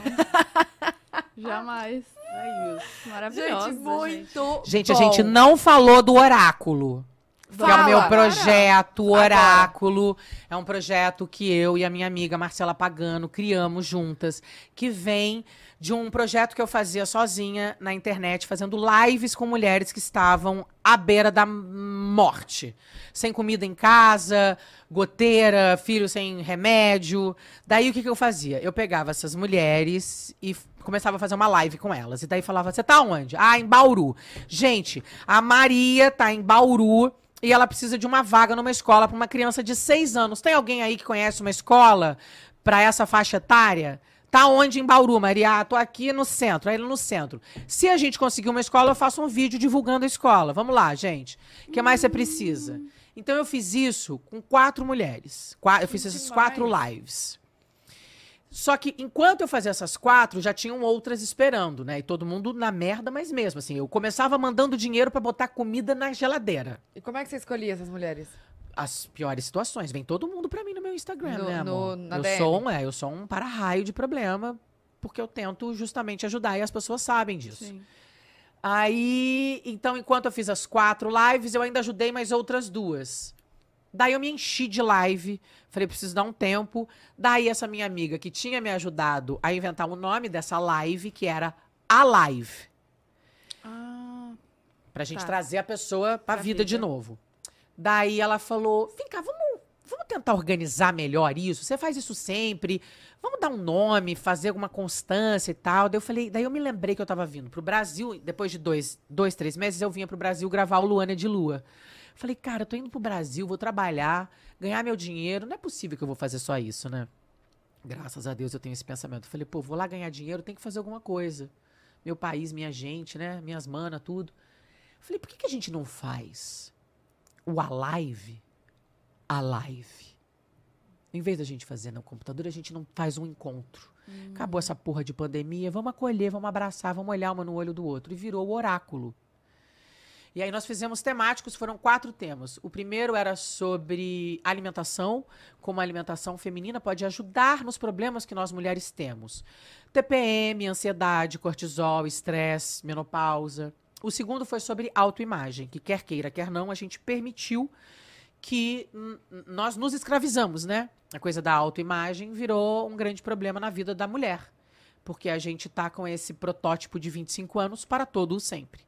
[LAUGHS] Jamais. É isso. Maravilhosa. Gente, muito Gente, a bom. gente não falou do oráculo. Que é o Fala. meu projeto Agora. Oráculo. É um projeto que eu e a minha amiga Marcela Pagano criamos juntas, que vem de um projeto que eu fazia sozinha na internet, fazendo lives com mulheres que estavam à beira da morte. Sem comida em casa, goteira, filho sem remédio. Daí o que, que eu fazia? Eu pegava essas mulheres e começava a fazer uma live com elas. E daí falava: Você tá onde? Ah, em Bauru. Gente, a Maria tá em Bauru e ela precisa de uma vaga numa escola para uma criança de seis anos. Tem alguém aí que conhece uma escola para essa faixa etária? Tá onde em Bauru, Maria? Ah, tô aqui no centro. Aí no centro. Se a gente conseguir uma escola, eu faço um vídeo divulgando a escola. Vamos lá, gente. O que mais você precisa? Então eu fiz isso com quatro mulheres. Eu fiz essas quatro lives. Só que enquanto eu fazia essas quatro, já tinham outras esperando, né? E todo mundo na merda, mas mesmo assim, eu começava mandando dinheiro pra botar comida na geladeira. E como é que você escolhia essas mulheres? As piores situações, vem todo mundo pra mim no meu Instagram, No- né, no- amor? na eu DM. sou um, é, eu sou um para-raio de problema, porque eu tento justamente ajudar e as pessoas sabem disso. Sim. Aí, então, enquanto eu fiz as quatro lives, eu ainda ajudei mais outras duas. Daí eu me enchi de live, falei, preciso dar um tempo. Daí essa minha amiga que tinha me ajudado a inventar o nome dessa live, que era a live, Ah, pra gente Tá. trazer a pessoa pra, Pra vida, de vida. novo. Daí ela falou: "Vem cá, vamos, vamos tentar organizar melhor isso. Você faz isso sempre. Vamos dar um nome, fazer alguma constância e tal." Daí eu falei, daí eu me lembrei que eu tava vindo pro Brasil, depois de dois, dois três meses, eu vinha pro Brasil gravar o Luana de Lua. Falei, cara, eu tô indo pro Brasil, vou trabalhar, ganhar meu dinheiro. Não é possível que eu vou fazer só isso, né? Graças a Deus eu tenho esse pensamento. Falei, pô, vou lá ganhar dinheiro, tem que fazer alguma coisa. Meu país, minha gente, né? Minhas manas, tudo. Falei, por que, que a gente não faz o Alive Alive? Em vez da gente fazer no computador, a gente não faz um encontro. Acabou essa porra de pandemia, vamos acolher, vamos abraçar, vamos olhar uma no olho do outro. E virou o oráculo. E aí nós fizemos temáticos, foram quatro temas. O primeiro era sobre alimentação, como a alimentação feminina pode ajudar nos problemas que nós mulheres temos. TPM, ansiedade, cortisol, estresse, menopausa. O segundo foi sobre autoimagem, que quer queira, quer não, a gente permitiu que nós nos escravizamos, né? A coisa da autoimagem virou um grande problema na vida da mulher. Porque a gente tá com esse protótipo de 25 anos para todo o sempre.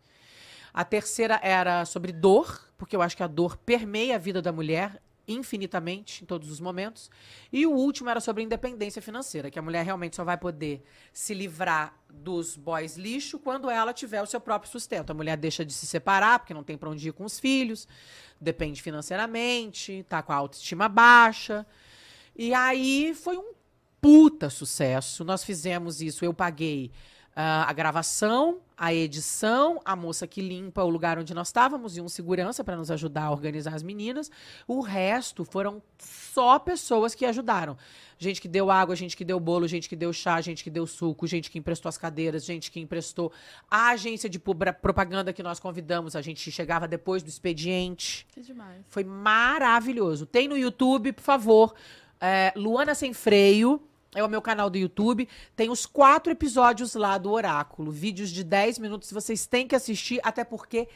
A terceira era sobre dor, porque eu acho que a dor permeia a vida da mulher infinitamente em todos os momentos. E o último era sobre independência financeira, que a mulher realmente só vai poder se livrar dos boys lixo quando ela tiver o seu próprio sustento. A mulher deixa de se separar porque não tem para onde ir com os filhos, depende financeiramente, tá com a autoestima baixa. E aí foi um puta sucesso. Nós fizemos isso, eu paguei a gravação, a edição, a moça que limpa o lugar onde nós estávamos e um segurança para nos ajudar a organizar as meninas. O resto foram só pessoas que ajudaram. Gente que deu água, gente que deu bolo, gente que deu chá, gente que deu suco, gente que emprestou as cadeiras, gente que emprestou a agência de propaganda que nós convidamos. A gente chegava depois do expediente. Que demais. Foi maravilhoso. Tem no YouTube, por favor. é, Luana Sem Freio. É o meu canal do YouTube. Tem os quatro episódios lá do Oráculo. Vídeos de 10 minutos. Vocês têm que assistir, até porque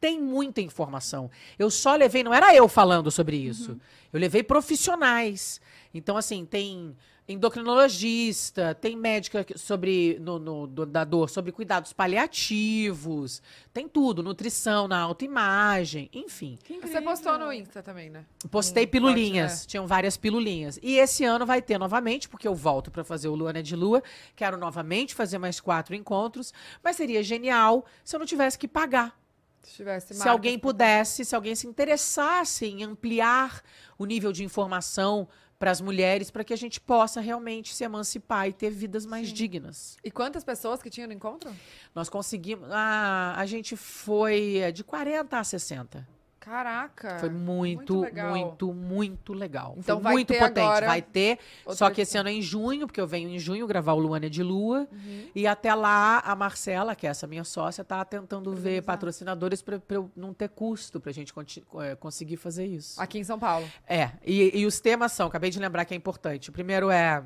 tem muita informação. Eu só levei, não era eu falando sobre isso. Eu levei profissionais. Então, assim, tem endocrinologista, tem médica sobre no, no- do- da dor, sobre cuidados paliativos, tem tudo, nutrição na autoimagem, enfim. Que Você postou no Insta também, né? Postei pilulinhas, corte, tinham várias pilulinhas. E esse ano vai ter novamente, porque eu volto pra fazer o Luana de Lua. Quero novamente fazer mais quatro encontros. Mas seria genial se eu não tivesse que pagar. Se tivesse Se alguém pudesse, se alguém se interessasse em ampliar o nível de informação para as mulheres, para que a gente possa realmente se emancipar e ter vidas mais dignas. E quantas pessoas que tinham no encontro? Nós conseguimos. Ah, a gente foi é, de 40 a 60. Caraca. Foi muito, legal. muito, muito legal. Então Foi vai muito ter potente. agora Vai ter. Só que esse ano é em junho, porque eu venho em junho gravar o Luana de Lua. Uhum. E até lá, a Marcela, que é essa minha sócia, tá tentando ver patrocinadores para eu não ter custo pra gente eh, conseguir fazer isso. Aqui em São Paulo. É, e, e os temas são, acabei de lembrar que é importante. O primeiro é.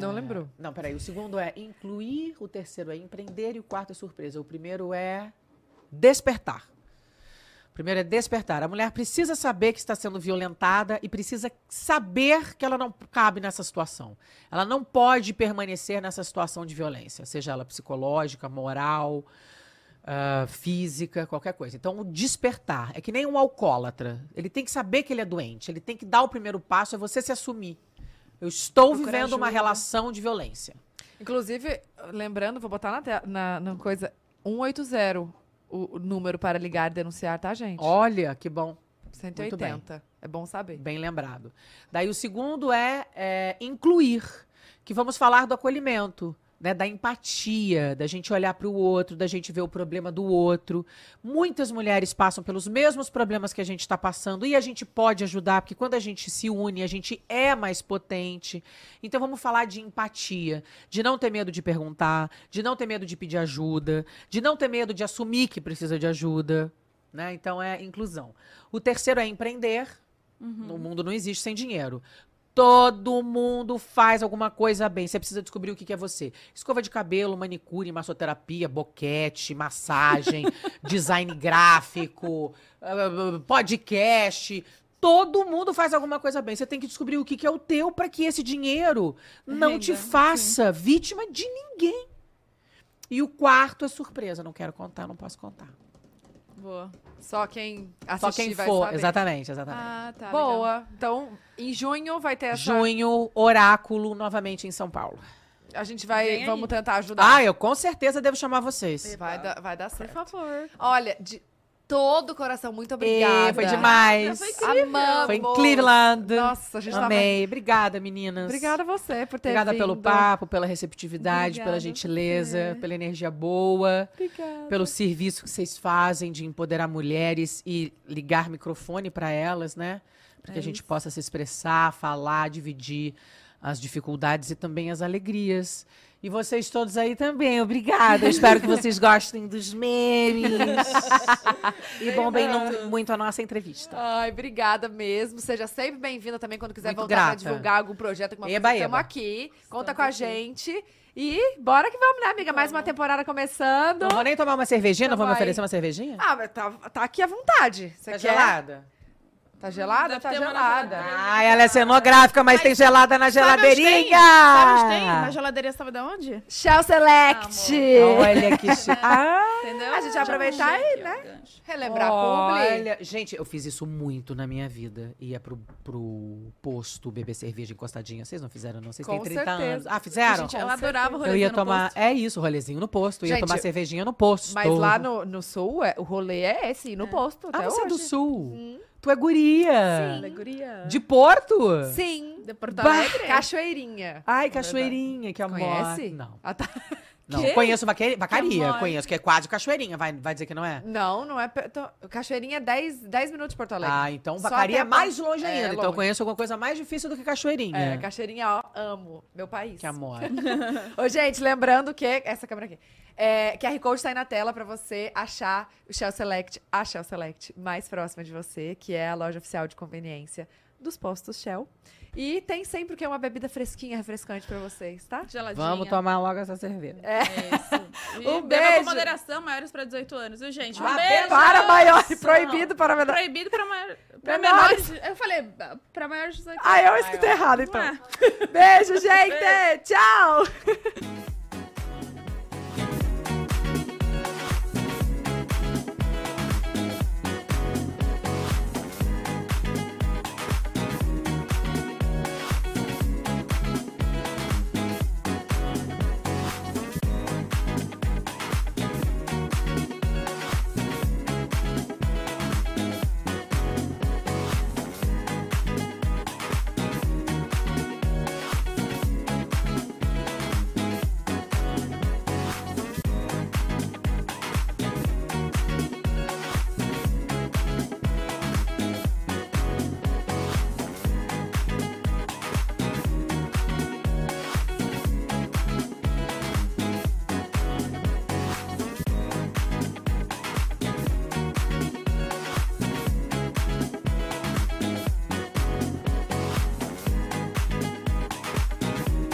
Não lembrou. Não, peraí. O segundo é incluir, o terceiro é empreender e o quarto é surpresa. O primeiro é despertar. Primeiro é despertar. A mulher precisa saber que está sendo violentada e precisa saber que ela não cabe nessa situação. Ela não pode permanecer nessa situação de violência, seja ela psicológica, moral, ah, física, qualquer coisa. Então, o despertar é que nem um alcoólatra. Ele tem que saber que ele é doente. Ele tem que dar o primeiro passo, é você se assumir. Eu estou Procurar vivendo uma relação de violência. Inclusive, lembrando, vou botar na, na, na coisa 180 o, número para ligar e denunciar, tá, gente? Olha, que bom. 180. É bom saber. Bem lembrado. Daí o segundo é, é, incluir, que vamos falar do acolhimento, né, da empatia, da gente olhar para o outro, da gente ver o problema do outro. Muitas mulheres passam pelos mesmos problemas que a gente está passando e a gente pode ajudar, porque quando a gente se une, a gente é mais potente. Então vamos falar de empatia, de não ter medo de perguntar, de não ter medo de pedir ajuda, de não ter medo de assumir que precisa de ajuda. Né? Então é inclusão. O terceiro é empreender. No mundo não existe sem dinheiro. Todo mundo faz alguma coisa bem. Você precisa descobrir o que que é você. Escova de cabelo, manicure, massoterapia, boquete, massagem, [LAUGHS] design gráfico, podcast. Todo mundo faz alguma coisa bem. Você tem que descobrir o que que é o teu para que esse dinheiro não te faça vítima de ninguém. E o quarto é surpresa. Não quero contar, não posso contar. Boa. Só quem assistir Só quem vai for. saber. Exatamente, exatamente. Ah, tá. legal. Boa. Então, em junho vai ter essa... Junho, Oráculo, novamente em São Paulo. A gente vai... Vem aí. Vamos tentar ajudar. Ah, eu com certeza devo chamar vocês. Vai, dar, vai dar Por certo. favor. Olha, de todo o coração, muito obrigada. E foi demais. Foi incrível. Amamos. Foi em Cleveland. Nossa, a gente tava... Amei. Obrigada, meninas. Obrigada a você por ter Obrigada vindo. pelo papo, pela receptividade, Obrigada pela gentileza, você. pela energia boa, Obrigada. pelo serviço que vocês fazem de empoderar mulheres e ligar microfone para elas, né? Para que É a gente isso. possa se expressar, falar, dividir as dificuldades e também as alegrias. E vocês todos aí também, obrigada. Eu espero que vocês gostem dos memes. [LAUGHS] e bombem num- muito a nossa entrevista. Ai, obrigada mesmo. Seja sempre bem-vinda também quando quiser Muito voltar pra grata. divulgar algum projeto, alguma Eba, coisa. Estamos aqui. Conta Estamos com a aqui. gente. E bora que vamos, né, amiga? Mais uma temporada começando. Não vou nem tomar uma cervejinha, não Então vou me oferecer uma cervejinha? Ah, mas tá, tá aqui à vontade. Você Tá quer? gelada? Tá gelada? Deve Tá gelada. Ah, ela é cenográfica, mas tem gelada na geladeirinha! Sabe onde tem? Na geladeira sabe de onde? Shell Select! Olha que chique. [LAUGHS] Ah, Entendeu? A gente vai aproveitar aí, né? Relembrar. Olha, gente, eu fiz isso muito na minha vida. Ia pro, pro posto beber cerveja encostadinha. Vocês não fizeram, não? Vocês têm Com 30 certeza. anos. Ah, fizeram? Gente, eu Com adorava o eu ia no tomar. posto. É isso, rolezinho no posto. Eu ia Gente, tomar cervejinha no posto. Mas lá no, no sul, é- o rolê é esse, ir no posto. Ah, você é do hoje. sul. Tu é guria. Alegoria. De Porto? Sim. De Porto. Alegre? Cachoeirinha. Ai, cachoeirinha, que amor. Conhece? Não. Ah, tá. Não, Quê? conheço vaque- vacaria, amor. conheço, que é quase cachoeirinha. Vai, vai dizer que não é? Não, não é. Cachoeirinha é 10, 10 minutos de Porto Alegre. Ah, então vacaria é mais longe É, ainda. Então eu longe. conheço alguma coisa mais difícil do que cachoeirinha. É, Cachoeirinha, ó, amo. Meu país. Que amor. [LAUGHS] Ô, gente, lembrando que. Essa câmera aqui. É, QR Code tá aí na tela pra você achar o Shell Select, a Shell Select mais próxima de você, que é a loja oficial de conveniência dos postos Shell. E tem sempre o que é uma bebida fresquinha, refrescante pra vocês, tá? Geladinha. Vamos tomar logo essa cerveja. É. Isso. [LAUGHS] E Um beba beijo. com moderação, maiores pra 18 anos, viu, gente? Um Ah, beijo. Para maiores, proibido para menores. Proibido pra, maior, pra Menores. menores. Eu falei, pra maiores de 18 anos. Ah, eu esqueci errado, então. Ué. Beijo, gente! Tchau!